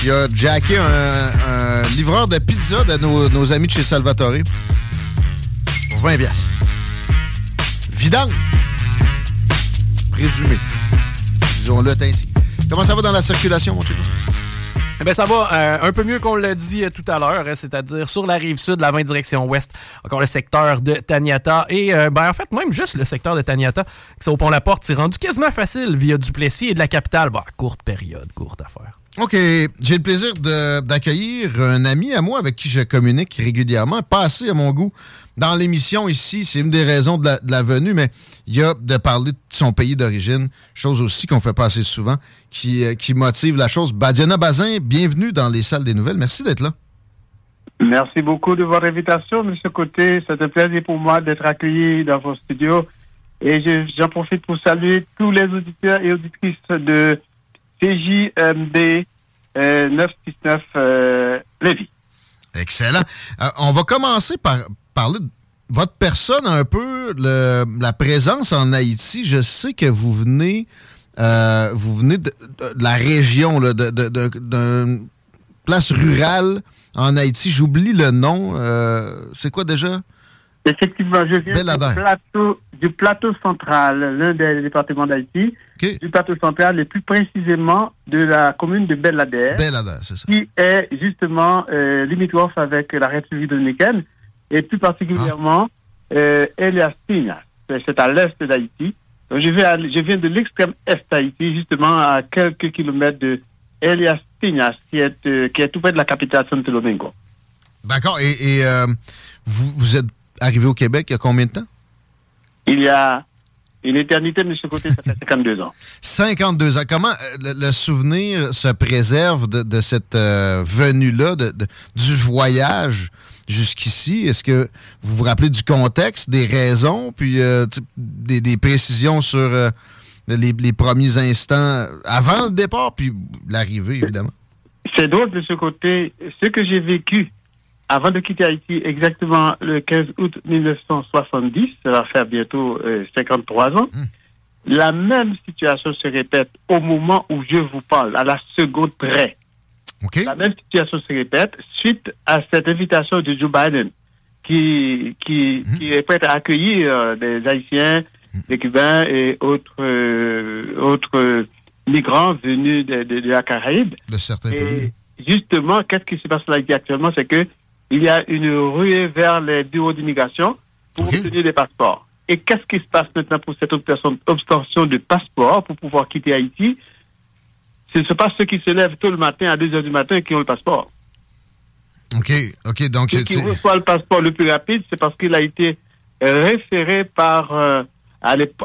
qui a jacké un, un livreur de pizza de nos, amis de chez Salvatore pour 20 piastres. Vidange. Présumé. Disons-le ainsi. Comment ça va dans la circulation, mon chico? Eh ben, ça va euh, un peu mieux qu'on l'a dit euh, tout à l'heure, hein, c'est-à-dire sur la rive sud, la 20 direction ouest, encore le secteur de Taniata. Et euh, ben, en fait, même juste le secteur de Taniata, qui est au pont La Porte, c'est rendu quasiment facile via Duplessis et de la capitale. Bah, courte période, courte affaire. OK. J'ai le plaisir d'accueillir un ami à moi avec qui je communique régulièrement, pas assez à mon goût. Dans l'émission ici, c'est une des raisons de la, de la venue, mais il y a de parler de son pays d'origine, chose aussi qu'on fait pas assez souvent, qui, euh, qui motive la chose. Badiana Bazin, bienvenue dans les salles des nouvelles. Merci d'être là. Merci beaucoup de votre invitation, M. Côté. C'est un plaisir pour moi d'être accueilli dans vos studios. Et je- j'en profite pour saluer tous les auditeurs et auditrices de CJMD euh, 969 euh, Lévis. Excellent. Euh, on va commencer par parler de votre personne un peu, le- la présence en Haïti. Je sais que vous venez, euh, vous venez de, de la région, là, de, d'une place rurale en Haïti. J'oublie le nom. euh, c'est quoi déjà? Effectivement, je viens du plateau, du plateau central, l'un des départements d'Haïti, du plateau central et plus précisément de la commune de Bel-Ader, Bel-Ader, c'est ça. qui est justement euh, limitrophe avec la République dominicaine et plus particulièrement euh, Elias Piñas. C'est à l'est d'Haïti. Donc, Je viens, à- je viens de l'extrême est d'Haïti, justement à quelques kilomètres de Elias Piñas, qui est, euh, qui est tout près de la capitale Santo Domingo. D'accord. Et, et, euh, vous, vous êtes arrivé au Québec il y a combien de temps? Il y a Une éternité, de ce côté, ça fait 52 ans. [LAUGHS] 52 ans. Comment euh, le, le souvenir se préserve de, de cette euh, venue-là, de- de- du voyage jusqu'ici? Est-ce que vous vous rappelez du contexte, des raisons, puis euh, des, des précisions sur euh, les, les premiers instants avant le départ, puis l'arrivée, évidemment? C'est drôle de ce côté. Ce que j'ai vécu avant de quitter Haïti, exactement le 15 août 1970, ça va faire bientôt euh, 53 ans, la même situation se répète au moment où je vous parle, à la seconde près. La même situation se répète suite à cette invitation de Joe Biden, qui, qui, qui est prêt à accueillir euh, des Haïtiens, des Cubains et autres, euh, autres euh, migrants venus de, de- de la Caraïbe. De certains Et pays. justement, qu'est-ce qui se passe là actuellement, c'est que il y a une ruée vers les bureaux d'immigration pour obtenir des passeports. Et qu'est-ce qui se passe maintenant pour cette obtention, obtention de passeport pour pouvoir quitter Haïti? Ce ne sont pas ceux qui se lèvent tôt le matin à 2 heures du matin qui ont le passeport. OK, OK, donc... Ceux qui reçoivent le passeport le plus rapide, c'est parce qu'il a été référé par... euh,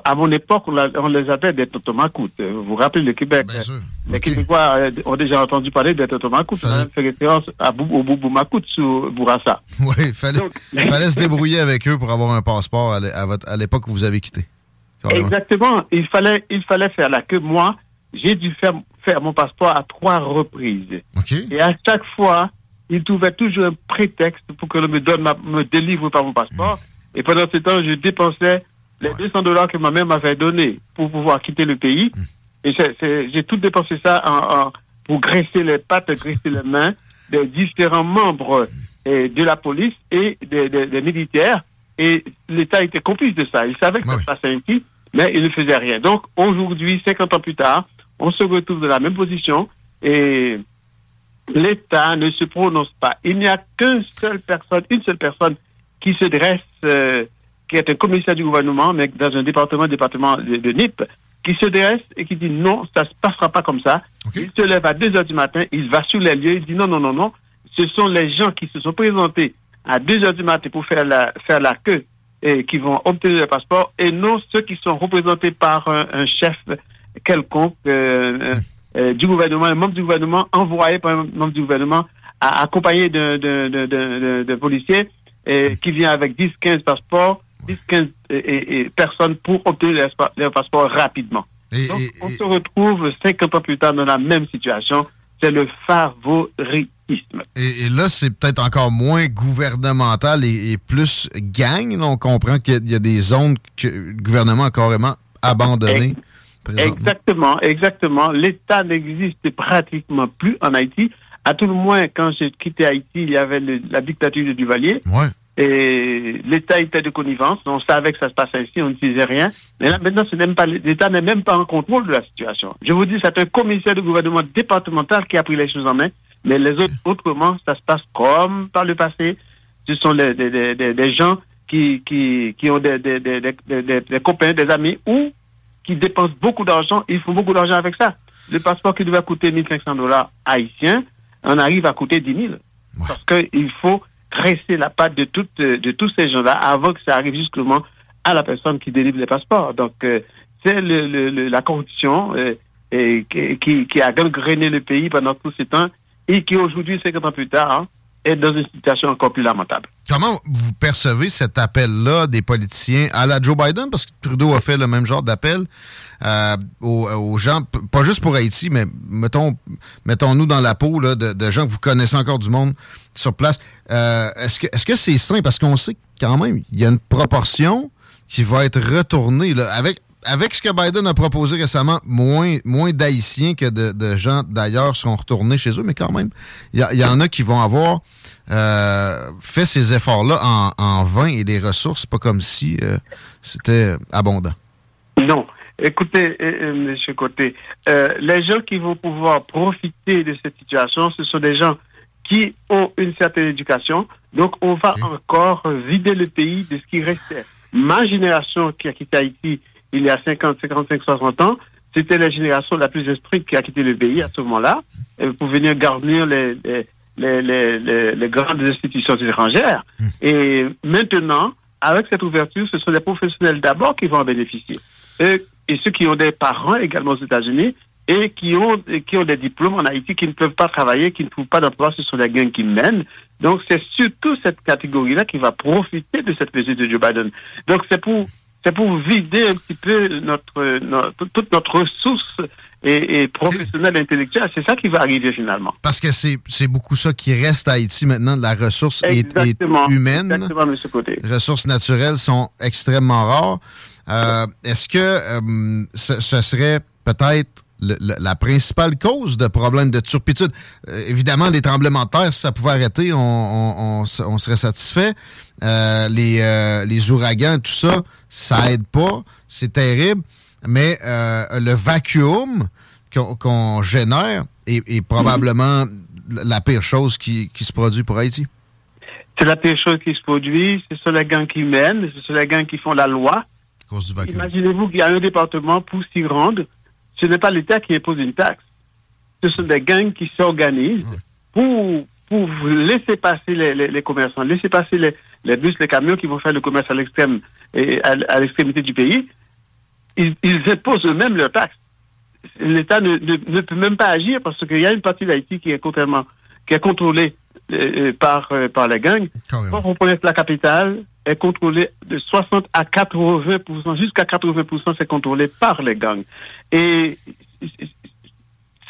à, mon époque, on, les appelait des totomacoutes. Vous vous rappelez le Québec? Euh, Les Québécois euh, ont déjà entendu parler des totomacoutes. On a fait référence à Bou- au Boubou Macoute sous Bourassa. [LAUGHS] Oui, il fallait, [LAUGHS] fallait se débrouiller avec eux pour avoir un passeport à l'époque où vous avez quitté. Carrément. Exactement. Il fallait, il fallait faire la queue. Moi, j'ai dû faire, faire mon passeport à trois reprises. Et à chaque fois, il trouvait toujours un prétexte pour que l'on me donne, ma- me délivre pas mon passeport. Et pendant ce temps, je dépensais les 200 dollars que ma mère m'avait donnés pour pouvoir quitter le pays. Et c'est- c'est- j'ai tout dépensé ça en, en- pour graisser les pattes, graisser les mains de différents membres euh, de la police et des des- des militaires. Et l'État était complice de ça. Il savait que ça se passait ainsi, mais il ne faisait rien. Donc aujourd'hui, 50 ans plus tard, on se retrouve dans la même position et l'État ne se prononce pas. Il n'y a qu'une seule personne, une seule personne qui se dresse, euh, qui est un commissaire du gouvernement, mais dans un département, département de, de NIP, qui se dresse et qui dit non, ça ne se passera pas comme ça. Il se lève à 2 heures du matin, il va sur les lieux, il dit non, non, non, non. Ce sont les gens qui se sont présentés à 2 heures du matin pour faire la, faire la queue et qui vont obtenir le passeport et non ceux qui sont représentés par un, un chef quelconque euh, euh, du gouvernement, un membre du gouvernement envoyé par un membre du gouvernement à- accompagné d'un et qui vient avec 10, 15 passeports, 10, 15 et, et- et personnes pour obtenir leur, passeport rapidement. Donc, on se retrouve 50 ans plus tard dans la même situation. C'est le favoritisme. Et, là, c'est peut-être encore moins gouvernemental et, plus gang. on comprend qu'il y a des zones que le gouvernement a carrément abandonnées. Exactement, exactement. L'État n'existe pratiquement plus en Haïti. À tout le moins, quand j'ai quitté Haïti, il y avait le- la dictature de Duvalier. Et l'État était de connivence. On savait que ça se passait ainsi, on ne disait rien. Mais là, maintenant, ce n'est même pas, l'État n'est même pas en contrôle de la situation. Je vous dis, c'est un commissaire de gouvernement départemental qui a pris les choses en main. Mais les autres, autrement, ça se passe comme par le passé. Ce sont des, des- des- des gens qui, qui, qui ont des, des, copains, des amis, ou qui dépensent beaucoup d'argent. Ils font beaucoup d'argent avec ça. Le passeport qui devait coûter 1500 dollars haïtiens, on arrive à coûter 10 000. Parce qu'il faut tresser la patte de, toutes, de tous ces gens-là avant que ça arrive justement à la personne qui délivre les passeports. Donc, euh, c'est le, le- le- la corruption euh, et qui, qui- qui a gangréné le pays pendant tout ce temps et qui aujourd'hui, 50 ans plus tard, hein, est dans une situation encore plus lamentable. Comment vous percevez cet appel-là des politiciens à la Joe Biden? Parce que Trudeau a fait le même genre d'appel euh, aux, gens, pas juste pour Haïti, mais mettons, mettons-nous dans la peau là, de, gens que vous connaissez encore du monde sur place. Euh, est-ce que est-ce c'est sain? Parce qu'on sait quand même, il y a une proportion qui va être retournée. Là, avec, avec ce que Biden a proposé récemment, moins, moins d'Haïtiens que de, de gens d'ailleurs seront retournés chez eux, mais quand même, il y, en a qui vont avoir euh, fait ces efforts-là en, en vain et des ressources, pas comme si euh, c'était abondant. Non. Écoutez, euh, Monsieur Côté, euh, les gens qui vont pouvoir profiter de cette situation, ce sont des gens qui ont une certaine éducation. Donc, on va encore vider le pays de ce qui restait. Ma génération qui a quitté Haïti il y a 50, 55, 60 ans, c'était la génération la plus instruite qui a quitté le pays à ce moment-là pour venir garnir les, les, les, les, grandes institutions étrangères. Et maintenant, avec cette ouverture, ce sont les professionnels d'abord qui vont en bénéficier. et, et ceux qui ont des parents également aux États-Unis et qui ont, et qui ont des diplômes en Haïti, qui ne peuvent pas travailler, qui ne trouvent pas d'emploi, ce sont les gangs qui mènent. Donc, c'est surtout cette catégorie-là qui va profiter de cette mesure de Joe Biden. Donc, c'est pour, c'est pour vider un petit peu notre, notre- toute notre ressource et, et professionnelle intellectuelle. C'est ça qui va arriver finalement. Parce que c'est beaucoup ça qui reste à Haïti maintenant, de la ressource est- est Exactement. humaine. Exactement, M. Côté. Les ressources naturelles sont extrêmement rares. Euh, Est-ce que euh, ce, ce serait peut-être le- le- la principale cause de problèmes de turpitude? Euh, évidemment, les tremblements de terre, si ça pouvait arrêter, on, on- on s- on serait satisfait. Euh, les, euh, les ouragans, tout ça, ça aide pas. C'est terrible. Mais le vacuum qu'on génère est, est probablement la pire chose qui, qui se produit pour Haïti. C'est la pire chose qui se produit. Ce sont les gangs qui mènent, ce sont les gangs qui font la loi. Imaginez-vous qu'il y a un département pour s'y rendre. Ce n'est pas l'État qui impose une taxe. Ce sont des gangs qui s'organisent pour, pour laisser passer les, les- les commerçants, laisser passer les, les bus, les camions qui vont faire le commerce à l'extrême et à, à l'extrémité du pays. Ils, ils imposent eux-mêmes leurs taxes. L'État ne, ne, ne peut même pas agir parce qu'il y a une partie d'Haïti qui est complètement qui est contrôlée euh, par, euh, par les gangs. Quand vous prenez la capitale, est contrôlée de 60 à 80% jusqu'à 80% c'est contrôlé par les gangs. Et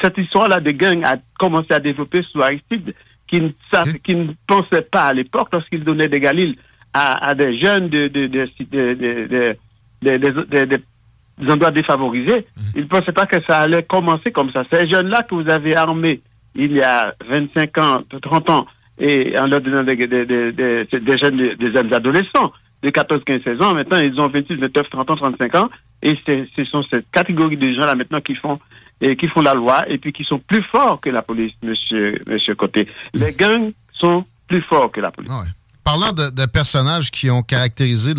cette histoire-là de gangs a commencé à développer sous Aristide, qui ne, savait- qui ne pensait pas à l'époque, lorsqu'il donnait des Galiles à, à des jeunes de, de, de, de, de- de- de- de- de- de- des endroits défavorisés, il ne pensait pas que ça allait commencer comme ça. Ces jeunes-là que vous avez armés il y a 25 ans, 30 ans, et en leur donnant des, jeunes, des, jeunes adolescents de 14, 15, 16 ans, maintenant ils ont 26, 29, 30 ans, 35 ans, et ce sont cette catégorie de gens-là maintenant qui font et qui font la loi et puis qui sont plus forts que la police, monsieur, monsieur Côté. Les gangs sont plus forts que la police. Parlant de, personnages qui ont caractérisé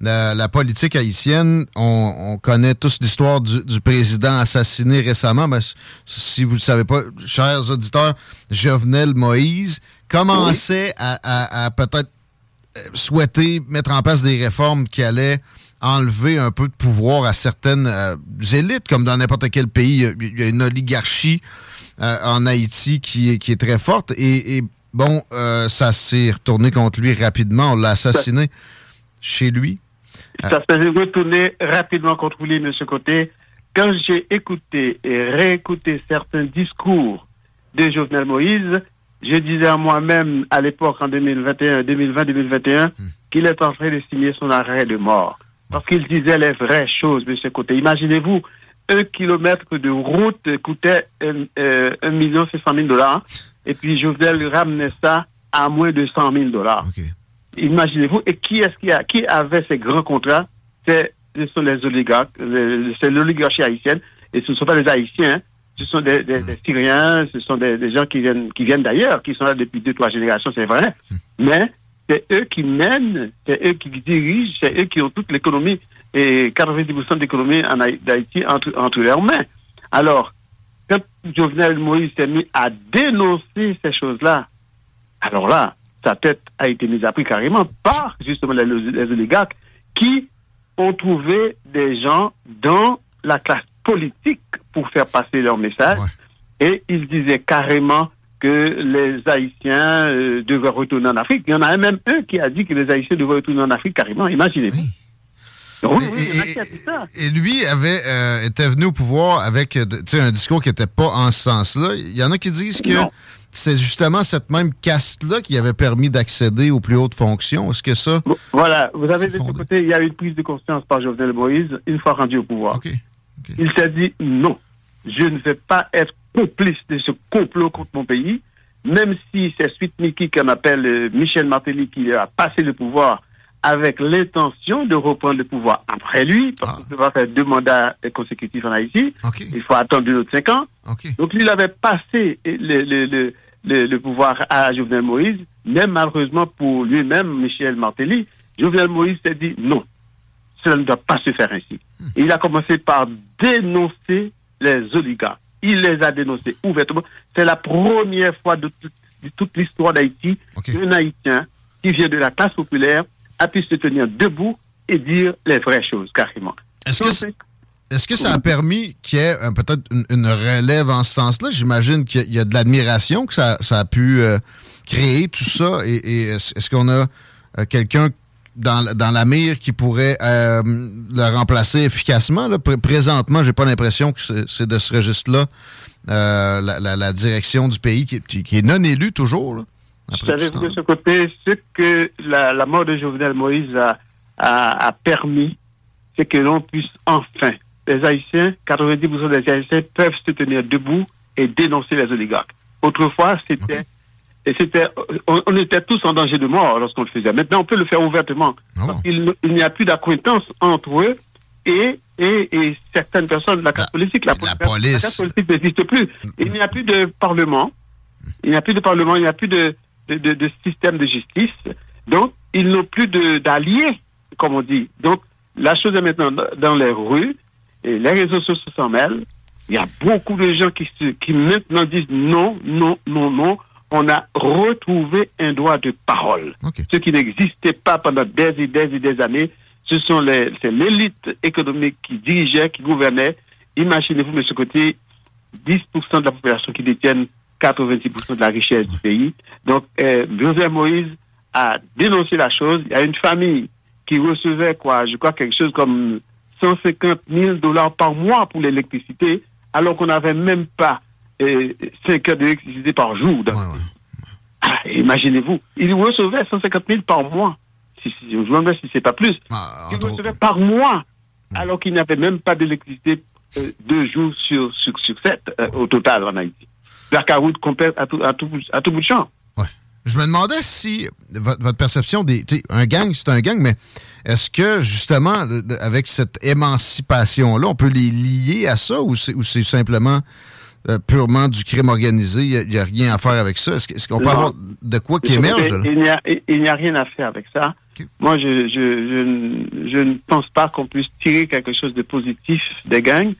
la, politique haïtienne, on, on connaît tous l'histoire du, président assassiné récemment. Ben, s- si vous ne le savez pas, chers auditeurs, Jovenel Moïse commençait à, peut-être euh, souhaiter mettre en place des réformes qui allaient enlever un peu de pouvoir à certaines euh, élites, comme dans n'importe quel pays. Il y a- une oligarchie euh, en Haïti qui, est- très forte. Et bon, euh, ça s'est retourné contre lui rapidement. On l'a assassiné chez lui. Ça s'est retourné rapidement contre lui, M. Côté. Quand j'ai écouté et réécouté certains discours de Jovenel Moïse, je disais à moi-même à l'époque, en 2021, 2020-2021, qu'il est en train de signer son arrêt de mort. Parce qu'il disait les vraies choses, M. Côté. Imaginez-vous, un kilomètre de route coûtait un, euh, un million cinq cent mille dollars, et puis Jovenel ramenait ça à moins de 100 000 dollars. Imaginez-vous, et qui est-ce qui, a, qui avait ces grands contrats? C'est ce sont les oligarques, c'est l'oligarchie haïtienne, et ce ne sont pas les Haïtiens, hein. ce sont des, des- des Syriens, ce sont des, des gens qui viennent, qui viennent d'ailleurs, qui sont là depuis deux, trois générations, c'est vrai, mais c'est eux qui mènent, c'est eux qui dirigent, c'est eux qui ont toute l'économie, et 90% de l'économie d'Haïti entre, entre leurs mains. Alors, quand Jovenel Moïse s'est mis à dénoncer ces choses-là, alors là, sa tête a été mise à prix carrément par justement les, les oligarques qui ont trouvé des gens dans la classe politique pour faire passer leur message. Et ils disaient carrément que les Haïtiens euh, devaient retourner en Afrique. Il y en a même un qui a dit que les Haïtiens devaient retourner en Afrique carrément. Imaginez-vous. Oui, oui, il y en a qui a dit ça. Et lui avait euh, était venu au pouvoir avec euh, un discours qui n'était pas en ce sens-là. Il y en a qui disent que c'est justement cette même caste-là qui avait permis d'accéder aux plus hautes fonctions. Est-ce que ça... Voilà, vous avez de côté, il y a eu une prise de conscience par Jovenel Moïse une fois rendu au pouvoir. Il s'est dit non, je ne vais pas être complice de ce complot contre mon pays, même si c'est Suite Mickey qu'on appelle euh, Michel Martelly qui a passé le pouvoir avec l'intention de reprendre le pouvoir après lui, parce qu'il ne peut pas faire deux mandats consécutifs en Haïti. Il faut attendre deux autres cinq ans. Donc lui, il avait passé le, le, le, le, pouvoir à Jovenel Moïse, même malheureusement pour lui-même, Michel Martelly. Jovenel Moïse s'est dit non, cela ne doit pas se faire ainsi. Et il a commencé par dénoncer les oligarques. Il les a dénoncés ouvertement. C'est la première fois de toute l'histoire d'Haïti qu'un Haïtien qui vient de la classe populaire a pu se tenir debout et dire les vraies choses, carrément. Est-ce que, est-ce que ça a permis qu'il y ait euh, peut-être une, une relève en ce sens-là? J'imagine qu'il y a de l'admiration que ça, ça a pu euh, créer, tout ça. Et, et est-ce qu'on a euh, quelqu'un dans, dans la mire qui pourrait le remplacer efficacement? Là? Pré- Présentement, j'ai pas l'impression que c'est de ce registre-là la, la- la direction du pays qui, est non élue toujours. Là, Savez-vous de ce côté, ce que la, la mort de Jovenel Moïse a, a, a permis, c'est que l'on puisse enfin, les Haïtiens, 90% des Haïtiens peuvent se tenir debout et dénoncer les oligarques. Autrefois, c'était, et c'était, on, on était tous en danger de mort lorsqu'on le faisait. Maintenant, on peut le faire ouvertement. Qu'il il n'y a plus d'acquaintance entre eux et, et, et certaines personnes de la classe politique. La, la police. classe politique n'existe plus. Il n'y a plus de parlement. Il n'y a plus de parlement, il n'y a plus de, de, de- de système de justice. Donc, ils n'ont plus d'alliés, comme on dit. Donc, la chose est maintenant dans- les rues, et les réseaux sociaux s'en mêlent. Il y a beaucoup de gens qui, qui maintenant disent non, non, non, non. On a retrouvé un droit de parole. Ce qui n'existait pas pendant des et des et des années. Ce sont les, l'élite économique qui dirigeait, qui gouvernait. Imaginez-vous, M. Côté, 10% de la population qui détiennent 90% de la richesse du pays. Donc, euh, José Moïse a dénoncé la chose. Il y a une famille qui recevait, quoi, je crois, quelque chose comme 150 000 dollars par mois pour l'électricité, alors qu'on n'avait même pas euh, 5 heures d'électricité par jour. Ah, Imaginez-vous, il recevait 150 000 par mois. Si, si, je me demande si c'est pas plus. il recevait par mois, alors qu'il n'y avait même pas d'électricité euh, deux jours sur, sur, sur sept euh, au total en Haïti. La caroute complète à tout, à tout, bout- à tout bout de champ. Je me demandais si votre, votre perception des. Un gang, c'est un gang, mais est-ce que justement, avec cette émancipation-là, on peut les lier à ça ou c'est simplement euh, purement du crime organisé? Il n'y a, rien à faire avec ça? Est-ce qu'on peut Non. avoir de quoi qui émerge? là? Il n'y a, rien à faire avec ça. Moi, je, je, je, ne- je ne pense pas qu'on puisse tirer quelque chose de positif des gangs.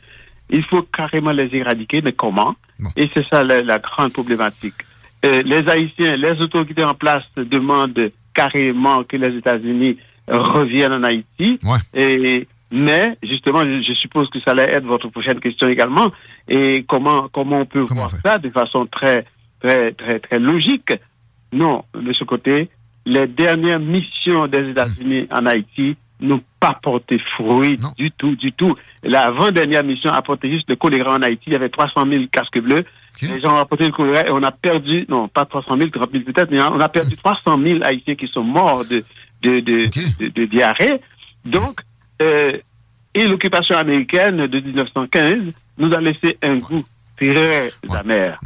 Il faut carrément les éradiquer, mais comment? Et c'est ça la, la grande problématique. Euh, les Haïtiens, les autorités en place demandent carrément que les États-Unis reviennent en Haïti. Et, mais, justement, je, je suppose que ça allait être votre prochaine question également. Et comment, comment on peut voir ça de façon très, très, très, très logique? Non, de ce côté, les dernières missions des États-Unis en Haïti n'ont pas porté fruit du tout, du tout. L'avant-dernière mission a porté juste le choléra en Haïti. Il y avait 300 000 casques bleus. Les gens ont rapporté le choléra et on a perdu, non, pas 300 000, 30 000 peut-être, mais on a perdu 300 000 Haïtiens qui sont morts de, de, de, de, de diarrhée. Donc, euh, et l'occupation américaine de 1915 nous a laissé un goût très amer.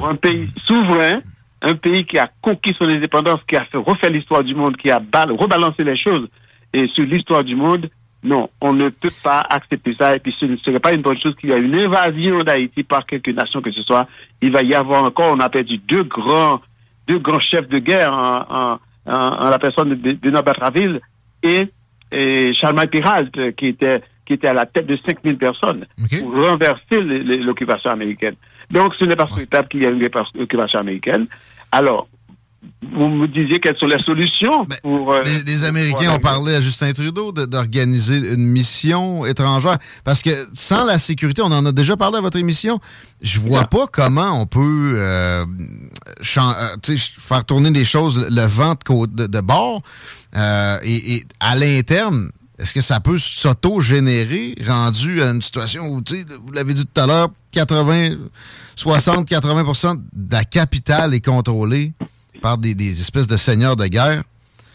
Pour un pays souverain, un pays qui a conquis son indépendance, qui a fait refaire l'histoire du monde, qui a bal- rebalancé les choses et sur l'histoire du monde, non, on ne peut pas accepter ça. Et puis ce ne serait pas une bonne chose qu'il y ait une invasion d'Haïti par quelque nation que ce soit. Il va y avoir encore, on a perdu deux grands, deux grands chefs de guerre en, en- en- en la personne de, de Norbert Raville et, et Charles qui était, qui était à la tête de 5000 personnes pour renverser l'occupation américaine. Donc, ce n'est pas souhaitable qu'il y ait une occupation américaine. Alors, vous me disiez quelles sont les solutions pour... euh, Les, les pour Américains ont parlé à Justin Trudeau de- d'organiser une mission étrangère. Parce que sans la sécurité, on en a déjà parlé à votre émission, je vois pas comment on peut euh, euh, faire tourner les choses, le vent de, de, de bord. Euh, et, et à l'interne, est-ce que ça peut s'auto-générer, rendu à une situation où, vous l'avez dit tout à l'heure, 80, 60, 80% de la capitale est contrôlée? Par des, des espèces de seigneurs de guerre?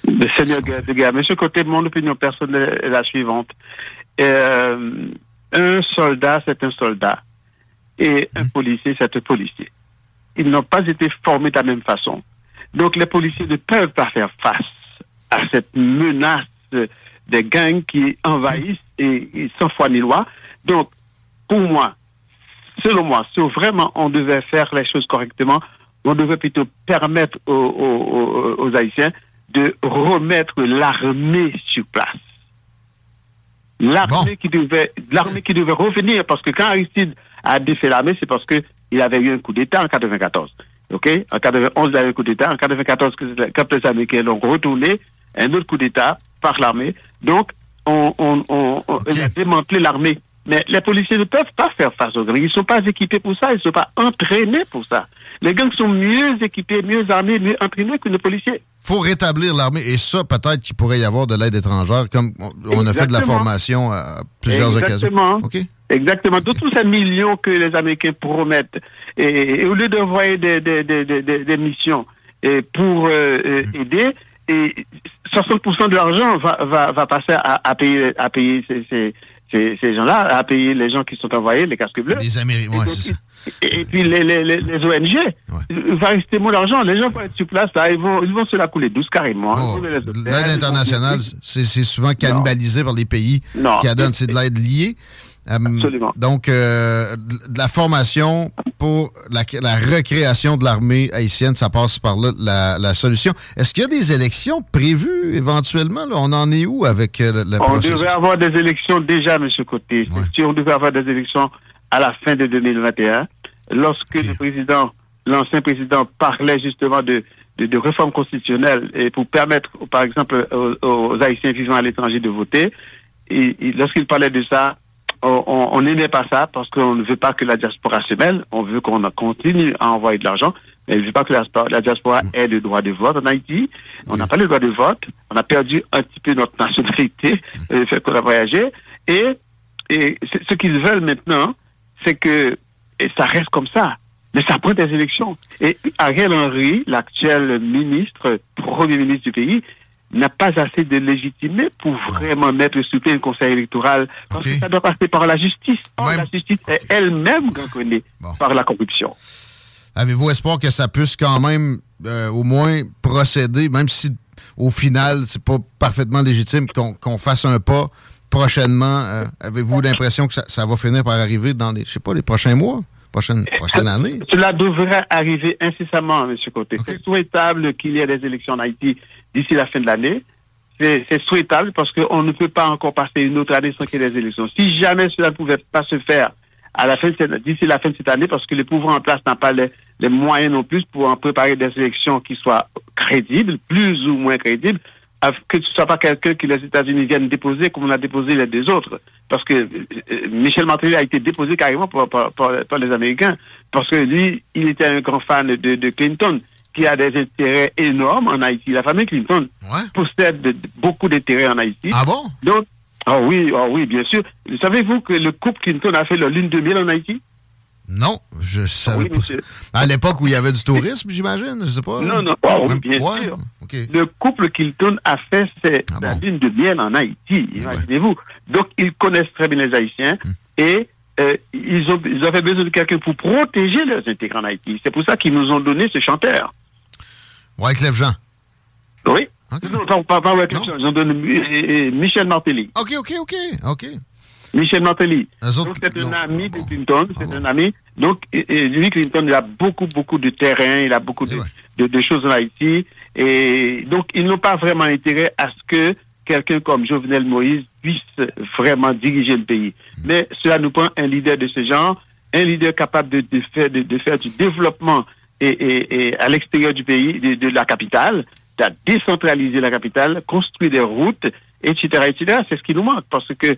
Le Seigneur de de guerre. Monsieur Côté, mon opinion personnelle est la suivante. Euh, un soldat, c'est un soldat. Et un policier, c'est un policier. Ils n'ont pas été formés de la même façon. Donc, les policiers ne peuvent pas faire face à cette menace des gangs qui envahissent et, et sans foi ni loi. Donc, pour moi, selon moi, si vraiment on devait faire les choses correctement, on devrait plutôt permettre aux, aux- aux- aux Haïtiens de remettre l'armée sur place. L'armée qui devait, l'armée qui devait revenir, parce que quand Aristide a défait l'armée, c'est parce que il avait eu un coup d'État en 94. OK? En 91, il a eu un coup d'État. En 94, quand les Américains l'ont retourné, un autre coup d'État par l'armée. Donc, on, on, on, on a démantelé l'armée. Mais les policiers ne peuvent pas faire face aux gangs. Ils ne sont pas équipés pour ça, ils ne sont pas entraînés pour ça. Les gangs sont mieux équipés, mieux armés, mieux entraînés que les policiers. faut rétablir l'armée. Et ça, peut-être qu'il pourrait y avoir de l'aide étrangère, comme on, a fait de la formation à plusieurs Exactement. occasions. OK? Exactement. De tous ces millions que les Américains promettent, et, et au lieu d'envoyer des, des, des, des, des- des missions et pour euh, euh, aider, et 60% de l'argent va, va, va passer à, à payer, à payer ces, ces, ces, ces gens-là, à payer les gens qui sont envoyés, les casques bleus. Les Américains, ouais, c'est ça. Et, et puis les, les, les, les ONG, il va rester mon argent. Les gens vont être sur place, là, ils vont, ils vont se la couler douce carrément. Ils L'aide internationale, c'est souvent cannibalisé par les pays Non. qui donnent, c'est de l'aide liée. Euh, donc, euh, de la formation pour la, la recréation de l'armée haïtienne, ça passe par là la, la solution. Est-ce qu'il y a des élections prévues éventuellement? là? On en est où avec euh, le, le On processus? devrait avoir des élections déjà, M. Côté. Sûr, on devrait avoir des élections à la fin de 2021. Lorsque le président, l'ancien président parlait justement de, de, de réforme constitutionnelle et pour permettre, par exemple, aux, aux Haïtiens vivant à l'étranger de voter, et, et lorsqu'il parlait de ça, on- n'aimait pas ça parce qu'on ne veut pas que la diaspora se mêle. On veut qu'on continue à envoyer de l'argent. Mais on ne veut pas que la, diaspora- la diaspora ait le droit de vote en Haïti. On n'a pas le droit de vote. On a perdu un petit peu notre nationalité, le [LAUGHS] fait qu'on a voyagé. Et, et ce qu'ils veulent maintenant, c'est que et ça reste comme ça. Mais ça prend des élections. Et Ariel Henry, l'actuel ministre, premier ministre du pays, n'a pas assez de légitimité pour vraiment mettre sur pied un conseil électoral. Parce que ça doit passer par la justice. Or, la justice est elle-même gangrenée par la corruption. Avez-vous espoir que ça puisse quand même euh, au moins procéder, même si au final, c'est pas parfaitement légitime qu'on qu'on fasse un pas prochainement? euh, Avez-vous l'impression que ça, ça va finir par arriver dans les, je sais pas, les prochains mois, prochaine, prochaine année? Cela devrait arriver incessamment, M. Côté. C'est souhaitable qu'il y ait des élections en Haïti d'ici la fin de l'année. C'est souhaitable parce qu'on ne peut pas encore passer une autre année sans qu'il y ait des élections. Si jamais cela ne pouvait pas se faire à la fin de cette- d'ici la fin de cette année, parce que le pouvoir en place n'a pas les, les moyens non plus pour en préparer des élections qui soient crédibles, plus ou moins crédibles, que ce ne soit pas quelqu'un que les États-Unis viennent déposer comme on a déposé les deux autres. Parce que euh, euh, Michel Martelly a été déposé carrément par, par- par- par les Américains. Parce que lui, il était un grand fan de, de Clinton, qui a des intérêts énormes en Haïti. La famille Clinton possède de- de- beaucoup d'intérêts en Haïti. Ah bon? Donc, ah oui, ah oui, bien sûr. Savez-vous que le couple Clinton a fait leur lune de miel en Haïti? Non, je savais Oui, pas. À l'époque où il y avait du tourisme, j'imagine, je sais pas. Non, non, ah oui, bien ouais, sûr. Le couple Clinton a fait c'est la lune de miel en Haïti, imaginez-vous. Donc, ils connaissent très bien les Haïtiens et euh, ils, ont, ils avaient besoin de quelqu'un pour protéger leurs intérêts en Haïti. C'est pour ça qu'ils nous ont donné ce chanteur. Wyclef Jean. Oui. Non, pas, pas, pas Wyclef Jean, ils ont donné euh, euh, Michel Martelly. OK, OK, OK, OK. Michel Martelly. Donc, c'est un ami de Clinton, c'est un ami. Donc, lui, Clinton, il a beaucoup, beaucoup de terrain, il a beaucoup de, de, de choses en Haïti. Et donc, ils n'ont pas vraiment intérêt à ce que quelqu'un comme Jovenel Moïse puisse vraiment diriger le pays. Mais cela nous prend un leader de ce genre, un leader capable de, de faire, de, de faire du développement et, et, et à l'extérieur du pays, de, de la capitale, de décentraliser la capitale, construire des routes, etc., etc. C'est ce qui nous manque parce que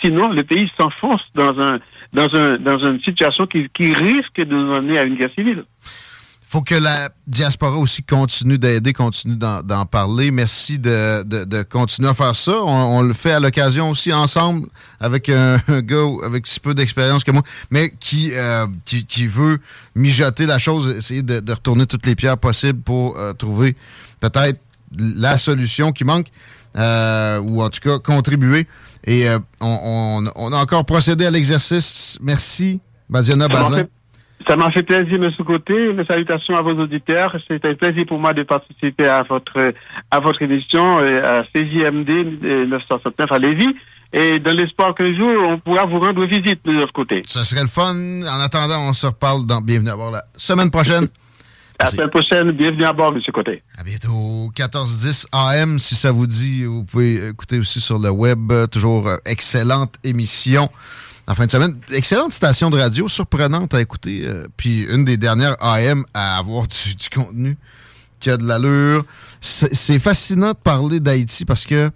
sinon le pays s'enfonce dans un dans un dans une situation qui, qui risque de nous emmener à une guerre civile. Faut que la diaspora aussi continue d'aider, continue d'en parler. Merci de, de- de continuer à faire ça. On, on le fait à l'occasion aussi ensemble avec un, un gars avec si peu d'expérience que moi, mais qui, euh, qui, qui veut mijoter la chose, essayer de, de retourner toutes les pierres possibles pour euh, trouver peut-être la solution qui manque, euh, ou en tout cas contribuer. Et euh, on, on- on a encore procédé à l'exercice. Merci, Badiana Bazin. Ça m'a fait plaisir ce côté. Mes salutations à vos auditeurs. C'est un plaisir pour moi de participer à votre à votre émission à CJMD euh, 969 à Lévis. Et dans l'espoir qu'un jour, on pourra vous rendre visite de notre côté. Ce serait le fun. En attendant, on se reparle dans Bienvenue à bord la semaine prochaine. À la semaine prochaine. Bienvenue à bord, M. Côté. À bientôt. 1410 AM, si ça vous dit. Vous pouvez écouter aussi sur le web. Toujours euh, excellente émission en fin de semaine. Excellente station de radio, surprenante à écouter. euh, puis une des dernières AM à avoir du, contenu qui a de l'allure. C'est fascinant de parler d'Haïti parce que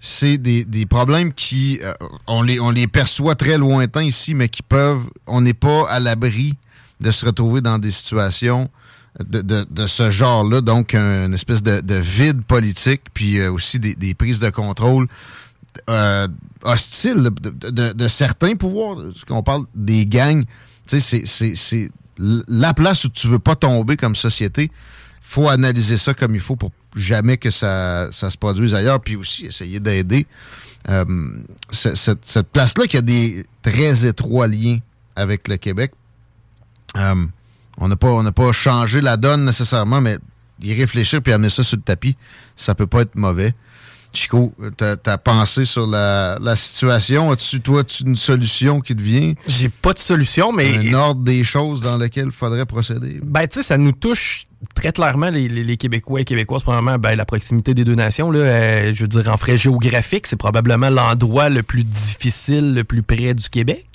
c'est des, des problèmes qui, euh, on, les, on les perçoit très lointains ici, mais qui peuvent, on n'est pas à l'abri de se retrouver dans des situations de, de, de ce genre-là, donc un- une espèce de, de vide politique, puis euh, aussi des, des prises de contrôle euh, hostiles de, certains pouvoirs. Qu'on parle des gangs, c'est- la place où tu veux pas tomber comme société. faut analyser ça comme il faut pour jamais que ça, ça se produise ailleurs, puis aussi essayer d'aider euh, ce- cette, cette place-là qui a des très étroits liens avec le Québec. Euh, on n'a pas, pas changé la donne nécessairement, mais y réfléchir puis amener ça sur le tapis, ça peut pas être mauvais. Chico, t'as as pensé sur la, la situation. As-tu, toi, as-tu une solution qui te vient? J'ai pas de solution, mais. Un ordre des choses dans lequel il faudrait procéder? Ben, tu sais, ça nous touche très clairement, les, les- les Québécois et Québécoises. Premièrement, ben, la proximité des deux nations, là, euh, je veux dire, en frais géographique, c'est probablement l'endroit le plus difficile, le plus près du Québec.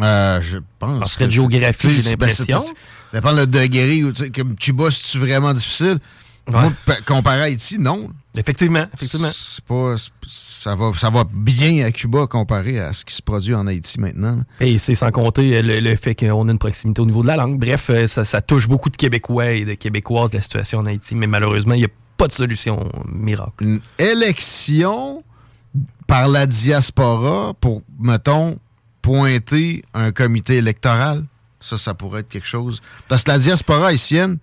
Euh, je pense. En frais de géographie, j'ai l'impression. Ça dépend le degré. où, Comme Cuba, c'est-tu vraiment difficile? Ouais. Moi, pa- comparé à Haïti, non. Effectivement, effectivement. C'est pas, ça, va, ça va bien à Cuba comparé à ce qui se produit en Haïti maintenant. là. Et c'est sans compter euh, le, le fait qu'on a une proximité au niveau de la langue. Bref, euh, ça, ça touche beaucoup de Québécois et de Québécoises la situation en Haïti, mais malheureusement, il n'y a pas de solution miracle. Une élection par la diaspora pour, mettons, pointer un comité électoral. Ça, ça pourrait être quelque chose. Parce que la diaspora haïtienne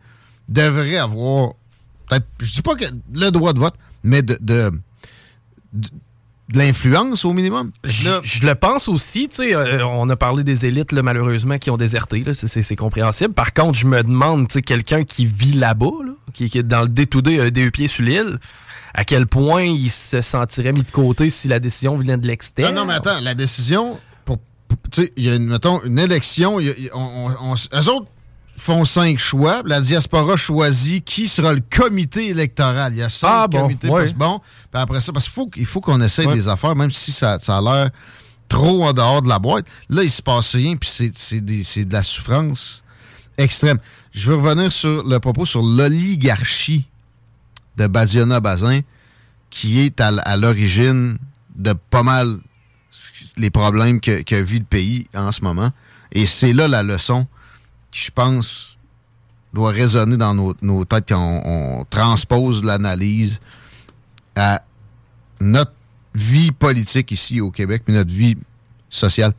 devrait avoir, peut-être, je dis pas que le droit de vote, mais de, de, de- de l'influence au minimum. Je, je le pense aussi, tu sais, euh, on a parlé des élites, là, malheureusement, qui ont déserté, là, c'est- compréhensible. Par contre, je me demande, tu sais, quelqu'un qui vit là-bas, là, qui, qui est dans le day-to-day, a des pieds sur l'île, à quel point il se sentirait mis de côté si la décision venait de l'extérieur? Non, non, mais attends, la décision, pour, pour- tu sais, il y a, une, mettons, une élection, y a- il y a- on, on- on- eux autres font cinq choix, la diaspora choisit qui sera le comité électoral. Il y a cinq Ah, bon, comités ouais. bon. Puis après ça, parce qu'il faut, il faut qu'on essaye Ouais. des affaires, même si ça, ça a l'air trop en dehors de la boîte. Là, il se passe rien, puis c'est- de la souffrance extrême. Je veux revenir sur le propos sur l'oligarchie de Badiona Bazin, qui est à, l'origine de pas mal les problèmes que, que vit le pays en ce moment. Et c'est là la leçon je pense, doit résonner dans nos, nos têtes quand on, transpose l'analyse à notre vie politique ici au Québec, puis notre vie sociale.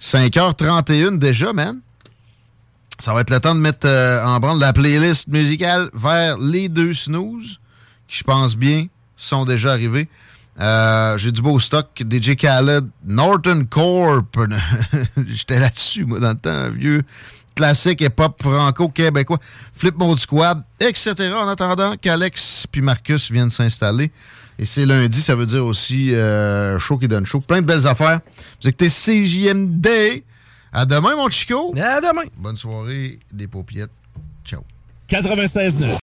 5h31 déjà, man. Ça va être le temps de mettre euh, en branle la playlist musicale vers les deux snooze, qui je pense bien sont déjà arrivés. Euh, J'ai du beau stock. DJ Khaled, Norton Corp. [LAUGHS] J'étais là-dessus, moi, dans le temps. Vieux classique hip-hop franco-québécois. Flip Mode Squad, etc. En attendant qu'Alex puis Marcus viennent s'installer. Et c'est lundi, ça veut dire aussi euh, show qui donne show. Plein de belles affaires. Vous écoutez CJMD. À demain, mon Chico. À demain. Bonne soirée, des paupiettes. Ciao. 96.9.